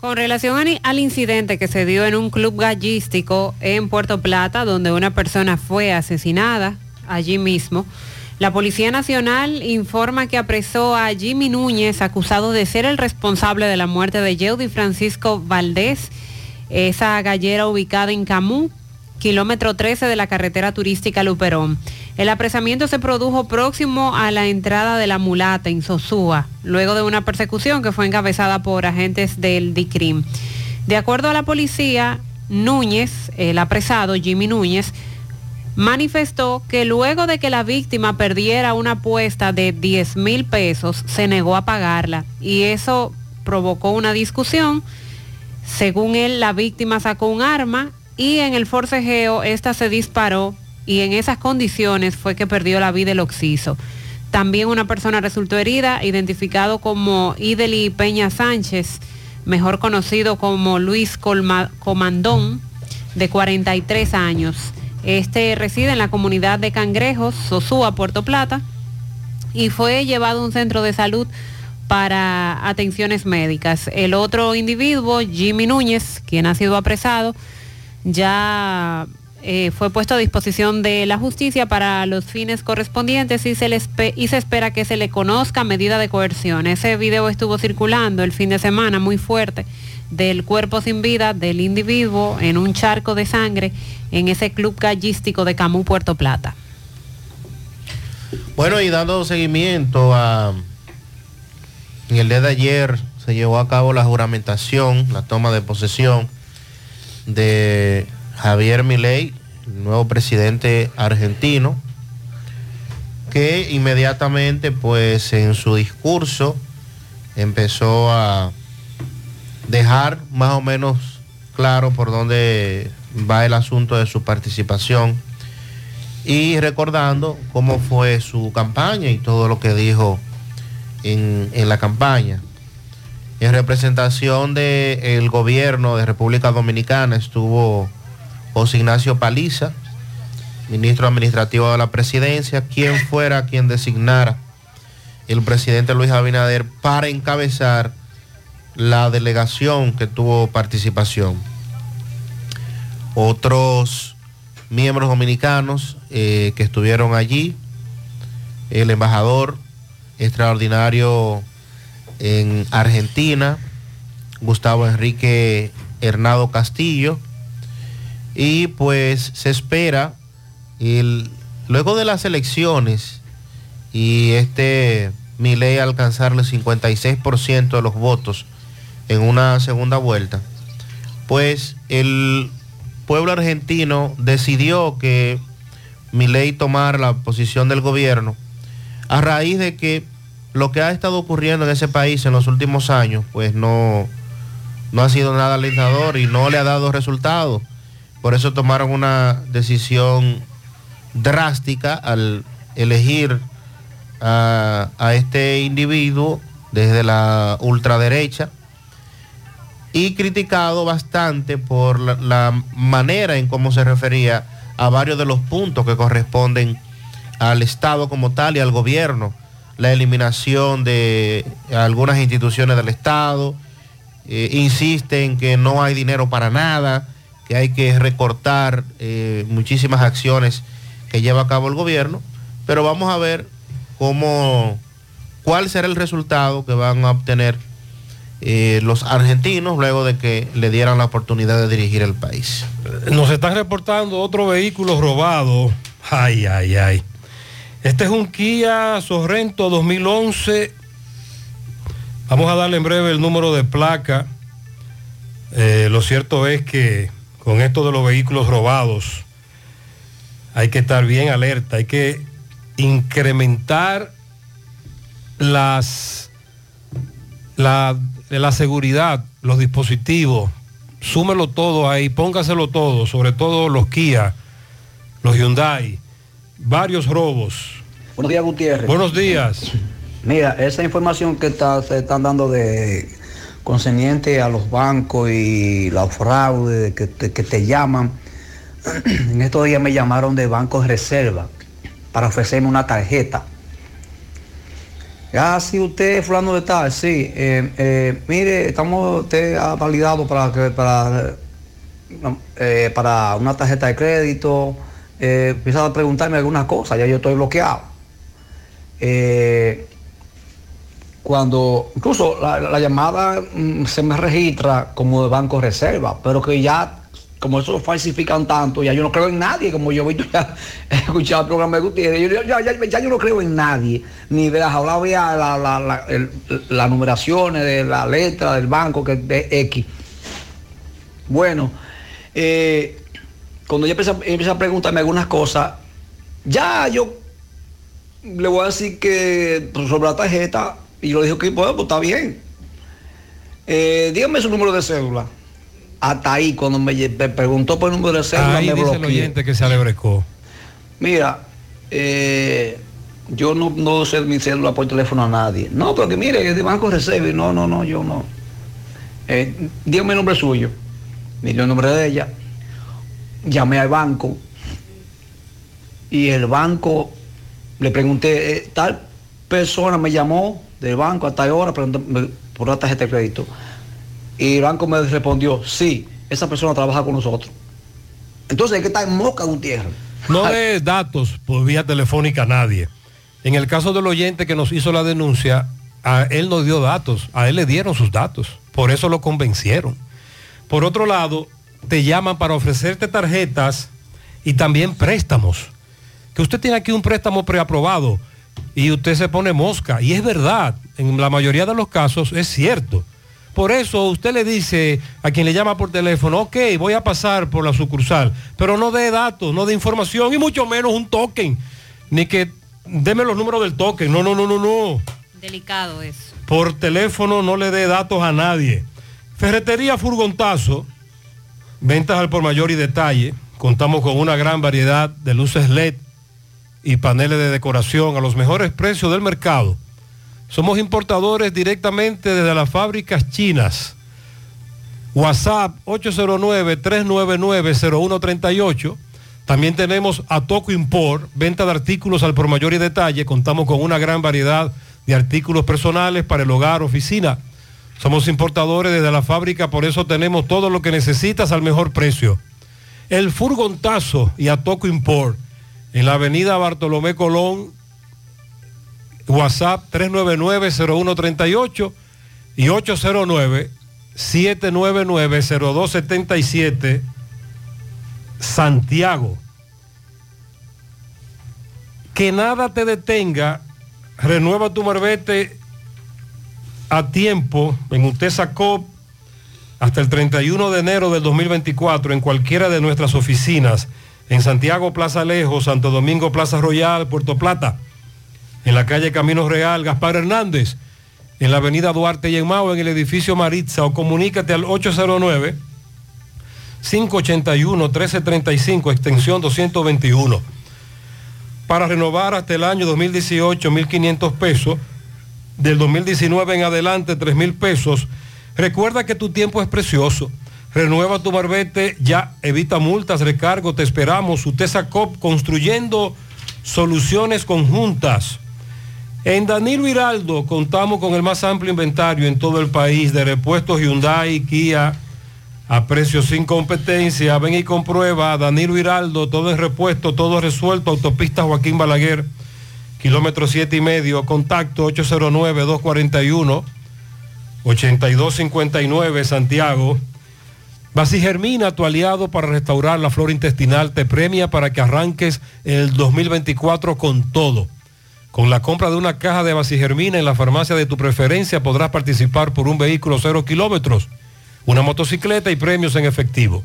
Speaker 19: Con relación al incidente que se dio en un club gallístico en Puerto Plata, donde una persona fue asesinada allí mismo, la Policía Nacional informa que apresó a Jimmy Núñez, acusado de ser el responsable de la muerte de Yeudi Francisco Valdés, esa gallera ubicada en Camú, kilómetro 13 de la carretera turística Luperón. El apresamiento se produjo próximo a la entrada de la mulata en Sosúa, luego de una persecución que fue encabezada por agentes del DICRIM. De acuerdo a la policía, Núñez, el apresado Jimmy Núñez, manifestó que luego de que la víctima perdiera una apuesta de 10 mil pesos, se negó a pagarla y eso provocó una discusión. Según él, la víctima sacó un arma y en el forcejeo esta se disparó y en esas condiciones fue que perdió la vida el occiso. También una persona resultó herida, identificado como Ideli Peña Sánchez, mejor conocido como Luis Comandón, de 43 años. Este reside en la comunidad de Cangrejos, Sosúa, Puerto Plata, y fue llevado a un centro de salud para atenciones médicas. El otro individuo, Jimmy Núñez, quien ha sido apresado, ya eh, fue puesto a disposición de la justicia para los fines correspondientes y se, y se espera que se le conozca medida de coerción. Ese video estuvo circulando el fin de semana muy fuerte del cuerpo sin vida del individuo en un charco de sangre en ese club gallístico de Camú, Puerto Plata.
Speaker 56: Bueno, y dando seguimiento a... En el día de ayer se llevó a cabo la juramentación, la toma de posesión de Javier Milei, nuevo presidente argentino, que inmediatamente pues en su discurso empezó a
Speaker 20: dejar más o menos claro por dónde va el asunto de su participación y recordando cómo fue su campaña y todo lo que dijo en, en la campaña. En representación del gobierno de República Dominicana estuvo José Ignacio Paliza, ministro administrativo de la presidencia, quien fuera quien designara el presidente Luis Abinader para encabezar la delegación que tuvo participación. Otros miembros dominicanos eh, que estuvieron allí, el embajador extraordinario en Argentina, Gustavo Enrique Hernado Castillo, y pues se espera, el, luego de las elecciones y este Milei alcanzar el 56% de los votos en una segunda vuelta, pues el pueblo argentino decidió que Milei tomara la posición del gobierno a raíz de que lo que ha estado ocurriendo en ese país en los últimos años, pues no, no ha sido nada alentador y no le ha dado resultados. Por eso tomaron una decisión drástica al elegir a, este individuo desde la ultraderecha y criticado bastante por la, la, manera en cómo se refería a varios de los puntos que corresponden al Estado como tal y al gobierno, la eliminación de algunas instituciones del Estado, eh, insiste en que no hay dinero para nada, que hay que recortar eh, muchísimas acciones que lleva a cabo el gobierno, pero vamos a ver cómo, cuál será el resultado que van a obtener eh, los argentinos luego de que le dieran la oportunidad de dirigir el país.
Speaker 5: Nos están reportando otro vehículo robado. Ay, ay, ay. Este es un Kia Sorrento 2011. Vamos a darle en breve el número de placa. Eh, lo cierto es que con esto de los vehículos robados hay que estar bien alerta, hay que incrementar las la, la seguridad, los dispositivos, súmelo todo ahí, póngaselo todo, sobre todo los Kia, los Hyundai, varios robos.
Speaker 24: Buenos días, Gutiérrez.
Speaker 5: Buenos días.
Speaker 24: Mira, esa información que está, se están dando de concerniente a los bancos y los fraudes que te, que te llaman. En estos días me llamaron de bancos de reserva para ofrecerme una tarjeta. Ah, sí, usted fulano de tal, sí. Eh, eh, mire, estamos usted ha validado para para, eh, para una tarjeta de crédito. Empieza a preguntarme algunas cosas, ya yo estoy bloqueado. Cuando incluso la, la llamada mm, se me registra como de banco reserva, pero que ya como eso lo falsifican tanto, ya yo no creo en nadie, como yo he visto escuchado el programa de Gutiérrez, yo, ya, ya, ya yo no creo en nadie, ni de las hablar ya la, la, la, las numeraciones de la letra del banco que de X. Bueno, eh, cuando ella empieza, empieza a preguntarme algunas cosas, ya yo le voy a decir que sobre la tarjeta, y yo le dije que bueno, pues está bien. Eh, dígame su número de cédula. Hasta ahí, cuando me, preguntó por el número de cédula,
Speaker 5: Ahí
Speaker 24: me
Speaker 5: dice el
Speaker 24: bloqueé.
Speaker 5: oyente que se alebrecó.
Speaker 24: Mira, eh, yo no, no sé mi cédula por teléfono a nadie. No, porque mire, es de Banco Reserve. No, no, no, yo no. Eh, dígame el nombre suyo. Me dio el nombre de ella. Llamé al banco. Y el banco, le pregunté, eh, tal persona me llamó del banco hasta ahora por una tarjeta de crédito. Y el banco me respondió, sí, esa persona trabaja con nosotros. Entonces hay que estar en Moca, Gutiérrez.
Speaker 5: No de datos por vía telefónica a nadie. En el caso del oyente que nos hizo la denuncia, a él no dio datos, a él le dieron sus datos. Por eso lo convencieron. Por otro lado, te llaman para ofrecerte tarjetas y también préstamos. Que usted tiene aquí un préstamo preaprobado y usted se pone mosca. Y es verdad, en la mayoría de los casos es cierto. Por eso usted le dice a quien le llama por teléfono, ok, voy a pasar por la sucursal, pero no dé datos, no dé información y mucho menos un token, ni que deme los números del token. No, no, no, no, no.
Speaker 19: Delicado eso.
Speaker 5: Por teléfono no le dé datos a nadie. Ferretería Furgontazo, ventas al por mayor y detalle. Contamos con una gran variedad de luces LED y paneles de decoración a los mejores precios del mercado. Somos importadores directamente desde las fábricas chinas. WhatsApp 809-399-0138. También tenemos Atoco Import, venta de artículos al por mayor y detalle. Contamos con una gran variedad de artículos personales para el hogar, oficina. Somos importadores desde la fábrica, por eso tenemos todo lo que necesitas al mejor precio. El Furgontazo y Atoco Import en la avenida Bartolomé Colón, WhatsApp 399-0138 y 809-799-0277, Santiago. Que nada te detenga, renueva tu marbete a tiempo en Utesa Cop hasta el 31 de enero del 2024 en cualquiera de nuestras oficinas en Santiago Plaza Lejos, Santo Domingo Plaza Royal, Puerto Plata, en la calle Camino Real, Gaspar Hernández, en la avenida Duarte y en Mao, en el edificio Maritza, o comunícate al 809 581 1335, extensión 221. Para renovar hasta el año 2018, 1.500 pesos. Del 2019 en adelante, 3.000 pesos. Recuerda que tu tiempo es precioso. Renueva tu barbete, ya evita multas, recargo, te esperamos. Utesa Cop construyendo soluciones conjuntas. En Danilo Hiraldo contamos con el más amplio inventario en todo el país de repuestos Hyundai, Kia, a precios sin competencia. Ven y comprueba. Danilo Hiraldo, todo en repuesto, todo resuelto. Autopista Joaquín Balaguer, kilómetro siete y medio. Contacto 809-241-8259, Santiago. Germina, tu aliado para restaurar la flora intestinal, te premia para que arranques el 2024 con todo. Con la compra de una caja de Germina en la farmacia de tu preferencia podrás participar por un vehículo cero kilómetros, una motocicleta y premios en efectivo.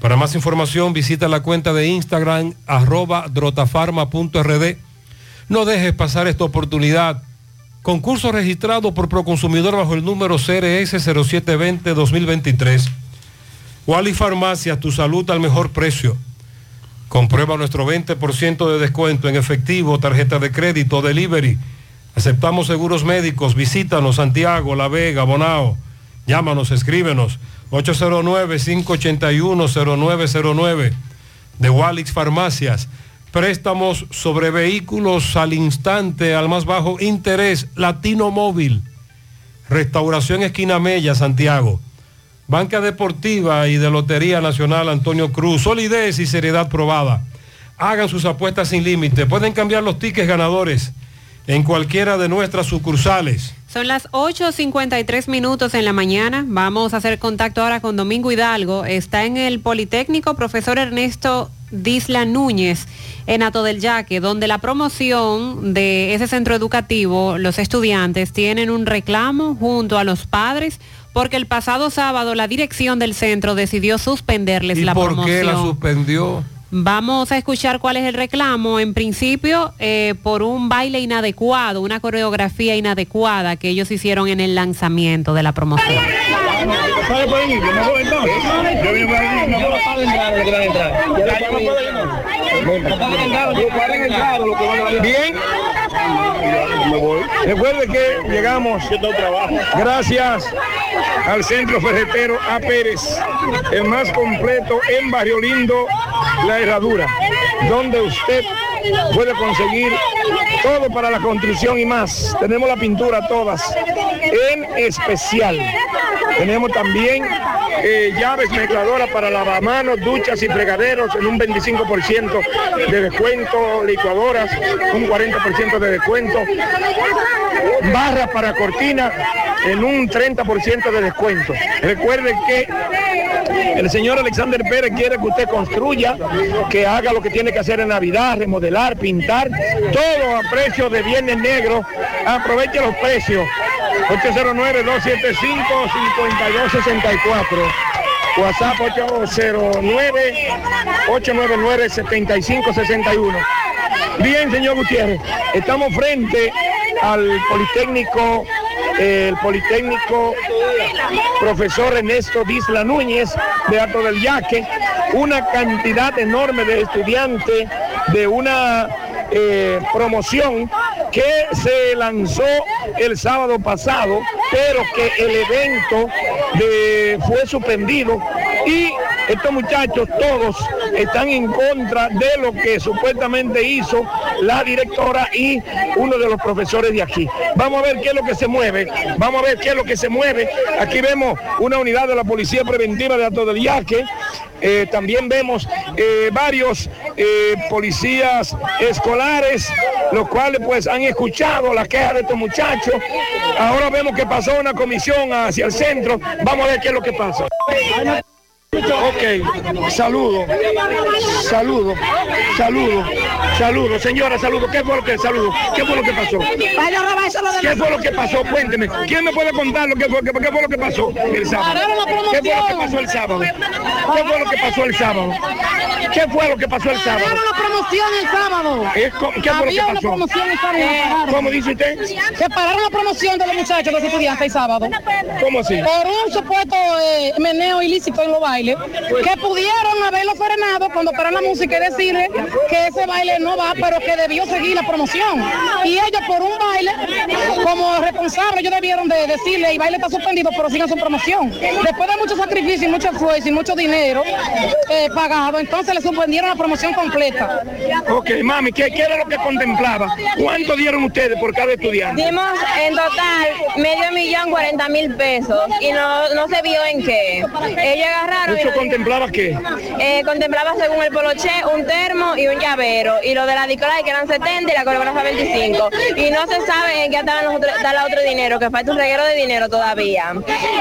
Speaker 5: Para más información visita la cuenta de Instagram arroba drotafarma.rd. No dejes pasar esta oportunidad. Concurso registrado por Proconsumidor bajo el número CRS 0720-2023. Wally Farmacias, tu salud al mejor precio. Comprueba nuestro 20% de descuento en efectivo, tarjeta de crédito, delivery. Aceptamos seguros médicos. Visítanos Santiago, La Vega, Bonao. Llámanos, escríbenos. 809-581-0909 de Walix Farmacias. Préstamos sobre vehículos al instante, al más bajo interés. Latino Móvil. Restauración Esquina Mella, Santiago. Banca Deportiva y de Lotería Nacional Antonio Cruz. Solidez y seriedad probada. Hagan sus apuestas sin límite. Pueden cambiar los tickets ganadores en cualquiera de nuestras sucursales.
Speaker 19: Son las 8.53 minutos en la mañana. Vamos a hacer contacto ahora con Domingo Hidalgo. Está en el Politécnico, profesor Ernesto Disla Núñez, en Ato del Yaque, donde la promoción de ese centro educativo, los estudiantes tienen un reclamo junto a los padres porque el pasado sábado la dirección del centro decidió suspenderles
Speaker 5: ¿Y
Speaker 19: la
Speaker 5: por
Speaker 19: promoción.
Speaker 5: qué la suspendió?
Speaker 19: Vamos a escuchar cuál es el reclamo. En principio, eh, por un baile inadecuado, una coreografía inadecuada que ellos hicieron en el lanzamiento de la promoción.
Speaker 26: Bien. Recuerde que llegamos gracias al Centro Ferretero A. Pérez, el más completo en Barrio Lindo, La Herradura, donde usted puede conseguir todo para la construcción y más. Tenemos la pintura todas en especial. Tenemos también eh, llaves mezcladoras para lavamanos, duchas y fregaderos en un 25% de descuento, licuadoras, un 40% de descuento, barras para cortina en un 30% de descuento. Recuerde que el señor Alexander Pérez quiere que usted construya, que haga lo que tiene que hacer en Navidad, remodelar, pintar, todo a precio de bienes negros. Aproveche los precios. 809-275-5264. WhatsApp 809-899-7561. Bien, señor Gutiérrez, estamos frente al Politécnico el Politécnico profesor Ernesto Disla Núñez de Alto del Yaque, una cantidad enorme de estudiantes de una eh, promoción que se lanzó el sábado pasado, pero que el evento de- fue suspendido y estos muchachos todos están en contra de lo que supuestamente hizo la directora y uno de los profesores de aquí. Vamos a ver qué es lo que se mueve, vamos a ver qué es lo que se mueve. Aquí vemos una unidad de la Policía Preventiva de Alto del Yaque. Eh, también vemos eh, varios eh, policías escolares, los cuales pues han escuchado la queja de estos muchachos. Ahora vemos que pasó una comisión hacia el centro. Vamos a ver qué es lo que pasa. Ok, saludo, saludo, saludo, saludo, señora, saludo. ¿Qué fue lo que saludo? ¿Qué fue lo que pasó? ¿Qué fue lo que pasó? Cuénteme. ¿Quién me puede contar lo que fue, qué, qué fue lo que pasó el sábado? ¿Qué fue lo que pasó el sábado? ¿Qué fue lo que pasó el sábado? ¿Qué fue lo que pasó el sábado?
Speaker 57: Pararon la promoción el sábado.
Speaker 26: Eh, ¿co- qué fue lo que pasó?
Speaker 57: promoción el sábado. y la
Speaker 26: Eh. ¿Cómo dice usted?
Speaker 57: Se pararon la promoción de los muchachos, de los estudiantes el sábado.
Speaker 26: ¿Cómo así?
Speaker 57: Por un supuesto eh, meneo ilícito en los bailes, que pudieron haberlo frenado cuando pararon la música y decirle que ese baile no va, pero que debió seguir la promoción. Y ellos por un baile, como responsables, ellos debieron de decirle, el baile está suspendido, pero sigan su promoción. Después de mucho sacrificio y mucho esfuerzo y mucho dinero eh, pagado, entonces le suspendieron la promoción completa.
Speaker 26: Ok, mami, ¿qué, qué era lo que contemplaba? ¿Cuánto dieron ustedes por cada estudiante?
Speaker 58: Dimos en total medio millón cuarenta mil pesos y no, no se vio en qué. Ellos agarraron
Speaker 26: ¿Eso
Speaker 58: nos-
Speaker 26: contemplaba qué?
Speaker 58: eh, contemplaba según el poloché un termo y un llavero y lo de la Nicolai que eran 70 y la coreógrafa 25 y no se sabe en qué estaban los otros, está otro dinero que falta un reguero de dinero todavía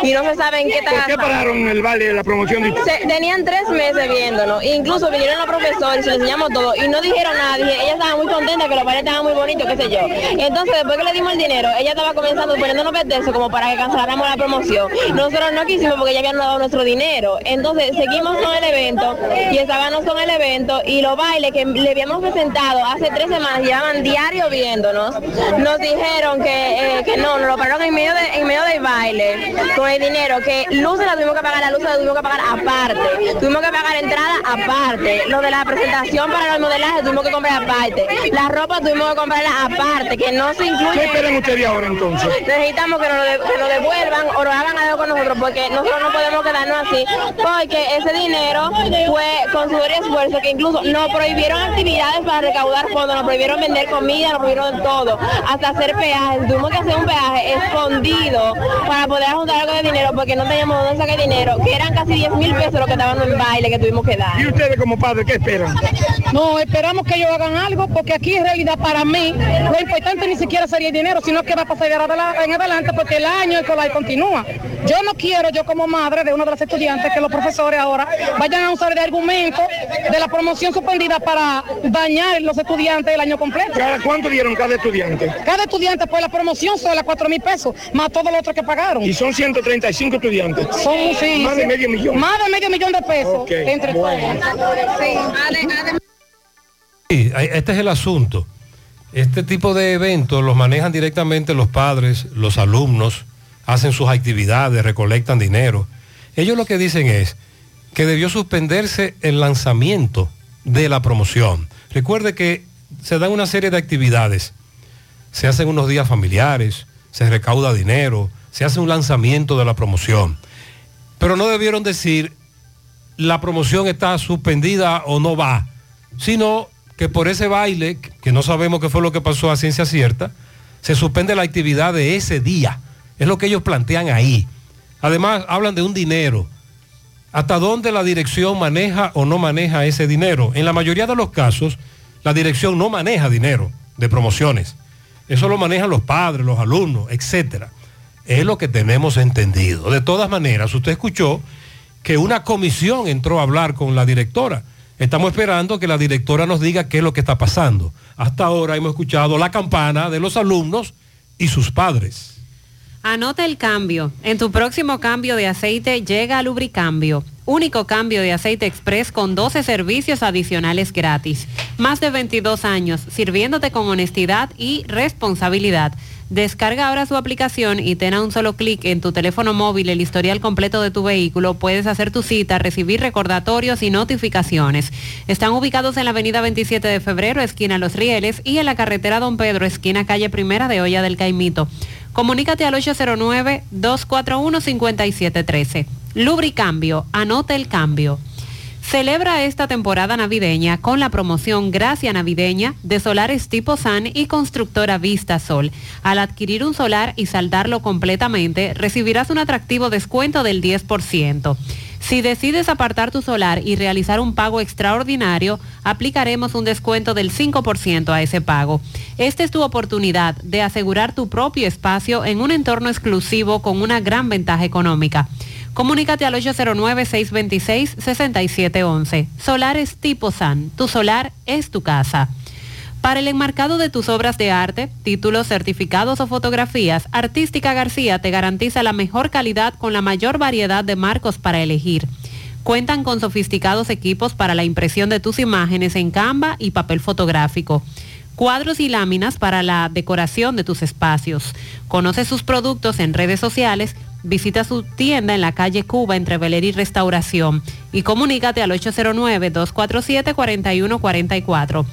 Speaker 58: y no se sabe en qué está
Speaker 26: ¿Por qué pararon el baile de la promoción de
Speaker 58: Se- tenían tres meses viéndonos, incluso vinieron los profesores, se les enseñamos todo y no dijeron nada, dije, ella estaba muy contenta que los bailes estaban muy bonitos, qué sé yo. Entonces después que le dimos el dinero, ella estaba comenzando poniéndonos petezo como para que canceláramos la promoción. Nosotros no quisimos porque ya habían dado nuestro dinero. Entonces seguimos con el evento y estábamos con el evento y los bailes que le habíamos presentado hace tres semanas, llevaban diario viéndonos, nos dijeron que, eh, que no, nos lo pararon en medio, de, en medio del baile con el dinero, que luces la tuvimos que pagar, la luz la tuvimos que pagar aparte, tuvimos que pagar entrada aparte, lo de la presentación para el modelaje tuvimos que comprar aparte, la ropa tuvimos que comprarla aparte, que no se incluye.
Speaker 26: ¿Qué esperan ustedes ahora entonces?
Speaker 58: Necesitamos que nos, lo devuelvan o nos hagan algo con nosotros porque nosotros no podemos quedarnos así porque ese dinero fue con y esfuerzo que incluso nos prohibieron actividades para recaudar fondos, nos prohibieron vender comida, nos prohibieron todo, hasta hacer peajes, tuvimos que hacer un peaje escondido para poder juntar algo de dinero porque no teníamos dónde sacar dinero, que eran casi 10 mil pesos lo que estaban en baile que tuvimos que dar.
Speaker 26: ¿Y ustedes como padres qué esperan?
Speaker 57: No, esperamos que ellos hagan algo, porque aquí en realidad para mí lo importante ni siquiera sería el dinero, sino que va a pasar en adelante porque el año escolar continúa. Yo no quiero, yo como madre de uno de los estudiantes, que los profesores ahora vayan a usar de argumento de la promoción suspendida para dañar los estudiantes el año completo.
Speaker 26: ¿Cada cuánto dieron cada estudiante?
Speaker 57: Cada estudiante, pues la promoción sola, cuatro mil pesos, más todo lo otro que pagaron.
Speaker 26: Y son 135 estudiantes.
Speaker 57: Son sí,
Speaker 26: Más de medio millón.
Speaker 57: Más de medio millón de pesos
Speaker 26: Ok,
Speaker 57: entre
Speaker 26: bueno.
Speaker 57: todos. Sí,
Speaker 5: este es el asunto. Este tipo de eventos los manejan directamente los padres, los alumnos, hacen sus actividades, recolectan dinero. Ellos lo que dicen es que debió suspenderse el lanzamiento de la promoción. Recuerde que se dan una serie de actividades. Se hacen unos días familiares, se recauda dinero, se hace un lanzamiento de la promoción. Pero no debieron decir la promoción está suspendida o no va, sino que por ese baile, que no sabemos qué fue lo que pasó a ciencia cierta, se suspende la actividad de ese día. Es lo que ellos plantean ahí. Además, hablan de un dinero. ¿Hasta dónde la dirección maneja o no maneja ese dinero? En la mayoría de los casos, la dirección no maneja dinero de promociones. Eso lo manejan los padres, los alumnos, etcétera. Es lo que tenemos entendido. De todas maneras, usted escuchó que una comisión entró a hablar con la directora. Estamos esperando que la directora nos diga qué es lo que está pasando. Hasta ahora hemos escuchado la campana de los alumnos y sus padres.
Speaker 19: Anota el cambio. En tu próximo cambio de aceite llega Lubricambio. Único cambio de aceite express con 12 servicios adicionales gratis. Más de 22 años sirviéndote con honestidad y responsabilidad. Descarga ahora su aplicación y ten a un solo clic en tu teléfono móvil el historial completo de tu vehículo. Puedes hacer tu cita, recibir recordatorios y notificaciones. Están ubicados en la avenida 27 de febrero, esquina Los Rieles, y en la carretera Don Pedro, esquina calle Primera de Olla del Caimito. Comunícate al 809-241-5713. Lubricambio, anota el cambio. Celebra esta temporada navideña con la promoción Gracia Navideña de Solares Tipo San y Constructora Vista Sol. Al adquirir un solar y saldarlo completamente, recibirás un atractivo descuento del 10%. Si decides apartar tu solar y realizar un pago extraordinario, aplicaremos un descuento del 5% a ese pago. Esta es tu oportunidad de asegurar tu propio espacio en un entorno exclusivo con una gran ventaja económica. Comunícate al 809-626-6711. Solares tipo SAN. Tu solar es tu casa. Para el enmarcado de tus obras de arte, títulos, certificados o fotografías, Artística García te garantiza la mejor calidad con la mayor variedad de marcos para elegir. Cuentan con sofisticados equipos para la impresión de tus imágenes en Canva y papel fotográfico. Cuadros y láminas para la decoración de tus espacios. Conoce sus productos en redes sociales Visita su tienda en la calle Cuba entre Beler y Restauración y comunícate al 809-247-4144.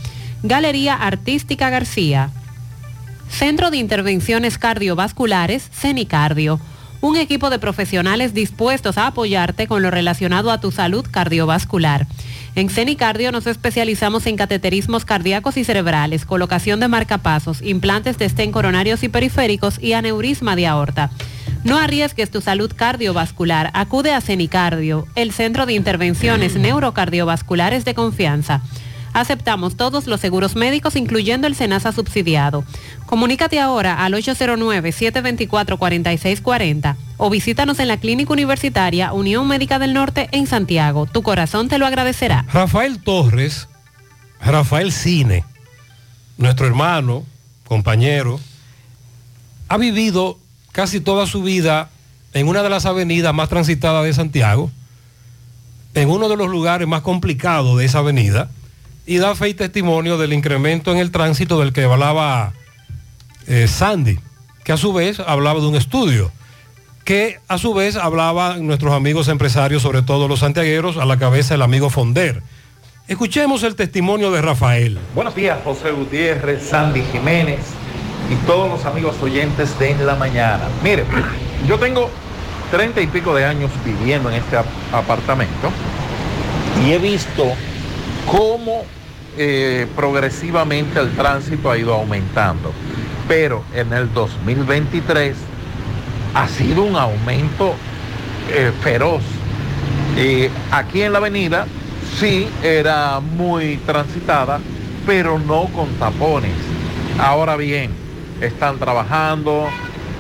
Speaker 19: Galería Artística García. Centro de Intervenciones Cardiovasculares, CENICardio. Un equipo de profesionales dispuestos a apoyarte con lo relacionado a tu salud cardiovascular. En CENICardio nos especializamos en cateterismos cardíacos y cerebrales, colocación de marcapasos, implantes de estén coronarios y periféricos y aneurisma de aorta. No arriesgues tu salud cardiovascular. Acude a CENICardio, el centro de intervenciones neurocardiovasculares de confianza. Aceptamos todos los seguros médicos, incluyendo el SENASA subsidiado. Comunícate ahora al 809-724-4640 o visítanos en la Clínica Universitaria Unión Médica del Norte en Santiago. Tu corazón te lo agradecerá.
Speaker 5: Rafael Torres, Rafael Cine, nuestro hermano, compañero, ha vivido casi toda su vida en una de las avenidas más transitadas de Santiago, en uno de los lugares más complicados de esa avenida, y da fe y testimonio del incremento en el tránsito del que hablaba eh, Sandy, que a su vez hablaba de un estudio, que a su vez hablaban nuestros amigos empresarios, sobre todo los santiagueros, a la cabeza el amigo Fonder. Escuchemos el testimonio de Rafael.
Speaker 59: Buenos días, José Gutiérrez, Sandy Jiménez y todos los amigos oyentes de En la Mañana. Mire, yo tengo treinta y pico de años viviendo en este ap- apartamento y he visto cómo eh, progresivamente el tránsito ha ido aumentando. Pero en el 2023 ha sido un aumento eh, feroz. Aquí en la avenida sí era muy transitada, pero no con tapones. Ahora bien, están trabajando,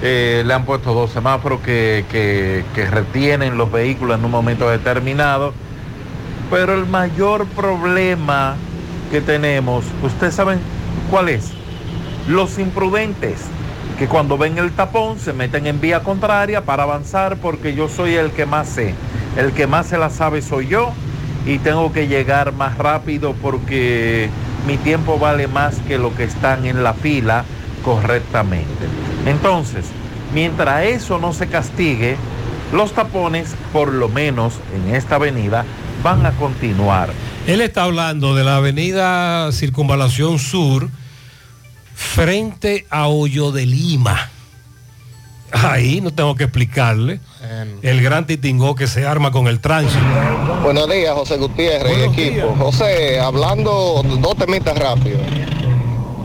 Speaker 59: eh, le han puesto dos semáforos que, que- que retienen los vehículos en un momento determinado. Pero el mayor problema que tenemos, ¿ustedes saben cuál es? Los imprudentes, que cuando ven el tapón se meten en vía contraria para avanzar porque yo soy el que más sé. El que más se la sabe soy yo y tengo que llegar más rápido porque mi tiempo vale más que lo que están en la fila correctamente. Entonces, mientras eso no se castigue, los tapones, por lo menos en esta avenida, van a continuar.
Speaker 5: Él está hablando de la avenida Circunvalación Sur frente a Hoyo de Lima. Ahí no tengo que explicarle. El gran titingó que se arma con el tránsito.
Speaker 27: Buenos días, José Gutiérrez y equipo. José, hablando dos temitas rápidos.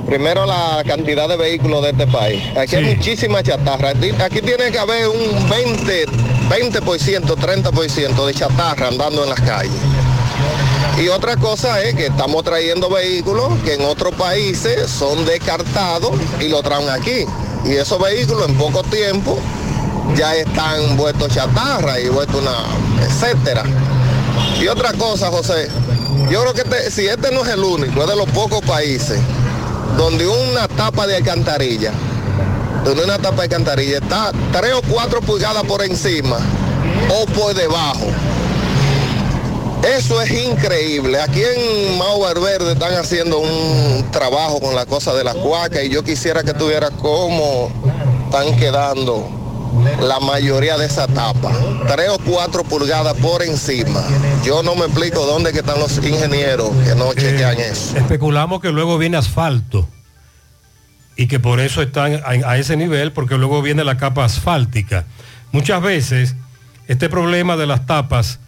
Speaker 27: Primero la cantidad de vehículos de este país. Aquí hay muchísima chatarra. Aquí, aquí tiene que haber un 20, 20%, 30% de chatarra andando en las calles. Y otra cosa es que estamos trayendo vehículos que en otros países son descartados y lo traen aquí. Y esos vehículos en poco tiempo ya están vueltos chatarra y vueltos una, etcétera. Y otra cosa, José, yo creo que este- si este no es el único, es de los pocos países donde una tapa de alcantarilla, donde una tapa de alcantarilla está 3 o 4 pulgadas por encima o por debajo. Eso es increíble. Aquí en Mau Verde están haciendo un trabajo con la cosa de las cuacas y yo quisiera que tuviera cómo están quedando la mayoría de esa tapa. Tres o cuatro pulgadas por encima. Yo no me explico dónde que están los ingenieros que no chequean eso.
Speaker 5: Especulamos que luego viene asfalto y que por eso están a, a ese nivel, porque luego viene la capa asfáltica. Muchas veces este problema de las tapas,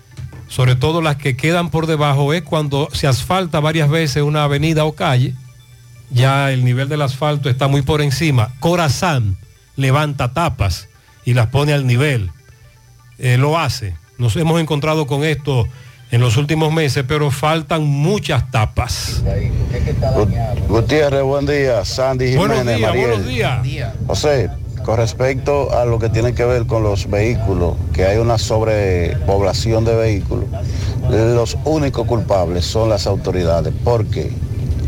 Speaker 5: sobre todo las que quedan por debajo, es cuando se asfalta varias veces una avenida o calle, ya el nivel del asfalto está muy por encima. Corazán levanta tapas y las pone al nivel. Eh, lo hace. Nos hemos encontrado con esto en los últimos meses, pero faltan muchas tapas.
Speaker 40: Gutiérrez, buen día. Sandy Jiménez,
Speaker 5: Buenos días, buenos días.
Speaker 40: José, con respecto a lo que tiene que ver con los vehículos, que hay una sobrepoblación de vehículos, los únicos culpables son las autoridades, porque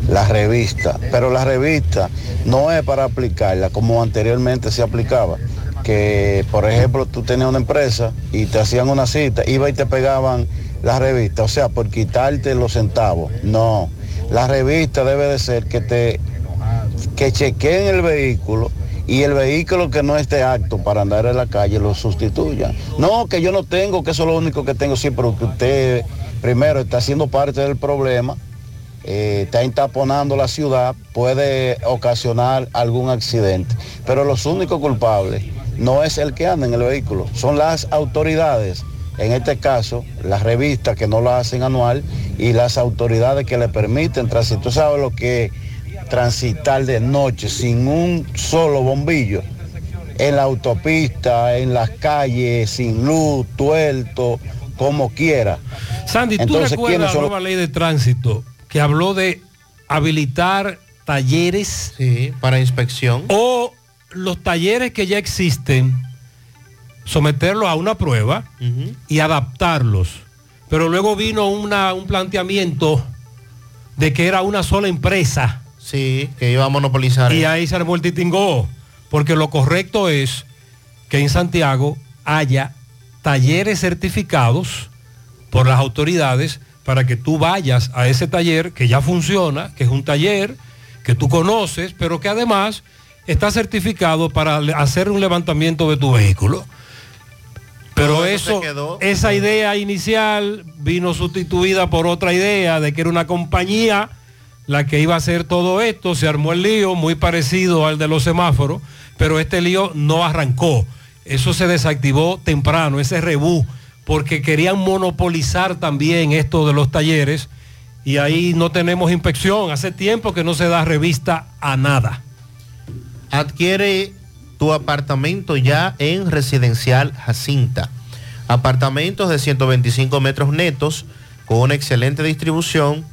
Speaker 40: la revista, pero la revista no es para aplicarla como anteriormente se aplicaba, que por ejemplo tú tenías una empresa y te hacían una cita, iba y te pegaban la revista, o sea, por quitarte los centavos. No, la revista debe de ser que te que chequeen el vehículo y el vehículo que no esté apto para andar en la calle lo sustituya. No, que yo no tengo, que eso es lo único que tengo, sí, pero que usted primero está siendo parte del problema, eh, está entaponando la ciudad, puede ocasionar algún accidente. Pero los únicos culpables no es el que anda en el vehículo, son las autoridades. En este caso, las revistas que no lo hacen anual y las autoridades que le permiten transitar. Tú sabes lo que es transitar de noche sin un solo bombillo en la autopista, en las calles, sin luz, tuerto, como quiera.
Speaker 5: Sandy, ¿tú
Speaker 40: Entonces,
Speaker 5: recuerdas
Speaker 40: ¿quiénes
Speaker 5: la nueva ley de tránsito que habló de habilitar talleres?
Speaker 20: para inspección.
Speaker 5: O los talleres que ya existen, someterlos a una prueba y adaptarlos. Pero luego vino una- un planteamiento de que era una sola empresa.
Speaker 20: Sí, que iba a monopolizar.
Speaker 5: Y ahí se armó el titingó. Porque lo correcto es que en Santiago haya talleres certificados por las autoridades para que tú vayas a ese taller que ya funciona, que es un taller que tú conoces, pero que además está certificado para hacer un levantamiento de tu vehículo. Pero
Speaker 20: eso se
Speaker 5: eso,
Speaker 20: quedó.
Speaker 5: esa idea inicial vino sustituida por otra idea de que era una compañía la que iba a hacer todo esto, se armó el lío muy parecido al de los semáforos, pero este lío no arrancó. Eso se desactivó temprano, ese rebú, porque querían monopolizar también esto de los talleres y ahí no tenemos inspección. Hace tiempo que no se da revista a nada.
Speaker 20: Adquiere tu apartamento ya en Residencial Jacinta. Apartamentos de 125 metros netos con una excelente distribución,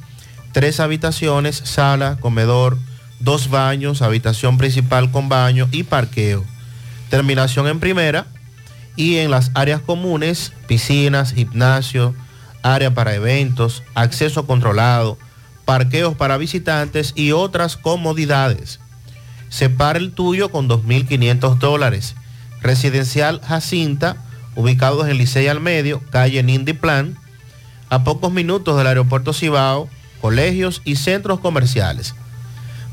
Speaker 20: tres habitaciones, sala, comedor, dos baños, habitación principal con baño y parqueo. Terminación en primera y en las áreas comunes, piscinas, gimnasio, área para eventos, acceso controlado, parqueos para visitantes y otras comodidades. Separa el tuyo con 2.500 dólares. Residencial Jacinta, ubicado en Licey al Medio, calle Nindy Plan, a pocos minutos del aeropuerto Cibao, colegios y centros comerciales.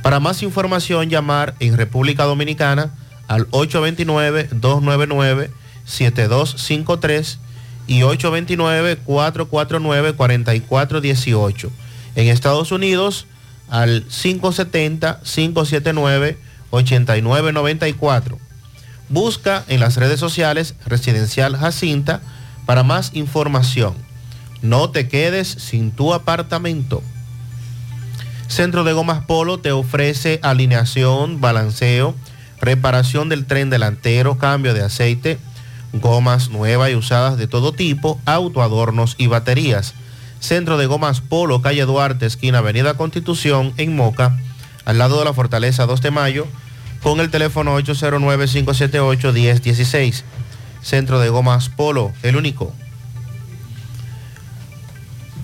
Speaker 20: Para más información, llamar en República Dominicana al 829-299-7253 y 829-449-4418. En Estados Unidos, al 570-579-8994. Busca en las redes sociales Residencial Jacinta para más información. No te quedes sin tu apartamento. Centro de Gomas Polo te ofrece alineación, balanceo, reparación del tren delantero, cambio de aceite, gomas nuevas y usadas de todo tipo, autoadornos y baterías. Centro de Gomas Polo, calle Duarte, esquina Avenida Constitución, en Moca, al lado de la Fortaleza 2 de Mayo, con el teléfono 809-578-1016. Centro de Gomas Polo, el único.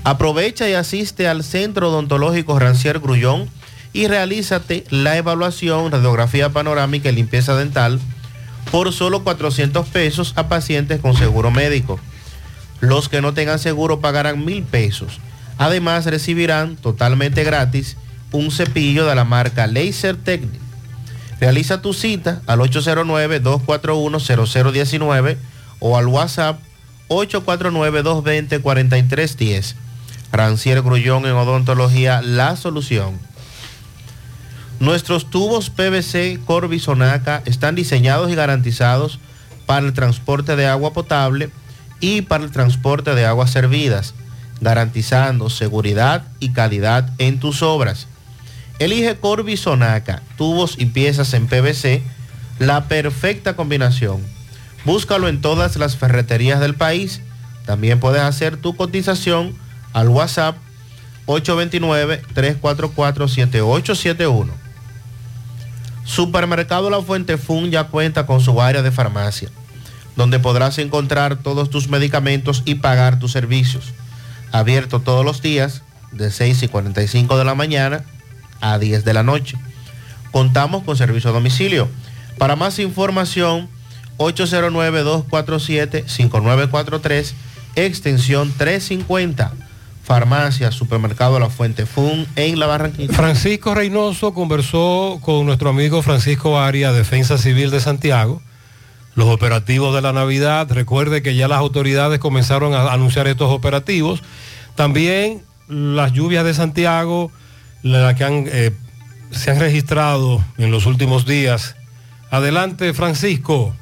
Speaker 20: Aprovecha y asiste al Centro Odontológico Rancier Grullón y realízate la evaluación, radiografía panorámica y limpieza dental por solo 400 pesos a pacientes con seguro médico. Los que no tengan seguro pagarán mil pesos. Además recibirán totalmente gratis un cepillo de la marca Laser Technic. Realiza tu cita al 809-241-0019 o al WhatsApp 849-220-4310. Rancier Grullón en Odontología La Solución. Nuestros tubos PVC Corby Sonaca están diseñados y garantizados para el transporte de agua potable y para el transporte de aguas servidas, garantizando seguridad y calidad en tus obras. Elige Corby Sonaca, tubos y piezas en PVC, la perfecta combinación. Búscalo en todas las ferreterías del país. También puedes hacer tu cotización al WhatsApp 829-344-7871. Supermercado La Fuente Fun ya cuenta con su área de farmacia, donde podrás encontrar todos tus medicamentos y pagar tus servicios. Abierto todos los días, de 6 y 45 de la mañana a 10 de la noche. Contamos con servicio a domicilio. Para más información, 809-247-5943, extensión 350. Farmacia, Supermercado La Fuente Fun en La Barranquilla.
Speaker 5: Francisco Reynoso conversó con nuestro amigo Francisco Aria, Defensa Civil de Santiago, los operativos de la Navidad. Recuerde que ya las autoridades comenzaron a anunciar estos operativos. También las lluvias de Santiago, la que eh, se han registrado en los últimos días. Adelante, Francisco.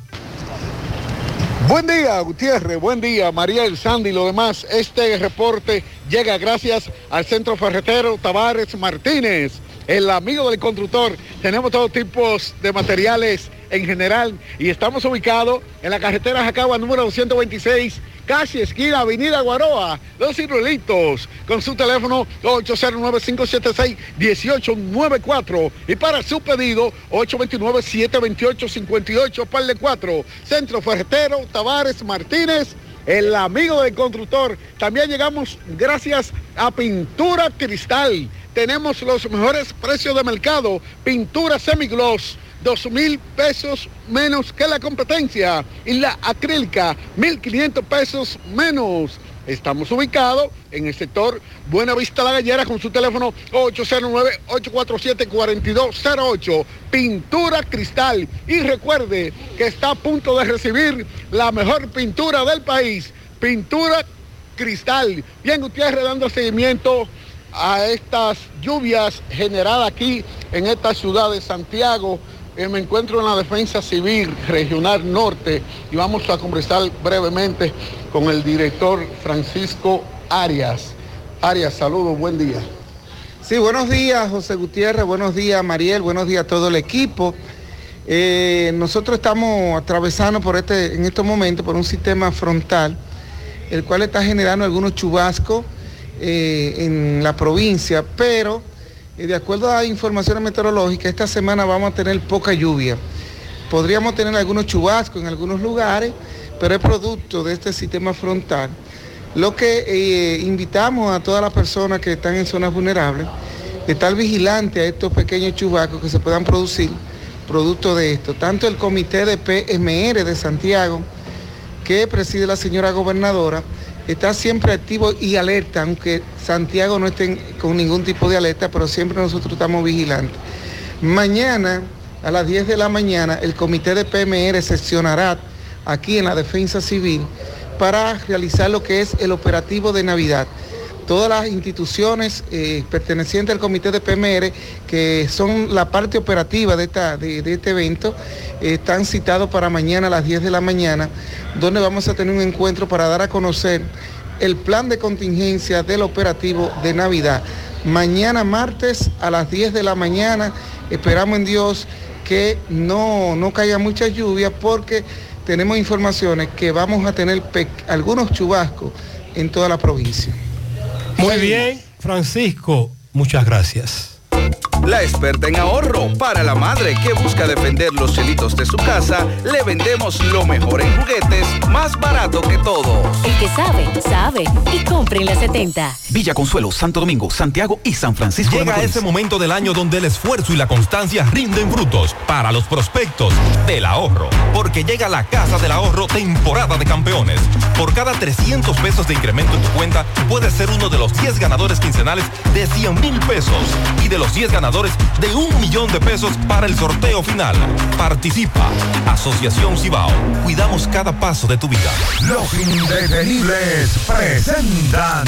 Speaker 60: Buen día, Gutiérrez. Buen día, María El Sandy y lo demás. Este reporte llega gracias al Centro Ferretero Tavares Martínez, el amigo del constructor. Tenemos todo tipos de materiales en general. Y estamos ubicados en la carretera Jacagua número 226 casi esquina Avenida Guaroa, Los Ciruelitos, con su teléfono 809-576-1894 y para su pedido 829-728-58, par de 4, Centro Ferretero, Tavares Martínez, el amigo del constructor. También llegamos gracias a Pintura Cristal. Tenemos los mejores precios de mercado, pintura semigloss 2 mil pesos menos que la competencia y la acrílica 1.500 pesos menos. Estamos ubicados en el sector Buena Vista La Gallera con su teléfono 809-847-4208. Pintura Cristal. Y recuerde que está a punto de recibir la mejor pintura del país. Pintura Cristal. Bien, Gutiérrez dando seguimiento a estas lluvias generadas aquí en esta ciudad de Santiago. Eh, me encuentro en la Defensa Civil Regional Norte y vamos a conversar brevemente con el director Francisco Arias. Arias, saludos, buen día.
Speaker 61: Sí, buenos días, José Gutiérrez, buenos días, Mariel, buenos días a todo el equipo. Eh, nosotros estamos atravesando por este, en estos momentos por un sistema frontal, el cual está generando algunos chubascos eh, en la provincia, pero y de acuerdo a informaciones meteorológicas, esta semana vamos a tener poca lluvia. Podríamos tener algunos chubascos en algunos lugares, pero es producto de este sistema frontal. Lo que eh, invitamos a todas las personas que están en zonas vulnerables, de estar vigilantes a estos pequeños chubascos que se puedan producir producto de esto. Tanto el comité de PMR de Santiago, que preside la señora gobernadora, está siempre activo y alerta, aunque Santiago no esté con ningún tipo de alerta, pero siempre nosotros estamos vigilantes. Mañana, a las 10 de la mañana, el comité de PMR sesionará aquí en la Defensa Civil para realizar lo que es el operativo de Navidad. Todas las instituciones eh, pertenecientes al comité de PMR, que son la parte operativa de, este evento, eh, están citados para mañana a las 10 de la mañana, donde vamos a tener un encuentro para dar a conocer el plan de contingencia del operativo de Navidad. Mañana martes a las 10 de la mañana esperamos en Dios que no, no caiga mucha lluvia porque tenemos informaciones que vamos a tener algunos chubascos en toda la provincia.
Speaker 5: Muy bien, Francisco, muchas gracias.
Speaker 62: La experta en ahorro. Para la madre que busca defender los chelitos de su casa, le vendemos lo mejor en juguetes, más barato que todos.
Speaker 53: El que sabe, sabe. Y compre en la 70.
Speaker 63: Villa Consuelo, Santo Domingo, Santiago y San Francisco de
Speaker 64: Llega
Speaker 63: Macorís.
Speaker 64: ese momento del año donde el esfuerzo y la constancia rinden frutos para los prospectos del ahorro. Porque llega la Casa del Ahorro temporada de campeones. Por cada 300 pesos de incremento en tu cuenta, puedes ser uno de los 10 ganadores quincenales de 100 mil pesos y de los 10 ganadores de un millón de pesos para el sorteo final. Participa. Asociación Cibao. Cuidamos cada paso de tu vida.
Speaker 4: Los indetenibles presentan.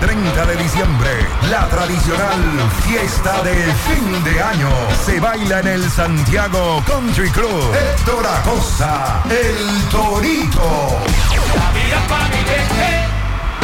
Speaker 4: 30 de diciembre, la tradicional fiesta de fin de año se baila en el Santiago Country Club. Héctor Acosta, el Torito.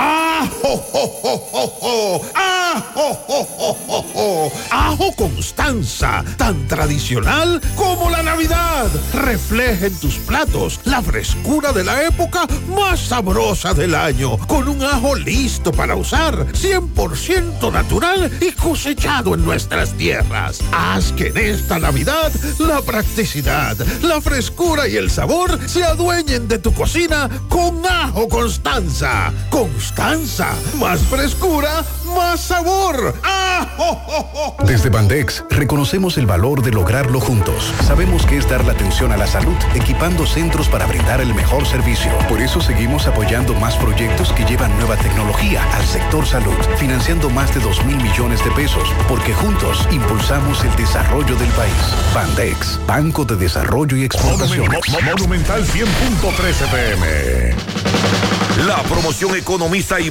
Speaker 4: Ah!
Speaker 65: ¡Ajo, jo, jo, jo, jo! ¡Ajo, jo, jo, jo, jo! ¡Ajo Constanza! Tan tradicional como la Navidad. Refleja en tus platos la frescura de la época más sabrosa del año. Con un ajo listo para usar. 100% natural y cosechado en nuestras tierras. Haz que en esta Navidad la practicidad, la frescura y el sabor se adueñen de tu cocina con Ajo Constanza. Constanza, más frescura, más sabor. ¡Ajo, jo, jo!
Speaker 32: Desde Bandex reconocemos el valor de lograrlo juntos. Sabemos que es dar la atención a la salud, equipando centros para brindar el mejor servicio. Por eso seguimos apoyando más proyectos que llevan nueva tecnología al sector salud, financiando más de 2 mil millones de pesos, porque juntos impulsamos el desarrollo del país. Bandex, Banco de Desarrollo y Exportaciones.
Speaker 4: Monumental 100.13 pm.
Speaker 11: La promoción Economiza y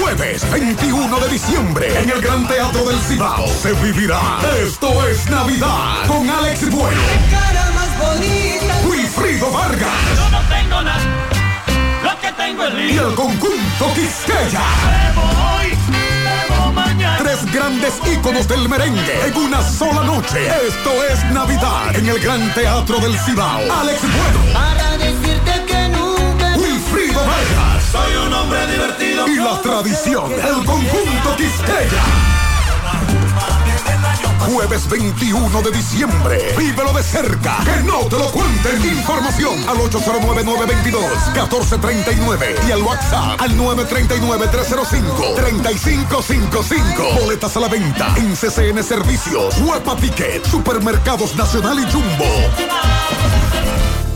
Speaker 4: Jueves 21 de diciembre en el Gran Teatro del Cibao se vivirá Esto es Navidad con Alex Bueno,
Speaker 29: cara más bonita.
Speaker 4: Wilfrido Vargas
Speaker 29: Yo no tengo nada. Lo que tengo es
Speaker 4: y
Speaker 29: lío.
Speaker 4: el conjunto Quisqueya.
Speaker 29: Hoy.
Speaker 4: Tres grandes íconos del merengue en una sola noche. Esto es Navidad en el Gran Teatro del Cibao. Alex Bueno,
Speaker 29: Para decirte que nunca.
Speaker 4: Wilfrido Vargas
Speaker 29: Soy un hombre divertido.
Speaker 4: Y la tradición, el conjunto Quisqueya. Jueves 21 de diciembre. Vívelo de cerca. Que no te lo cuenten. Información al 809-922-1439 y al WhatsApp al 939-305-3555. Boletas a la venta en CCN Servicios, Huepa Ticket, Supermercados Nacional y Jumbo.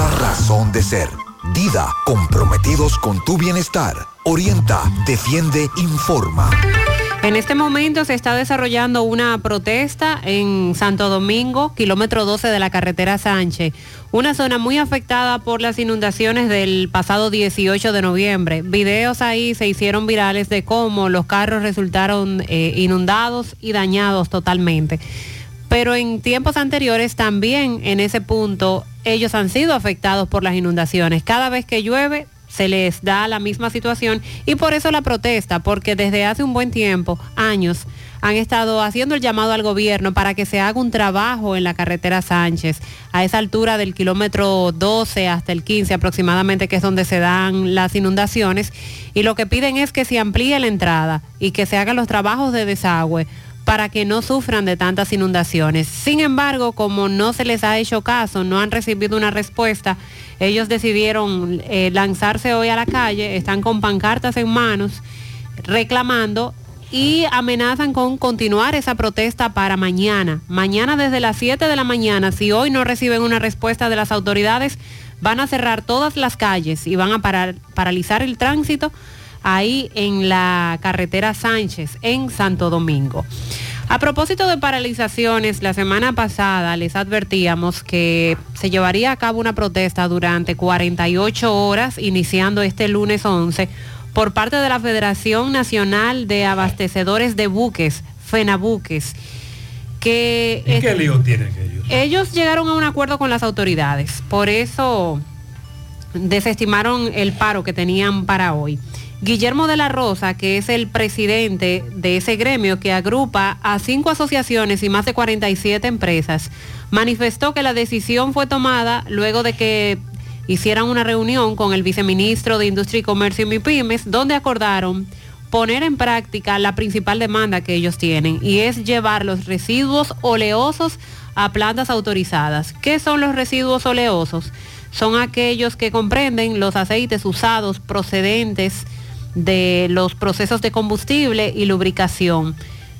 Speaker 66: razón de ser. Dida, comprometidos con tu bienestar. Orienta, defiende, informa.
Speaker 19: En este momento se está desarrollando una protesta en Santo Domingo, kilómetro 12 de la carretera Sánchez, una zona muy afectada por las inundaciones del pasado 18 de noviembre. Videos ahí se hicieron virales de cómo los carros resultaron eh, inundados y dañados totalmente. Pero en tiempos anteriores también en ese punto ellos han sido afectados por las inundaciones. Cada vez que llueve se les da la misma situación y por eso la protesta, porque desde hace un buen tiempo, años, han estado haciendo el llamado al gobierno para que se haga un trabajo en la carretera Sánchez, a esa altura del kilómetro 12 hasta el 15 aproximadamente, que es donde se dan las inundaciones, y lo que piden es que se amplíe la entrada y que se hagan los trabajos de desagüe para que no sufran de tantas inundaciones. Sin embargo, como no se les ha hecho caso, no han recibido una respuesta, ellos decidieron eh, lanzarse hoy a la calle, están con pancartas en manos, reclamando y amenazan con continuar esa protesta para mañana. Mañana desde las 7 de la mañana, si hoy no reciben una respuesta de las autoridades, van a cerrar todas las calles y van a paralizar el tránsito ahí en la carretera Sánchez, en Santo Domingo. A propósito de paralizaciones, la semana pasada les advertíamos que se llevaría a cabo una protesta durante 48 horas, iniciando este lunes 11, por parte de la Federación Nacional de Abastecedores de Buques, FENABUQUES. Que
Speaker 5: ¿Y qué lío tienen ellos?
Speaker 19: ellos llegaron a un acuerdo con las autoridades, por eso desestimaron el paro que tenían para hoy. Guillermo de la Rosa, que es el presidente de ese gremio que agrupa a cinco asociaciones y más de 47 empresas, manifestó que la decisión fue tomada luego de que hicieran una reunión con el viceministro de Industria y Comercio y MIPIMES, donde acordaron poner en práctica la principal demanda que ellos tienen y es llevar los residuos oleosos a plantas autorizadas. ¿Qué son los residuos oleosos? Son aquellos que comprenden los aceites usados procedentes de los procesos de combustible y lubricación.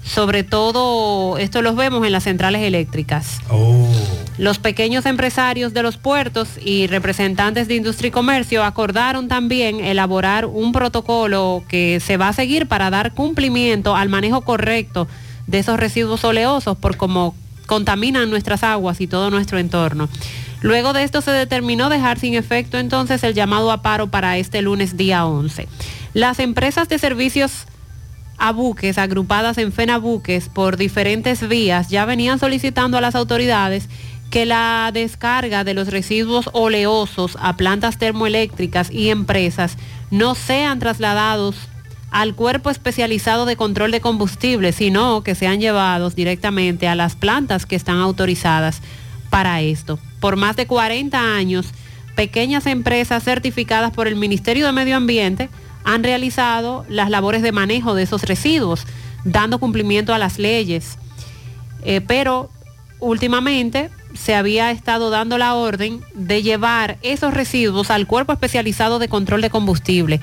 Speaker 19: Sobre todo, esto los vemos en las centrales eléctricas. Los pequeños empresarios de los puertos y representantes de industria y comercio acordaron también elaborar un protocolo que se va a seguir para dar cumplimiento al manejo correcto de esos residuos oleosos por cómo contaminan nuestras aguas y todo nuestro entorno. Luego de esto se determinó dejar sin efecto entonces el llamado a paro para este lunes día 11. Las empresas de servicios a buques agrupadas en FENABuques por diferentes vías ya venían solicitando a las autoridades que la descarga de los residuos oleosos a plantas termoeléctricas y empresas no sean trasladados al cuerpo especializado de control de combustible, sino que sean llevados directamente a las plantas que están autorizadas para esto. Por más de 40 años, pequeñas empresas certificadas por el Ministerio de Medio Ambiente han realizado las labores de manejo de esos residuos, dando cumplimiento a las leyes. Eh, pero últimamente se había estado dando la orden de llevar esos residuos al cuerpo especializado de control de combustible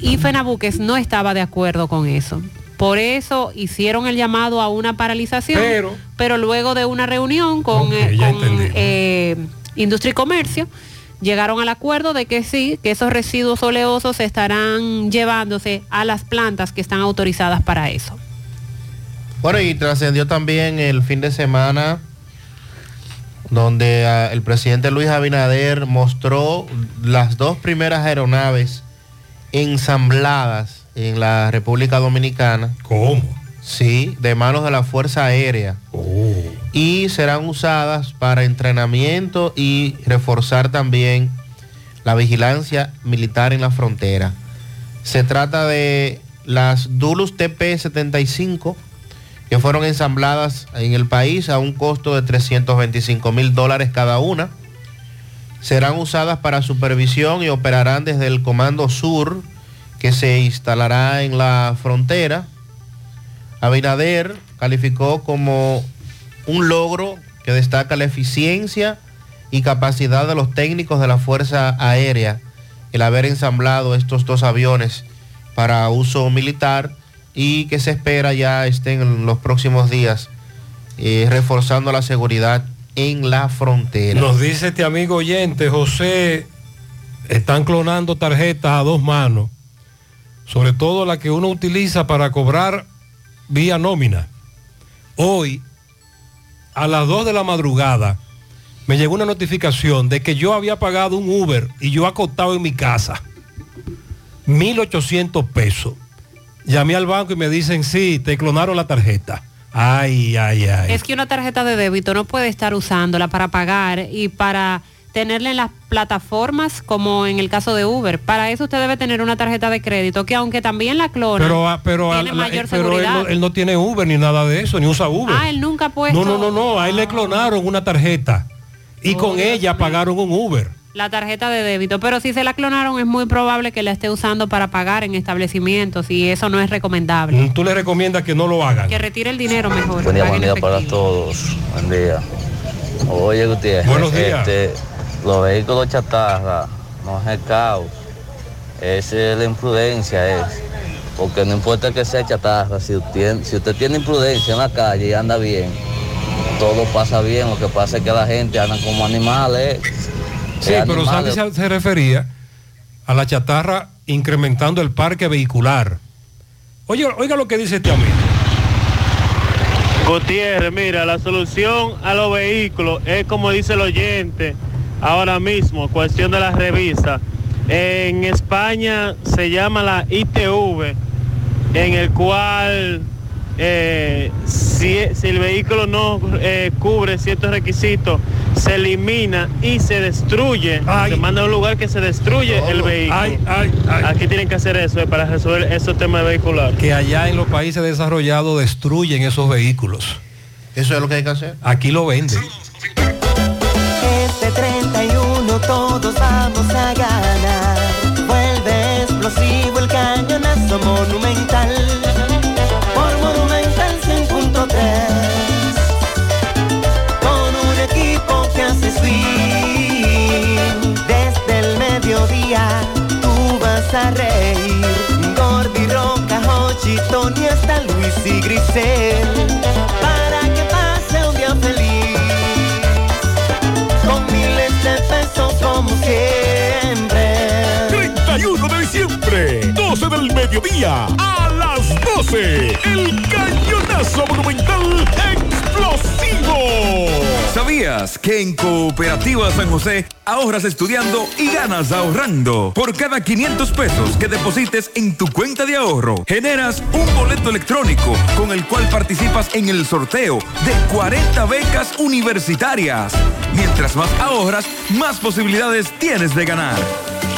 Speaker 19: y FENABUQUES no estaba de acuerdo con eso. Por eso hicieron el llamado a una paralización, pero, luego de una reunión con, eh, con, eh, Industria y Comercio, llegaron al acuerdo de que sí, que esos residuos oleosos estarán llevándose a las plantas que están autorizadas para eso.
Speaker 20: Bueno, y trascendió también el fin de semana donde ah, el presidente Luis Abinader mostró las dos primeras aeronaves ensambladas en la República Dominicana.
Speaker 5: ¿Cómo?
Speaker 20: Sí, de manos de la Fuerza Aérea.
Speaker 5: Oh.
Speaker 20: Y serán usadas para entrenamiento y reforzar también la vigilancia militar en la frontera. Se trata de las Dulus TP-75 que fueron ensambladas en el país a un costo de 325 mil dólares cada una. Serán usadas para supervisión y operarán desde el Comando Sur que se instalará en la frontera. Abinader calificó como un logro que destaca la eficiencia y capacidad de los técnicos de la Fuerza Aérea el haber ensamblado estos dos aviones para uso militar y que se espera ya estén en los próximos días eh, reforzando la seguridad en la frontera.
Speaker 5: Nos dice este amigo oyente, José, están clonando tarjetas a dos manos, sobre todo la que uno utiliza para cobrar vía nómina. Hoy, a las 2 de la madrugada, me llegó una notificación de que yo había pagado un Uber y yo acostado en mi casa. 1.800 pesos. Llamé al banco y me dicen, sí, te clonaron la tarjeta. Ay, ay, ay.
Speaker 19: Es que una tarjeta de débito no puede estar usándola para pagar y para tenerla en las plataformas como en el caso de Uber. Para eso usted debe tener una tarjeta de crédito que aunque también la clona,
Speaker 5: Pero, ah, pero,
Speaker 19: tiene mayor
Speaker 5: pero él, no, él no tiene Uber ni nada de eso, ni usa Uber.
Speaker 19: Ah, él nunca ha puesto
Speaker 5: No, no, no, no, a él le clonaron una tarjeta y con ella pagaron un Uber.
Speaker 19: la tarjeta de débito. Pero si se la clonaron es muy probable que la esté usando para pagar en establecimientos y eso no es recomendable.
Speaker 5: Mm, Tú le recomiendas que no lo hagan.
Speaker 19: Que retire el dinero mejor.
Speaker 67: Buen día, buen
Speaker 19: en
Speaker 67: día para todos. Buen día. Oye, Gutiérrez.
Speaker 5: Buenos días.
Speaker 67: este, los vehículos chatarra no es el caos. Es la imprudencia, es. Porque no importa que sea chatarra, si usted, si usted tiene imprudencia en la calle y anda bien, todo pasa bien. Lo que pasa es que la gente anda como animales.
Speaker 5: Sí,
Speaker 67: Eh,
Speaker 5: pero Sandy se refería a la chatarra incrementando el parque vehicular. Oye, oiga lo que dice este amigo.
Speaker 68: Gutiérrez, mira, la solución a los vehículos es como dice el oyente ahora mismo, cuestión de las revistas. En España se llama la ITV, en el cual eh, si, si el vehículo no eh, cubre ciertos requisitos, se elimina y se destruye. Se manda a un lugar que se destruye el vehículo. Aquí tienen que hacer eso eh, para resolver esos temas vehiculares.
Speaker 5: Que allá en los países desarrollados destruyen esos vehículos.
Speaker 20: Eso es lo que hay que hacer.
Speaker 5: Aquí lo venden.
Speaker 69: Este 31 todos vamos a ganar. Vuelve explosivo el cañonazo monumental. Por Monumental 100.3. Con un equipo que hace swing. Desde el mediodía tú vas a reír. Gordi, Roca, Hochi, Tony, hasta Luis y Grisel.
Speaker 4: Del mediodía, a las 12, el cañonazo monumental explosivo.
Speaker 64: ¿Sabías que en Cooperativa San José ahorras estudiando y ganas ahorrando? Por cada 500 pesos que deposites en tu cuenta de ahorro, generas un boleto electrónico con el cual participas en el sorteo de 40 becas universitarias. Mientras más ahorras, más posibilidades tienes de ganar.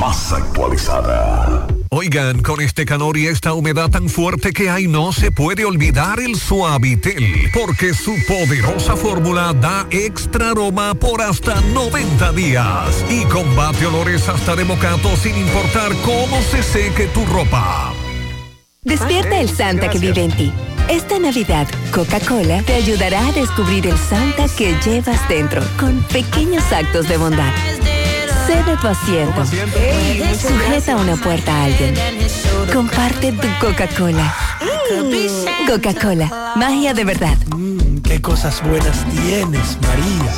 Speaker 4: Más actualizada.
Speaker 9: Oigan, con este calor y esta humedad tan fuerte que hay, no se puede olvidar el Suavitel, porque su poderosa fórmula da extra aroma por hasta 90 días y combate olores hasta de mocato sin importar cómo se seque tu ropa.
Speaker 10: Despierta el Santa que vive en ti. Esta Navidad, Coca-Cola te ayudará a descubrir el Santa que llevas dentro con pequeños actos de bondad. Cede tu asiento. Sujeta una puerta a alguien. Comparte tu Coca-Cola. Coca-Cola, magia de verdad.
Speaker 8: Qué cosas buenas tienes, María.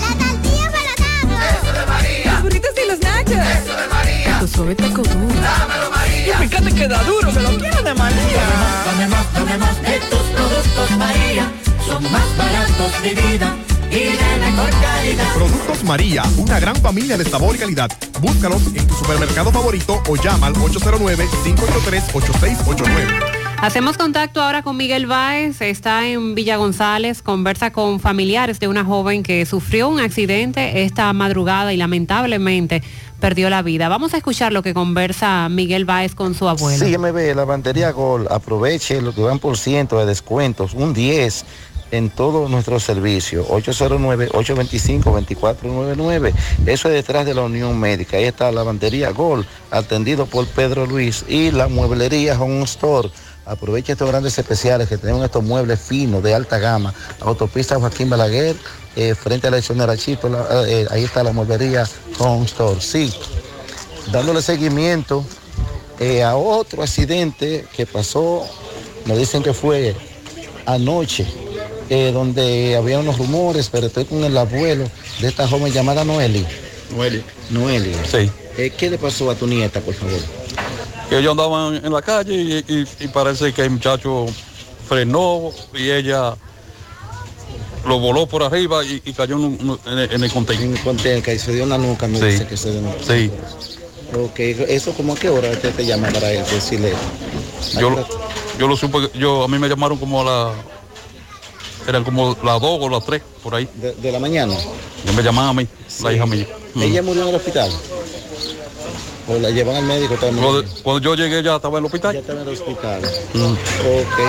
Speaker 70: Los burritos y los nachos. Eso de María.
Speaker 8: Tu suave taco duro.
Speaker 70: Dámelo, María.
Speaker 8: Y fíjate que da duro, que lo quiero de María.
Speaker 70: Dame más, dame más de tus productos, María. Son más baratos de vida y de mejor calidad.
Speaker 71: Productos María, una gran familia de sabor y calidad. Búscalos en tu supermercado favorito o llama al 809-583-8689.
Speaker 72: Hacemos contacto ahora con Miguel Báez, está en Villa González, conversa con familiares de una joven que sufrió un accidente esta madrugada y lamentablemente perdió la vida. Vamos a escuchar lo que conversa Miguel Báez con su abuelo.
Speaker 40: Sí, MB, la bandería Gol, aproveche lo que van por ciento de descuentos, un 10 en todos nuestros servicios, 809-825-2499. Eso es detrás de la Unión Médica. Ahí está la bandería Gol, atendido por Pedro Luis, y la mueblería Home Store. Aproveche estos grandes especiales que tenemos estos muebles finos de alta gama. Autopista Joaquín Balaguer, eh, frente a la Echonera Chipo, la- eh, ahí está la mueblería Home Store. Sí, dándole seguimiento eh, a otro accidente que pasó, nos dicen que fue anoche, eh, donde había unos rumores, pero estoy con el abuelo de esta joven llamada Noeli. Noeli. Noeli.
Speaker 73: Sí.
Speaker 40: Eh, ¿Qué le pasó a tu nieta, por favor?
Speaker 73: que ellos andaban en la calle y, y- y parece que el muchacho frenó y ella lo voló por arriba y, y cayó en, un- en el- en el contenedor.
Speaker 40: En el contenedor, que se dio una nuca, me
Speaker 73: Sí.
Speaker 40: dice que se dio una
Speaker 73: Sí,
Speaker 40: Ok, ¿eso como a qué hora usted te llama para decirle?
Speaker 73: yo, lo- yo lo supe, yo, a mí me llamaron como a la, eran como las dos o las tres, por ahí.
Speaker 40: De, de la mañana.
Speaker 73: Yo me llamaban a mí, la hija mía.
Speaker 40: ¿Ella murió en el hospital? ¿O la llevan al médico también?
Speaker 73: Cuando, cuando yo llegué ya estaba en el hospital.
Speaker 40: Ya estaba en el hospital.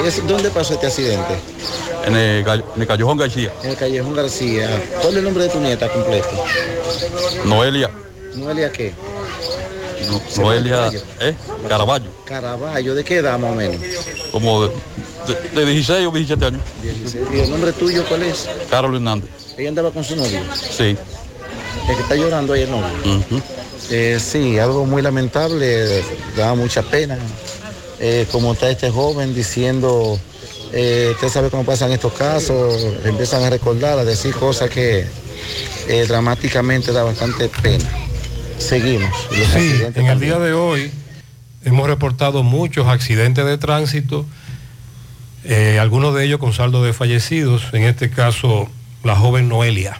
Speaker 40: ¿es- ¿dónde pasó este accidente?
Speaker 73: En el, Gallo- en el Callejón García.
Speaker 40: En el Callejón García. ¿Cuál es el nombre de tu nieta completo?
Speaker 73: Noelia.
Speaker 40: ¿Noelia qué?
Speaker 73: No- Noelia, ¿eh? Caraballo.
Speaker 40: Caraballo, ¿de qué edad más o menos?
Speaker 73: Como de, de- de 16 o 17 años.
Speaker 40: ¿Y el nombre tuyo cuál es?
Speaker 73: Carlos Hernández.
Speaker 40: Ella andaba con su novio.
Speaker 73: Sí.
Speaker 40: El que está llorando ahí el novio. Eh, sí, algo muy lamentable, da mucha pena. Eh, como está este joven diciendo, eh, usted sabe cómo pasan estos casos, empiezan a recordar, a decir cosas que eh, dramáticamente da bastante pena. Seguimos. Los
Speaker 5: Sí, en el día de hoy hemos reportado muchos accidentes de tránsito, eh, algunos de ellos con saldo de fallecidos, en este caso la joven Noelia.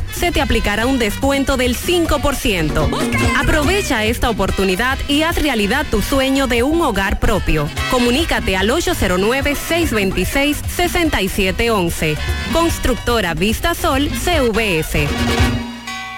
Speaker 19: se te aplicará un descuento del 5%. Aprovecha esta oportunidad y haz realidad tu sueño de un hogar propio. Comunícate al 809-626-6711. Constructora Vista Sol CVS.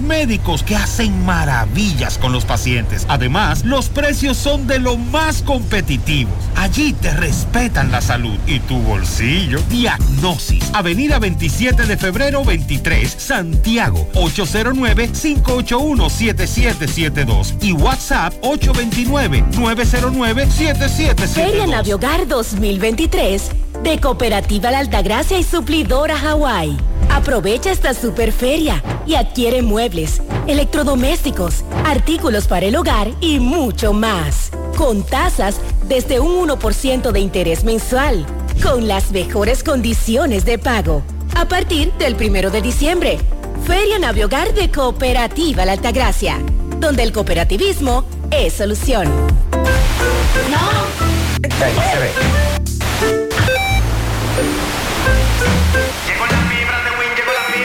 Speaker 68: médicos que hacen maravillas con los pacientes. Además, los precios son de lo más competitivos. Allí te respetan la salud y tu bolsillo. Diagnosis. Avenida 27 de febrero 23, Santiago. 809-581-7772. Y WhatsApp 829-909-7772.
Speaker 53: Feria Naviogar 2023 de Cooperativa La Altagracia y Suplidora Hawái. Aprovecha esta super feria y adquiere muebles, electrodomésticos, artículos para el hogar y mucho más. Con tasas desde un 1% de interés mensual, con las mejores condiciones de pago. A partir del primero de diciembre, Feria Naviogar de Cooperativa La Altagracia, donde el cooperativismo es solución.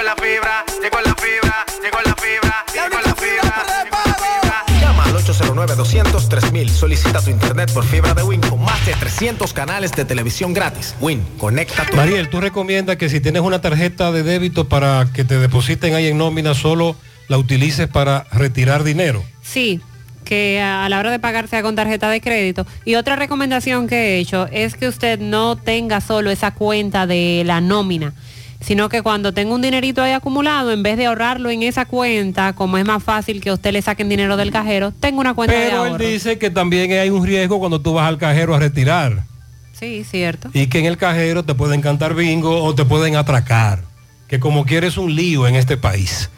Speaker 50: Llegó la fibra, llegó la fibra, llegó la fibra, llegó la fibra.
Speaker 74: Llama al 809-200-3000. Solicita tu internet por fibra de Win con más de 300 canales de televisión gratis. Win, conecta tu...
Speaker 5: Mariel, ¿tú recomiendas que si tienes una tarjeta de débito para que te depositen ahí en nómina, solo la utilices para retirar dinero?
Speaker 19: Sí, que a la hora de pagar sea con tarjeta de crédito. Y otra recomendación que he hecho es que usted no tenga solo esa cuenta de la nómina, sino que cuando tenga un dinerito ahí acumulado, en vez de ahorrarlo en esa cuenta, como es más fácil que a usted le saquen dinero del cajero, tenga una cuenta de
Speaker 5: Pero él
Speaker 19: ahorro.
Speaker 5: dice que también hay un riesgo cuando tú vas al cajero a retirar
Speaker 19: Sí, cierto.
Speaker 5: y que en el cajero te pueden cantar bingo o te pueden atracar, que como quieres un lío en este país.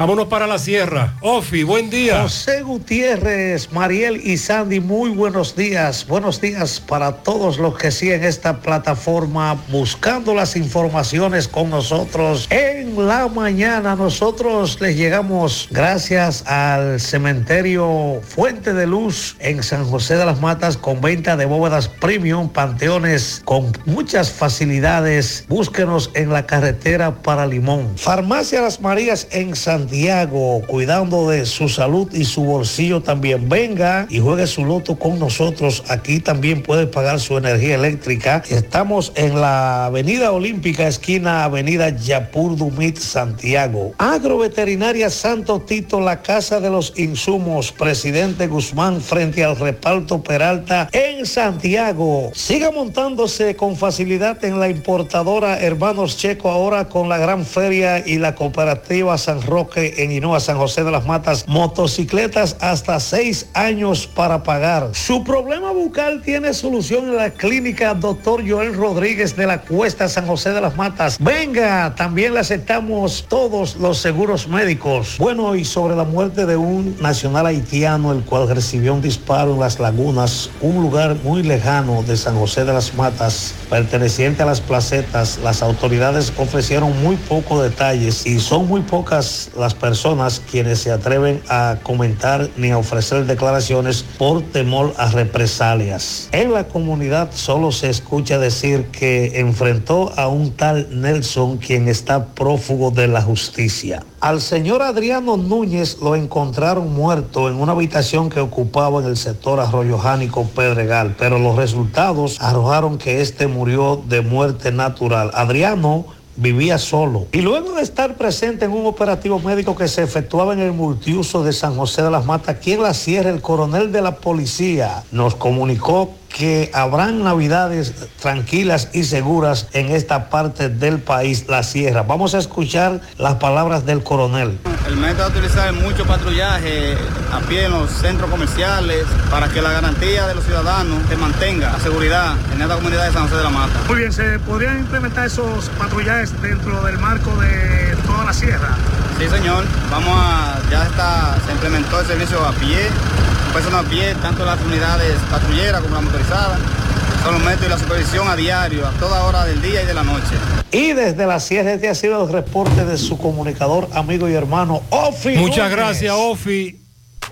Speaker 5: Vámonos para la sierra. Ofi, buen día.
Speaker 75: José Gutiérrez, Mariel y Sandy, muy buenos días. Buenos días para todos los que siguen esta plataforma buscando las informaciones con nosotros. En la mañana nosotros les llegamos gracias al cementerio Fuente de Luz en San José de las Matas con venta de bóvedas premium, panteones con muchas facilidades. Búsquenos en la carretera para Limón. Farmacia Las Marías en Santiago, cuidando de su salud y su bolsillo también. Venga y juegue su loto con nosotros. Aquí también puede pagar su energía eléctrica. Estamos en la Avenida Olímpica, esquina Avenida Yapur Dumit, Santiago. Agroveterinaria Santo Tito, la Casa de los Insumos, Presidente Guzmán, frente al reparto Peralta en Santiago. Siga montándose con facilidad en la importadora Hermanos Checo, ahora con la gran feria y la cooperativa San Roque en Hinoa, San José de las Matas. Motocicletas hasta seis años para pagar. Su problema bucal tiene solución en la clínica Doctor Joel Rodríguez de la Cuesta San José de las Matas. Venga, también le aceptamos todos los seguros médicos. Bueno, y sobre la muerte de un nacional haitiano, el cual recibió un disparo en las lagunas, un lugar muy lejano de San José de las Matas, perteneciente a las placetas, las autoridades ofrecieron muy pocos detalles y son muy pocas las personas quienes se atreven a comentar ni a ofrecer declaraciones por temor a represalias. En la comunidad solo se escucha decir que enfrentó a un tal Nelson quien está prófugo de la justicia. Al señor Adriano Núñez lo encontraron muerto en una habitación que ocupaba en el sector Arroyo Jánico Pedregal, pero los resultados arrojaron que este murió de muerte natural. Adriano vivía solo. Y luego de estar presente en un operativo médico que se efectuaba en el multiuso de San José de las Matas, aquí en la sierra, el coronel de la policía nos comunicó que habrán navidades tranquilas y seguras en esta parte del país, la sierra. Vamos a escuchar las palabras del coronel.
Speaker 73: El mes va a utilizar mucho patrullaje a pie en los centros comerciales para que la garantía de los ciudadanos se mantenga la seguridad en esta comunidad de San José de la Mata.
Speaker 75: Muy bien, ¿se podrían implementar esos patrullajes dentro del marco de toda la sierra?
Speaker 73: Sí, señor. Vamos a, ya está, se implementó el servicio a pie, personas a pie, tanto las unidades patrulleras como las motorizadas. Son los métodos y la supervisión a diario, a toda hora del día y de la noche.
Speaker 75: Y desde la sierra este ha sido el reporte de su comunicador, amigo y hermano, Ofi.
Speaker 5: Muchas gracias, Ofi.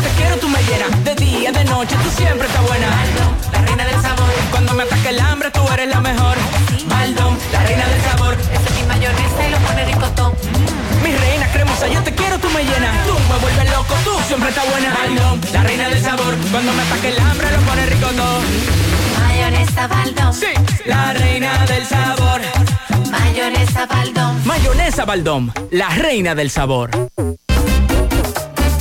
Speaker 76: te quiero, tú me llenas. De día, de noche, tú siempre estás buena. Baldón, la reina del sabor. Cuando me ataque el hambre, tú eres la mejor. Baldón, la reina del sabor.
Speaker 77: Esa es mi mayonesa y lo pone ricotop.
Speaker 76: Mi reina cremosa, yo te quiero, tú me llenas. Tú me vuelves loco, tú siempre estás buena. Baldón, la reina del sabor. Cuando me ataque el hambre, lo pone rico todo.
Speaker 77: Mayonesa Baldón.
Speaker 76: Sí, la reina del sabor.
Speaker 77: Mayonesa Baldón.
Speaker 76: Mayonesa Baldón, la reina del sabor.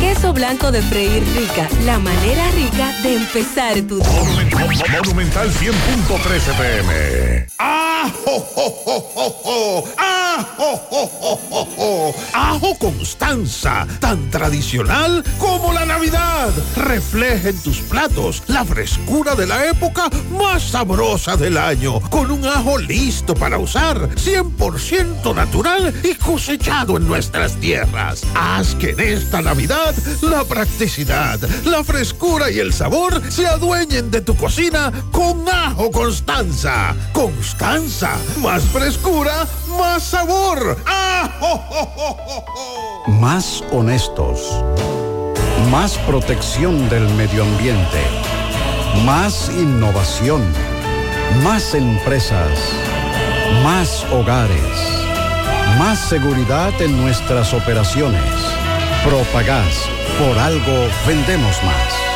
Speaker 10: Queso blanco de freír rica, la manera rica de empezar tu día.
Speaker 78: Monumental 100.13 pm. ¡Ajo, jo, jo, jo, jo! ¡Ajo, jo, jo, jo, jo! ¡Ajo Constanza! Tan tradicional como la Navidad. Refleja en tus platos la frescura de la época más sabrosa del año. Con un ajo listo para usar. 100% natural y cosechado en nuestras tierras. Haz que en esta Navidad la practicidad, la frescura y el sabor se adueñen de tu cocina con ajo Constanza. Constanza, más frescura, más sabor. ¡Ajo! jo, jo, jo, jo!
Speaker 79: Más honestos. Más protección del medio ambiente. Más innovación. Más empresas. Más hogares. Más seguridad en nuestras operaciones. Propagás. Por algo vendemos más.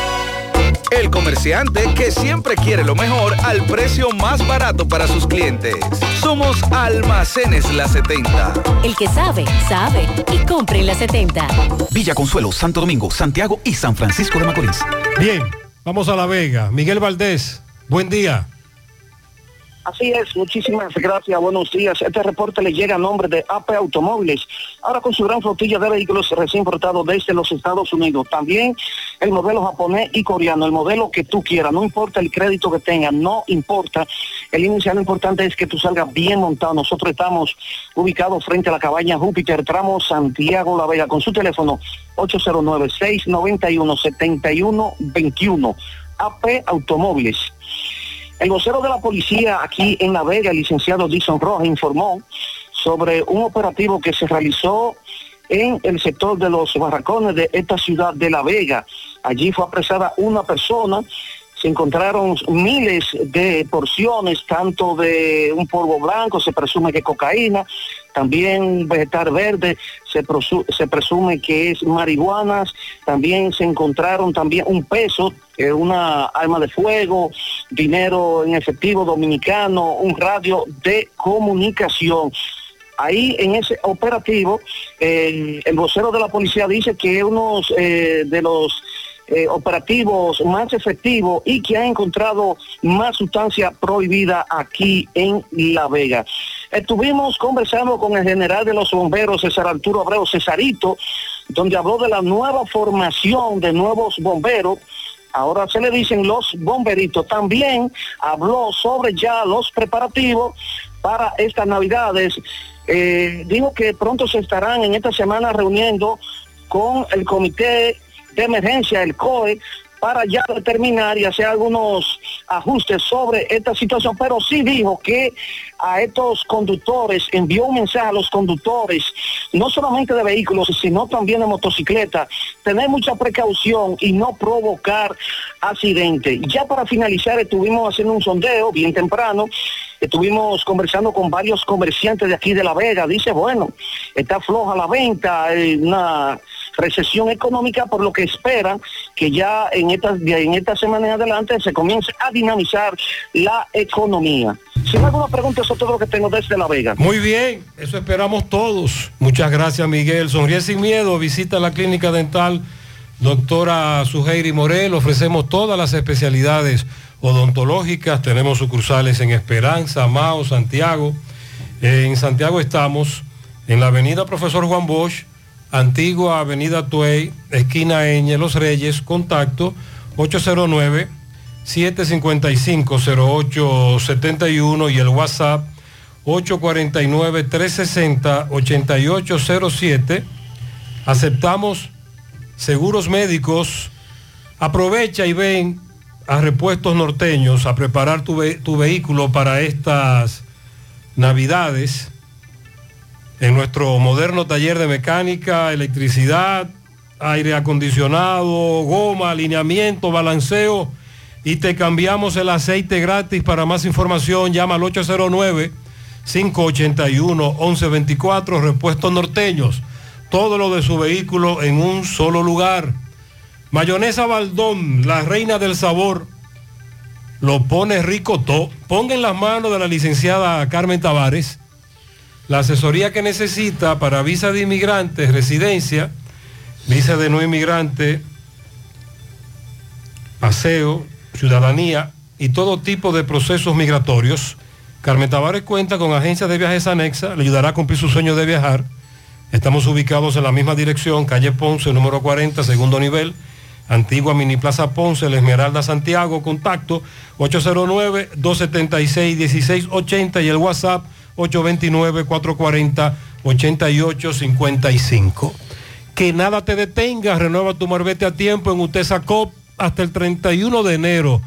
Speaker 80: El comerciante que siempre quiere lo mejor al precio más barato para sus clientes. Somos Almacenes La 70.
Speaker 10: El que sabe, sabe. Y compre en la 70.
Speaker 80: Villa Consuelo, Santo Domingo, Santiago y San Francisco de Macorís.
Speaker 5: Bien, vamos a La Vega. Miguel Valdés, buen día.
Speaker 81: Así es, muchísimas gracias, buenos días. Este reporte le llega a nombre de AP Automóviles, ahora con su gran flotilla de vehículos recién importados desde los Estados Unidos. También el modelo japonés y coreano, el modelo que tú quieras, no importa el crédito que tengas, no importa. El inicial importante es que tú salgas bien montado. Nosotros estamos ubicados frente a la cabaña Júpiter, tramo Santiago La Vega, con su teléfono 809-691-7121. AP Automóviles. El vocero de la policía aquí en La Vega, el licenciado Dixon Rojas, informó sobre un operativo que se realizó en el sector de los barracones de esta ciudad de La Vega. Allí fue apresada una persona, se encontraron miles de porciones, tanto de un polvo blanco, se presume que cocaína, también vegetal verde, se, presume que es marihuanas, también se encontraron también un peso, eh, una arma de fuego, dinero en efectivo dominicano, un radio de comunicación. Ahí en ese operativo, el vocero de la policía dice que unos eh, de los eh, operativos más efectivos y que ha encontrado más sustancia prohibida aquí en La Vega. Estuvimos conversando con el general de los bomberos, César Arturo Abreu Cesarito, donde habló de la nueva formación de nuevos bomberos. Ahora se le dicen los bomberitos. También habló sobre ya los preparativos para estas navidades. Eh, dijo que pronto se estarán en esta semana reuniendo con el comité de emergencia, el COE, para ya determinar y hacer algunos ajustes sobre esta situación, pero sí dijo que a estos conductores, envió un mensaje a los conductores, no solamente de vehículos, sino también de motocicletas, tener mucha precaución y no provocar accidentes. Ya para finalizar, estuvimos haciendo un sondeo bien temprano, estuvimos conversando con varios comerciantes de aquí de La Vega, dice, bueno, está floja la venta, hay una recesión económica, por lo que esperan que ya en esta, en esta semana en adelante se comience a dinamizar la economía. Si no alguna pregunta, eso es todo lo que tengo desde La Vega.
Speaker 5: Muy bien, eso esperamos todos. Muchas gracias, Miguel. Sonríe sin miedo, visita la clínica dental doctora Suheiri Morel. Ofrecemos todas las especialidades odontológicas. Tenemos sucursales en Esperanza, Mao, Santiago. En Santiago estamos en la avenida Profesor Juan Bosch, antigua avenida Tuey, esquina Eñe, Los Reyes, contacto 809 755-0871 y el WhatsApp 849-360-8807. Aceptamos seguros médicos. Aprovecha y ven a Repuestos Norteños a preparar tu, tu vehículo para estas navidades en nuestro moderno taller de mecánica, electricidad, aire acondicionado, goma, alineamiento, balanceo y te cambiamos el aceite gratis. Para más información llama al 809-581-1124, repuestos norteños. Todo lo de su vehículo en un solo lugar. Mayonesa Baldón, la reina del sabor. Lo pone rico todo. Ponga en las manos de la licenciada Carmen Tavares la asesoría que necesita para visa de inmigrantes, residencia, Dice de no inmigrante, aseo, ciudadanía y todo tipo de procesos migratorios. Carmen Tavares cuenta con agencias de viajes anexa, le ayudará a cumplir su sueño de viajar. Estamos ubicados en la misma dirección, calle Ponce, número 40, segundo nivel, antigua Mini Plaza Ponce, La Esmeralda, Santiago, contacto 809-276-1680 y el WhatsApp 829-440-8855. Que nada te detenga, renueva tu marbete a tiempo en Utesa Cop hasta el 31 de enero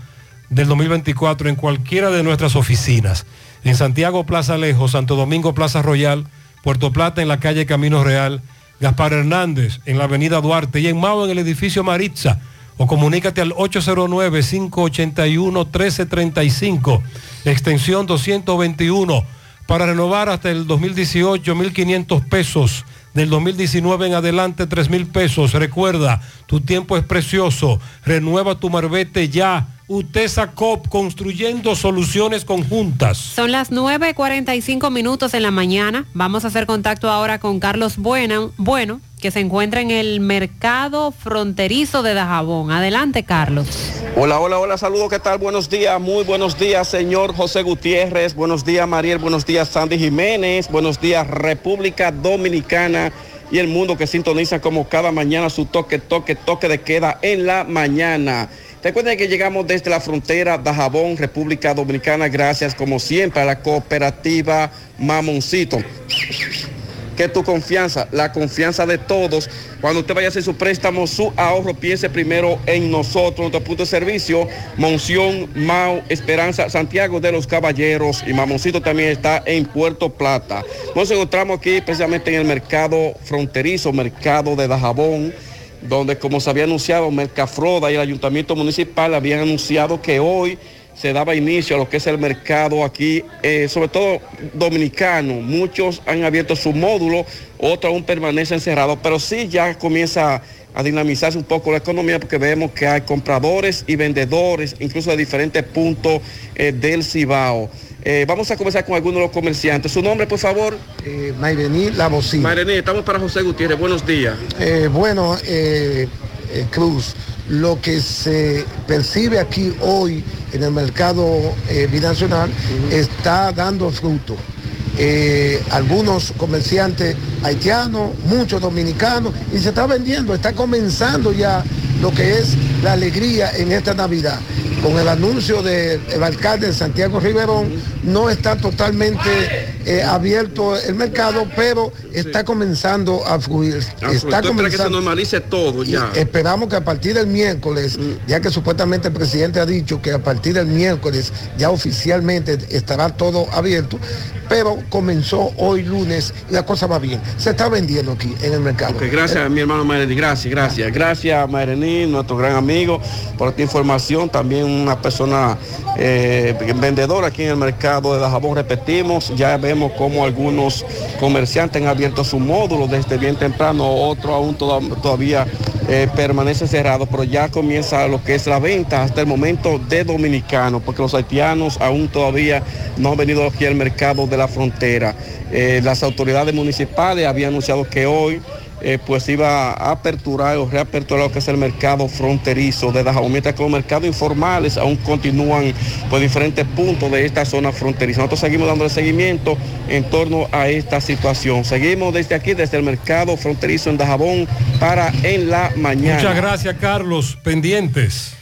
Speaker 5: del 2024 en cualquiera de nuestras oficinas. En Santiago, Plaza Alejo, Santo Domingo, Plaza Royal, Puerto Plata en la calle Camino Real, Gaspar Hernández en la avenida Duarte y en Mao en el edificio Maritza. O comunícate al 809-581-1335, extensión 221, para renovar hasta el 2018 1.500 pesos. Del 2019 en adelante 3 mil pesos. Recuerda, tu tiempo es precioso. Renueva tu marbete ya. UTESA COP, construyendo soluciones conjuntas.
Speaker 19: Son las 9.45 minutos en la mañana. Vamos a hacer contacto ahora con Carlos Bueno, bueno, que se encuentra en el mercado fronterizo de Dajabón. Adelante, Carlos.
Speaker 68: Hola, hola, hola, saludos, ¿qué tal? Buenos días, muy buenos días, señor José Gutiérrez. Buenos días, Mariel. Buenos días, Sandy Jiménez. Buenos días, República Dominicana y el mundo que sintoniza como cada mañana su toque, toque, toque de queda en la mañana. Recuerden que llegamos desde la frontera Dajabón, República Dominicana, gracias como siempre a la cooperativa Mamoncito. Que tu confianza, la confianza de todos, cuando usted vaya a hacer su préstamo, su ahorro, piense primero en nosotros, nuestro punto de servicio, Monción, Mau, Esperanza, Santiago de los Caballeros y Mamoncito también está en Puerto Plata. Nos encontramos aquí precisamente en el mercado fronterizo, mercado de Dajabón donde como se había anunciado Mercafroda y el Ayuntamiento Municipal habían anunciado que hoy se daba inicio a lo que es el mercado aquí, eh, sobre todo dominicano. Muchos han abierto su módulo, otros aún permanecen cerrados, pero sí ya comienza a dinamizarse un poco la economía porque vemos que hay compradores y vendedores, incluso de diferentes puntos eh, del Cibao. Eh, vamos a comenzar con algunos de los comerciantes. Su nombre, por favor.
Speaker 82: Eh, Mayrení Labocín.
Speaker 68: Mayrení, estamos para José Gutiérrez. Buenos días.
Speaker 82: Eh, bueno, eh, Cruz, lo que se percibe aquí hoy en el mercado binacional está dando fruto. Eh, algunos comerciantes haitianos, muchos dominicanos, y se está vendiendo, está comenzando ya lo que es la alegría en esta Navidad. Con el anuncio del alcalde de Santiago Riverón, no está totalmente eh, abierto el mercado, pero está comenzando a fluir.
Speaker 68: Ah,
Speaker 82: Está
Speaker 68: espera que se
Speaker 82: comenzando.
Speaker 68: normalice todo ya.
Speaker 82: Esperamos que a partir del miércoles, ya que supuestamente el presidente ha dicho que a partir del miércoles ya oficialmente estará todo abierto, pero comenzó hoy lunes y la cosa va bien. Se está vendiendo aquí en el mercado.
Speaker 68: Ok, gracias, mi hermano Mayrení. Gracias, gracias. Gracias, Mayrení, nuestro gran amigo, por esta información. También una persona eh, vendedora aquí en el mercado de Dajabón. Repetimos, ya vemos como algunos comerciantes han abierto su módulo desde bien temprano, otro aún toda- todavía eh, permanece cerrado, pero ya comienza lo que es la venta hasta el momento de dominicanos, porque los haitianos aún todavía no han venido aquí al mercado de la frontera. Eh, las autoridades municipales habían anunciado que hoy eh, pues iba a aperturar o reaperturar lo que es el mercado fronterizo de Dajabón, mientras que los mercados informales aún continúan por diferentes puntos de esta zona fronteriza. Nosotros seguimos dándole seguimiento en torno a esta situación. Seguimos desde aquí, desde el mercado fronterizo en Dajabón para en la mañana.
Speaker 5: Muchas gracias, Carlos. Pendientes.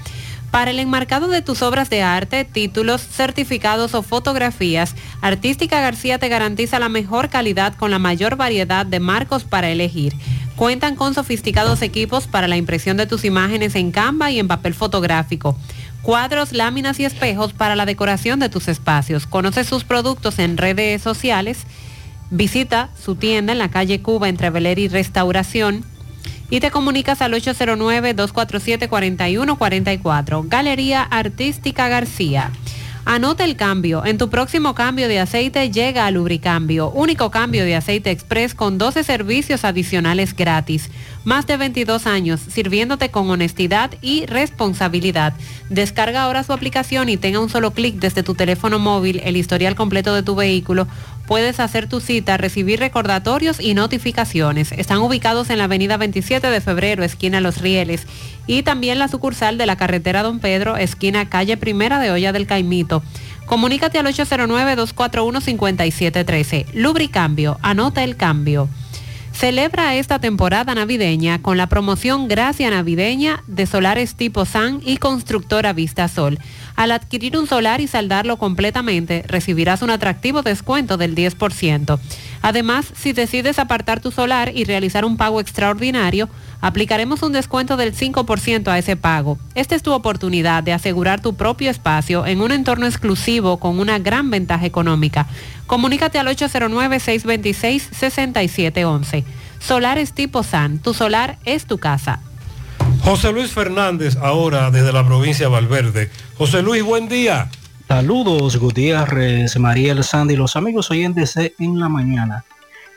Speaker 19: Para el enmarcado de tus obras de arte, títulos, certificados o fotografías, Artística García te garantiza la mejor calidad con la mayor variedad de marcos para elegir. Cuentan con sofisticados equipos para la impresión de tus imágenes en Canva y en papel fotográfico. Cuadros, láminas y espejos para la decoración de tus espacios. Conoce sus productos en redes sociales. Visita su tienda en la calle Cuba entre Beler y Restauración y te comunicas al 809-247-4144. Galería Artística García. Anota el cambio. En tu próximo cambio de aceite llega a Lubricambio, único cambio de aceite express con 12 servicios adicionales gratis. Más de 22 años sirviéndote con honestidad y responsabilidad. Descarga ahora su aplicación y tenga un solo clic desde tu teléfono móvil el historial completo de tu vehículo. Puedes hacer tu cita, recibir recordatorios y notificaciones. Están ubicados en la avenida 27 de febrero, esquina Los Rieles, y también la sucursal de la carretera Don Pedro, esquina calle Primera de Olla del Caimito. Comunícate al 809-241-5713. Lubricambio, anota el cambio. Celebra esta temporada navideña con la promoción Gracia Navideña de Solares Tipo San y Constructora Vista Sol. Al adquirir un solar y saldarlo completamente, recibirás un atractivo descuento del 10%. Además, si decides apartar tu solar y realizar un pago extraordinario, aplicaremos un descuento del 5% a ese pago. Esta es tu oportunidad de asegurar tu propio espacio en un entorno exclusivo con una gran ventaja económica. Comunícate al 809-626-6711. Solares tipo SAN, tu solar es tu casa.
Speaker 5: José Luis Fernández, ahora desde la provincia de Valverde. José Luis, buen día.
Speaker 83: Saludos, Gutiérrez, Mariel Sandy, los amigos oyentes de En la Mañana.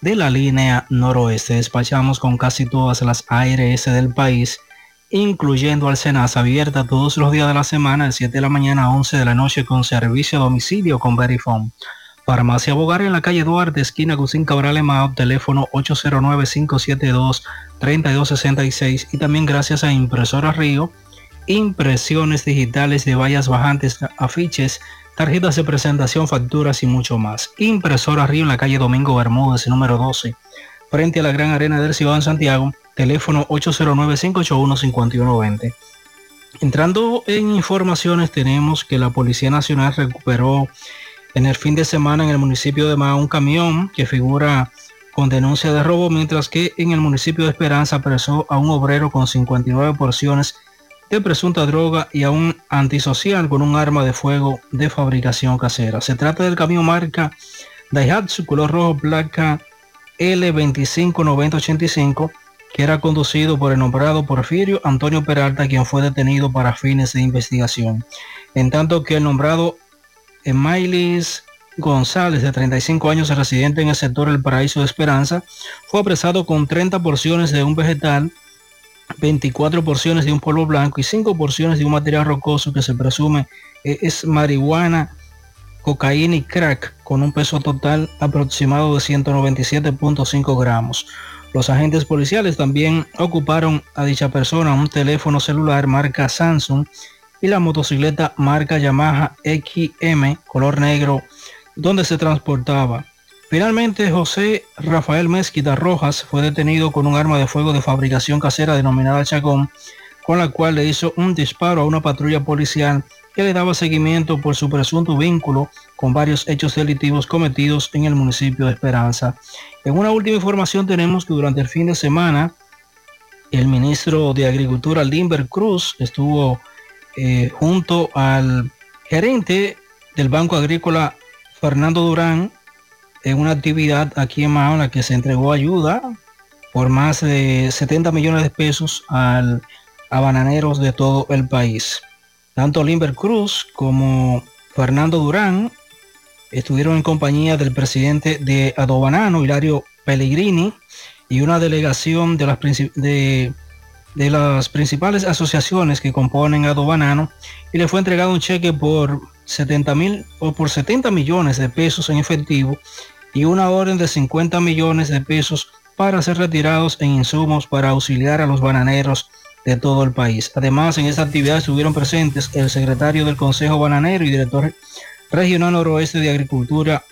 Speaker 83: de la línea noroeste. Despachamos con casi todas las ARS del país, incluyendo al Senas abierta todos los días de la semana, de 7 de la mañana a 11 de la noche, con servicio a domicilio con Verifone. Farmacia Bogar en la calle Duarte, esquina Gusín Cabral Emao, teléfono 809-572-3266 y también gracias a Impresora Río, impresiones digitales de vallas bajantes, afiches, tarjetas de presentación, facturas y mucho más. Impresora Río en la calle Domingo Bermúdez, número 12, frente a la Gran Arena del Ciudad de Santiago, teléfono 809-581-5120. Entrando en informaciones, tenemos que la Policía Nacional recuperó en el fin de semana en el municipio de Mao un camión que figura con denuncia de robo, mientras que en el municipio de Esperanza apresó a un obrero con 59 porciones de presunta droga y a un antisocial con un arma de fuego de fabricación casera. Se trata del camión marca Daihatsu color rojo placa L259085 que era conducido por el nombrado Porfirio Antonio Peralta, quien fue detenido para fines de investigación. En tanto que el nombrado Emailis González, de 35 años, residente en el sector El Paraíso de Esperanza, fue apresado con 30 porciones de un vegetal, 24 porciones de un polvo blanco y 5 porciones de un material rocoso que se presume es marihuana, cocaína y crack, con un peso total aproximado de 197.5 gramos. Los agentes policiales también ocuparon a dicha persona un teléfono celular marca Samsung y la motocicleta marca Yamaha XM color negro donde se transportaba. Finalmente, José Rafael Mezquita Rojas fue detenido con un arma de fuego de fabricación casera denominada Chacón, con la cual le hizo un disparo a una patrulla policial que le daba seguimiento por su presunto vínculo con varios hechos delictivos cometidos en el municipio de Esperanza. En una última información tenemos que durante el fin de semana el ministro de Agricultura Limber Cruz estuvo eh, junto al gerente del Banco Agrícola Fernando Durán en una actividad aquí en Mahón la que se entregó ayuda por más de 70 millones de pesos al, a bananeros de todo el país. Tanto Limber Cruz como Fernando Durán estuvieron en compañía del presidente de Adobanano, Hilario Pellegrini, y una delegación de las, de, de las principales asociaciones que componen Adobanano y le fue entregado un cheque por 70 mil o por 70 millones de pesos en efectivo y una orden de 50 millones de pesos para ser retirados en insumos para auxiliar a los bananeros de todo el país. Además, en esta actividad estuvieron presentes el secretario del Consejo Bananero y director regional noroeste de Agricultura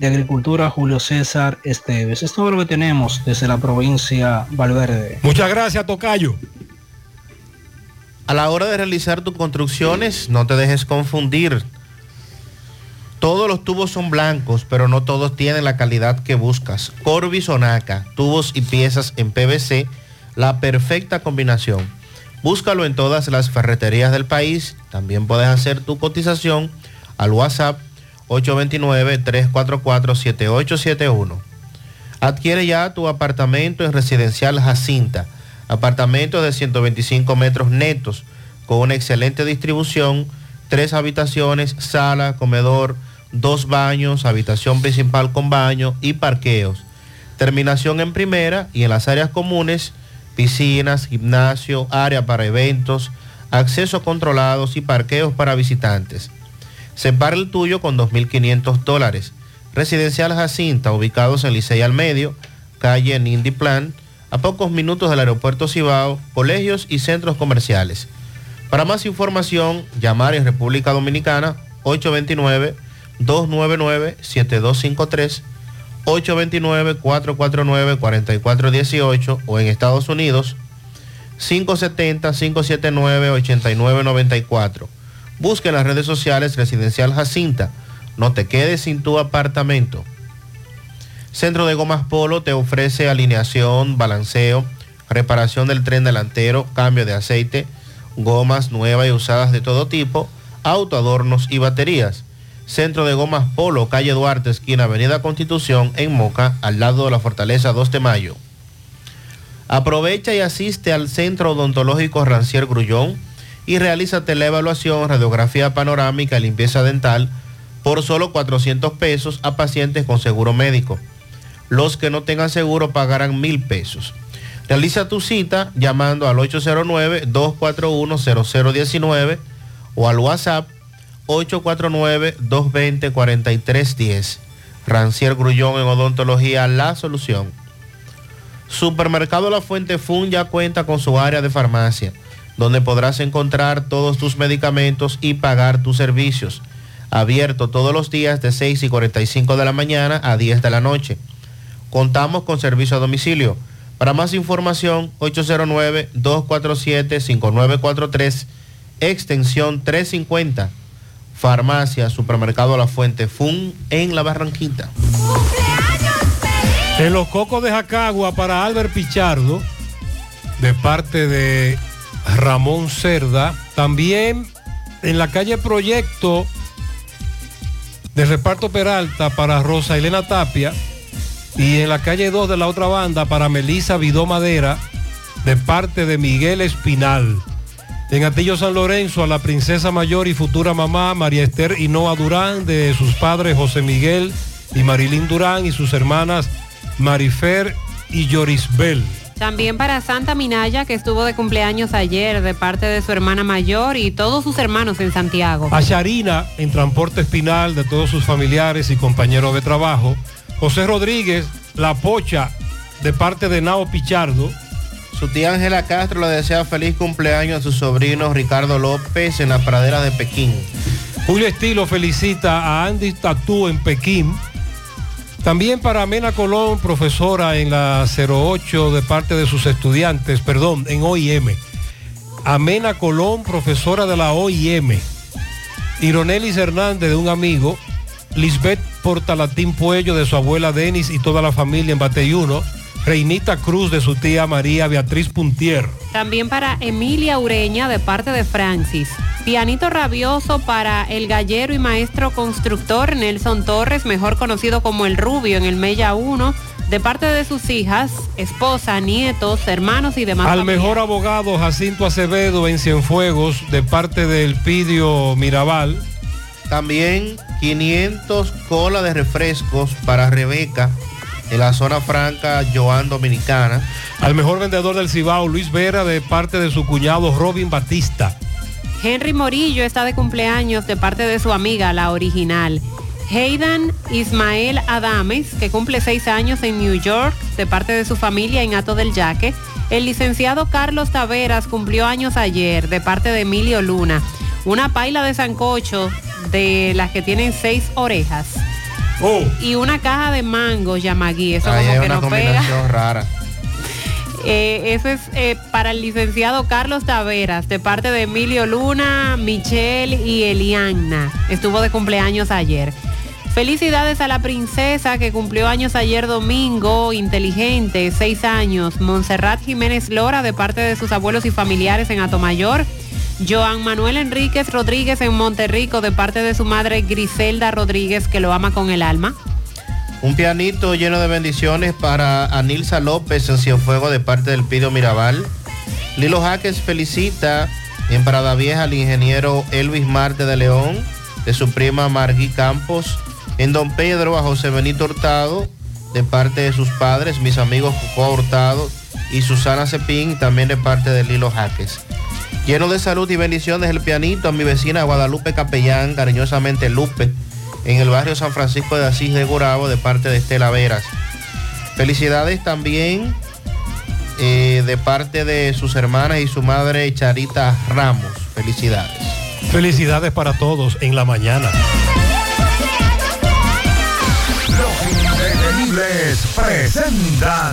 Speaker 83: de Agricultura Julio César Esteves. Esto es lo que tenemos desde la provincia Valverde.
Speaker 5: Muchas gracias, Tocayo.
Speaker 84: A la hora de realizar tus construcciones, no te dejes confundir.
Speaker 20: Todos los tubos son blancos, pero no todos tienen la calidad que buscas. Corby Sonaca, tubos y piezas en PVC, la perfecta combinación. Búscalo en todas las ferreterías del país. También puedes hacer tu cotización al WhatsApp 829-344-7871. Adquiere ya tu apartamento en Residencial Jacinta. Apartamento de 125 metros netos con una excelente distribución, tres habitaciones, sala, comedor, dos baños, habitación principal con baño y parqueos. Terminación en primera y en las áreas comunes, piscinas, gimnasio, área para eventos, acceso controlados y parqueos para visitantes. Separa el tuyo con 2.500 dólares. Residencial Jacinta, ubicados en Licey al Medio, calle Nindy Plan, a pocos minutos del aeropuerto Cibao, colegios y centros comerciales. Para más información, llamar en República Dominicana 829-299-7253, 829-449-4418 o en Estados Unidos 570-579-8994. Busque en las redes sociales Residencial Jacinta. No te quedes sin tu apartamento. Centro de Gomas Polo te ofrece alineación, balanceo, reparación del tren delantero, cambio de aceite, gomas nuevas y usadas de todo tipo, autoadornos y baterías. Centro de Gomas Polo, calle Duarte, esquina Avenida Constitución, en Moca, al lado de la Fortaleza 2 de Mayo. Aprovecha y asiste al Centro Odontológico Rancier Grullón y realízate la evaluación, radiografía panorámica y limpieza dental por solo 400 pesos a pacientes con seguro médico. Los que no tengan seguro pagarán mil pesos. Realiza tu cita llamando al 809-241-0019 o al WhatsApp 849-220-4310. Rancier Grullón en Odontología, la solución. Supermercado La Fuente Fun ya cuenta con su área de farmacia, donde podrás encontrar todos tus medicamentos y pagar tus servicios. Abierto todos los días de 6 y 45 de la mañana a 10 de la noche. Contamos con servicio a domicilio. Para más información, 809-247-5943, extensión 350. Farmacia, Supermercado La Fuente Fun en La Barranquita.
Speaker 5: En los cocos de Jacagua para Albert Pichardo, de parte de Ramón Cerda. También en la calle Proyecto de Reparto Peralta para Rosa Elena Tapia. Y en la calle 2 de la otra banda para Melisa Vidó Madera, de parte de Miguel Espinal. En Atillo San Lorenzo a la princesa mayor y futura mamá María Esther Hinoa Durán, de sus padres José Miguel y Marilín Durán y sus hermanas Marifer y Yorisbel.
Speaker 19: También para Santa Minaya, que estuvo de cumpleaños ayer de parte de su hermana mayor y todos sus hermanos en Santiago.
Speaker 5: A Sharina en transporte espinal de todos sus familiares y compañeros de trabajo. José Rodríguez, La Pocha, de parte de Nao Pichardo.
Speaker 20: Su tía Ángela Castro le desea feliz cumpleaños a su sobrino Ricardo López en la pradera de Pekín.
Speaker 5: Julio Estilo felicita a Andy Tatú en Pekín. También para Amena Colón, profesora en la 08 de parte de sus estudiantes, perdón, en OIM. Amena Colón, profesora de la OIM. Ironelis Hernández de un amigo. Lisbeth Portalatín Puello de su abuela Denis y toda la familia en Bateyuno. Reinita Cruz de su tía María Beatriz Puntier.
Speaker 19: También para Emilia Ureña de parte de Francis. Pianito rabioso para el gallero y maestro constructor Nelson Torres, mejor conocido como el Rubio en el Mella 1, de parte de sus hijas, esposa, nietos, hermanos y demás.
Speaker 5: Al mejor abogado Jacinto Acevedo en Cienfuegos de parte del Pidio Mirabal.
Speaker 20: También 500 cola de refrescos para Rebeca en la zona franca Joan Dominicana.
Speaker 5: Al mejor vendedor del Cibao, Luis Vera, de parte de su cuñado Robin Batista.
Speaker 19: Henry Morillo está de cumpleaños de parte de su amiga, la original. Heidan Ismael Adames, que cumple seis años en New York, de parte de su familia en Ato del Yaque. El licenciado Carlos Taveras cumplió años ayer, de parte de Emilio Luna. Una paila de sancocho de las que tienen seis orejas. Y una caja de mango Yamagui. Eso
Speaker 20: Ahí
Speaker 19: como
Speaker 20: hay
Speaker 19: que
Speaker 20: una
Speaker 19: no pega.
Speaker 20: combinación rara.
Speaker 19: Eh, eso es eh, para el licenciado Carlos Taveras, de parte de Emilio Luna, Michelle y Eliana. Estuvo de cumpleaños ayer. Felicidades a la princesa que cumplió años ayer domingo, inteligente, seis años. Montserrat Jiménez Lora de parte de sus abuelos y familiares en Atomayor. Joan Manuel Enríquez Rodríguez en Monterrico de parte de su madre Griselda Rodríguez que lo ama con el alma.
Speaker 20: Un pianito lleno de bendiciones para Anilsa López en Cienfuego de parte del Pido Mirabal. Lilo Jaques felicita en Parada Vieja al ingeniero Elvis Marte de León, de su prima Margui Campos. En Don Pedro a José Benito Hurtado, de parte de sus padres, mis amigos Coco Hurtado y Susana Cepín, también de parte de Lilo Jaques. Lleno de salud y bendiciones el pianito a mi vecina Guadalupe Capellán, cariñosamente Lupe, en el barrio San Francisco de Asís de Gurabo, de parte de Estela Veras. Felicidades también eh, de parte de sus hermanas y su madre Charita Ramos. Felicidades.
Speaker 5: Felicidades para todos en la mañana.
Speaker 4: Los presentan.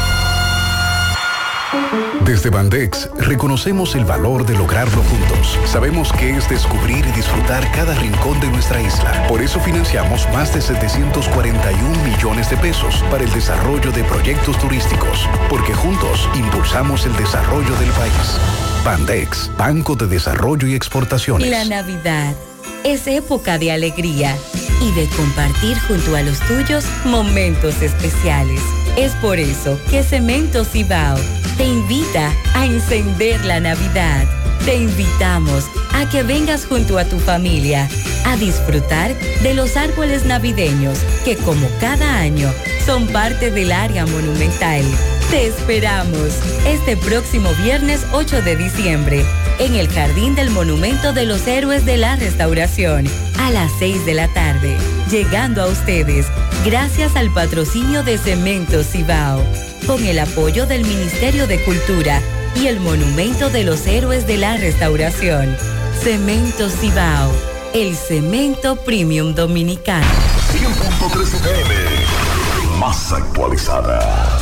Speaker 32: Desde Bandex reconocemos el valor de lograrlo juntos. Sabemos que es descubrir y disfrutar cada rincón de nuestra isla. Por eso financiamos más de 741 millones de pesos para el desarrollo de proyectos turísticos, porque juntos impulsamos el desarrollo del país. Bandex, Banco de Desarrollo y Exportaciones.
Speaker 10: La Navidad es época de alegría y de compartir junto a los tuyos momentos especiales. Es por eso que Cemento Cibao te invita a encender la Navidad. Te invitamos a que vengas junto a tu familia a disfrutar de los árboles navideños que como cada año son parte del área monumental. Te esperamos este próximo viernes 8 de diciembre en el Jardín del Monumento de los Héroes de la Restauración a las 6 de la tarde, llegando a ustedes gracias al patrocinio de Cemento Cibao, con el apoyo del Ministerio de Cultura y el Monumento de los Héroes de la Restauración. Cemento Cibao, el cemento premium dominicano.
Speaker 4: 100.3 FM, más actualizada.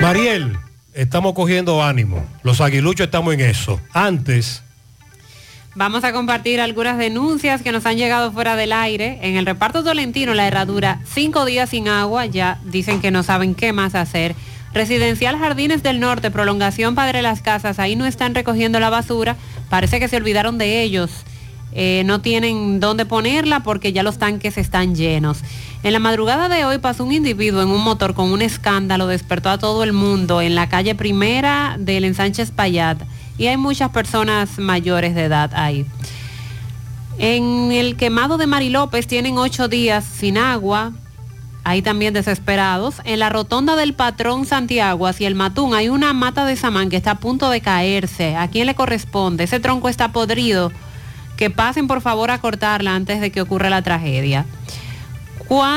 Speaker 5: Mariel, estamos cogiendo ánimo. Los aguiluchos estamos en eso. Antes,
Speaker 19: Vamos a compartir algunas denuncias que nos han llegado fuera del aire. En el reparto Tolentino, la herradura, cinco días sin agua, ya dicen que no saben qué más hacer. Residencial Jardines del Norte, prolongación Padre Las Casas, ahí no están recogiendo la basura, parece que se olvidaron de ellos. eh, no tienen dónde ponerla porque ya los tanques están llenos. En la madrugada de hoy pasó un individuo en un motor con un escándalo, despertó a todo el mundo en la calle primera del ensanche Payat y hay muchas personas mayores de edad ahí. En el quemado de Mari López tienen ocho días sin agua, ahí también desesperados. En la rotonda del patrón Santiago hacia el Matún hay una mata de samán que está a punto de caerse. ¿A quién le corresponde? Ese tronco está podrido. Que pasen por favor a cortarla antes de que ocurra la tragedia.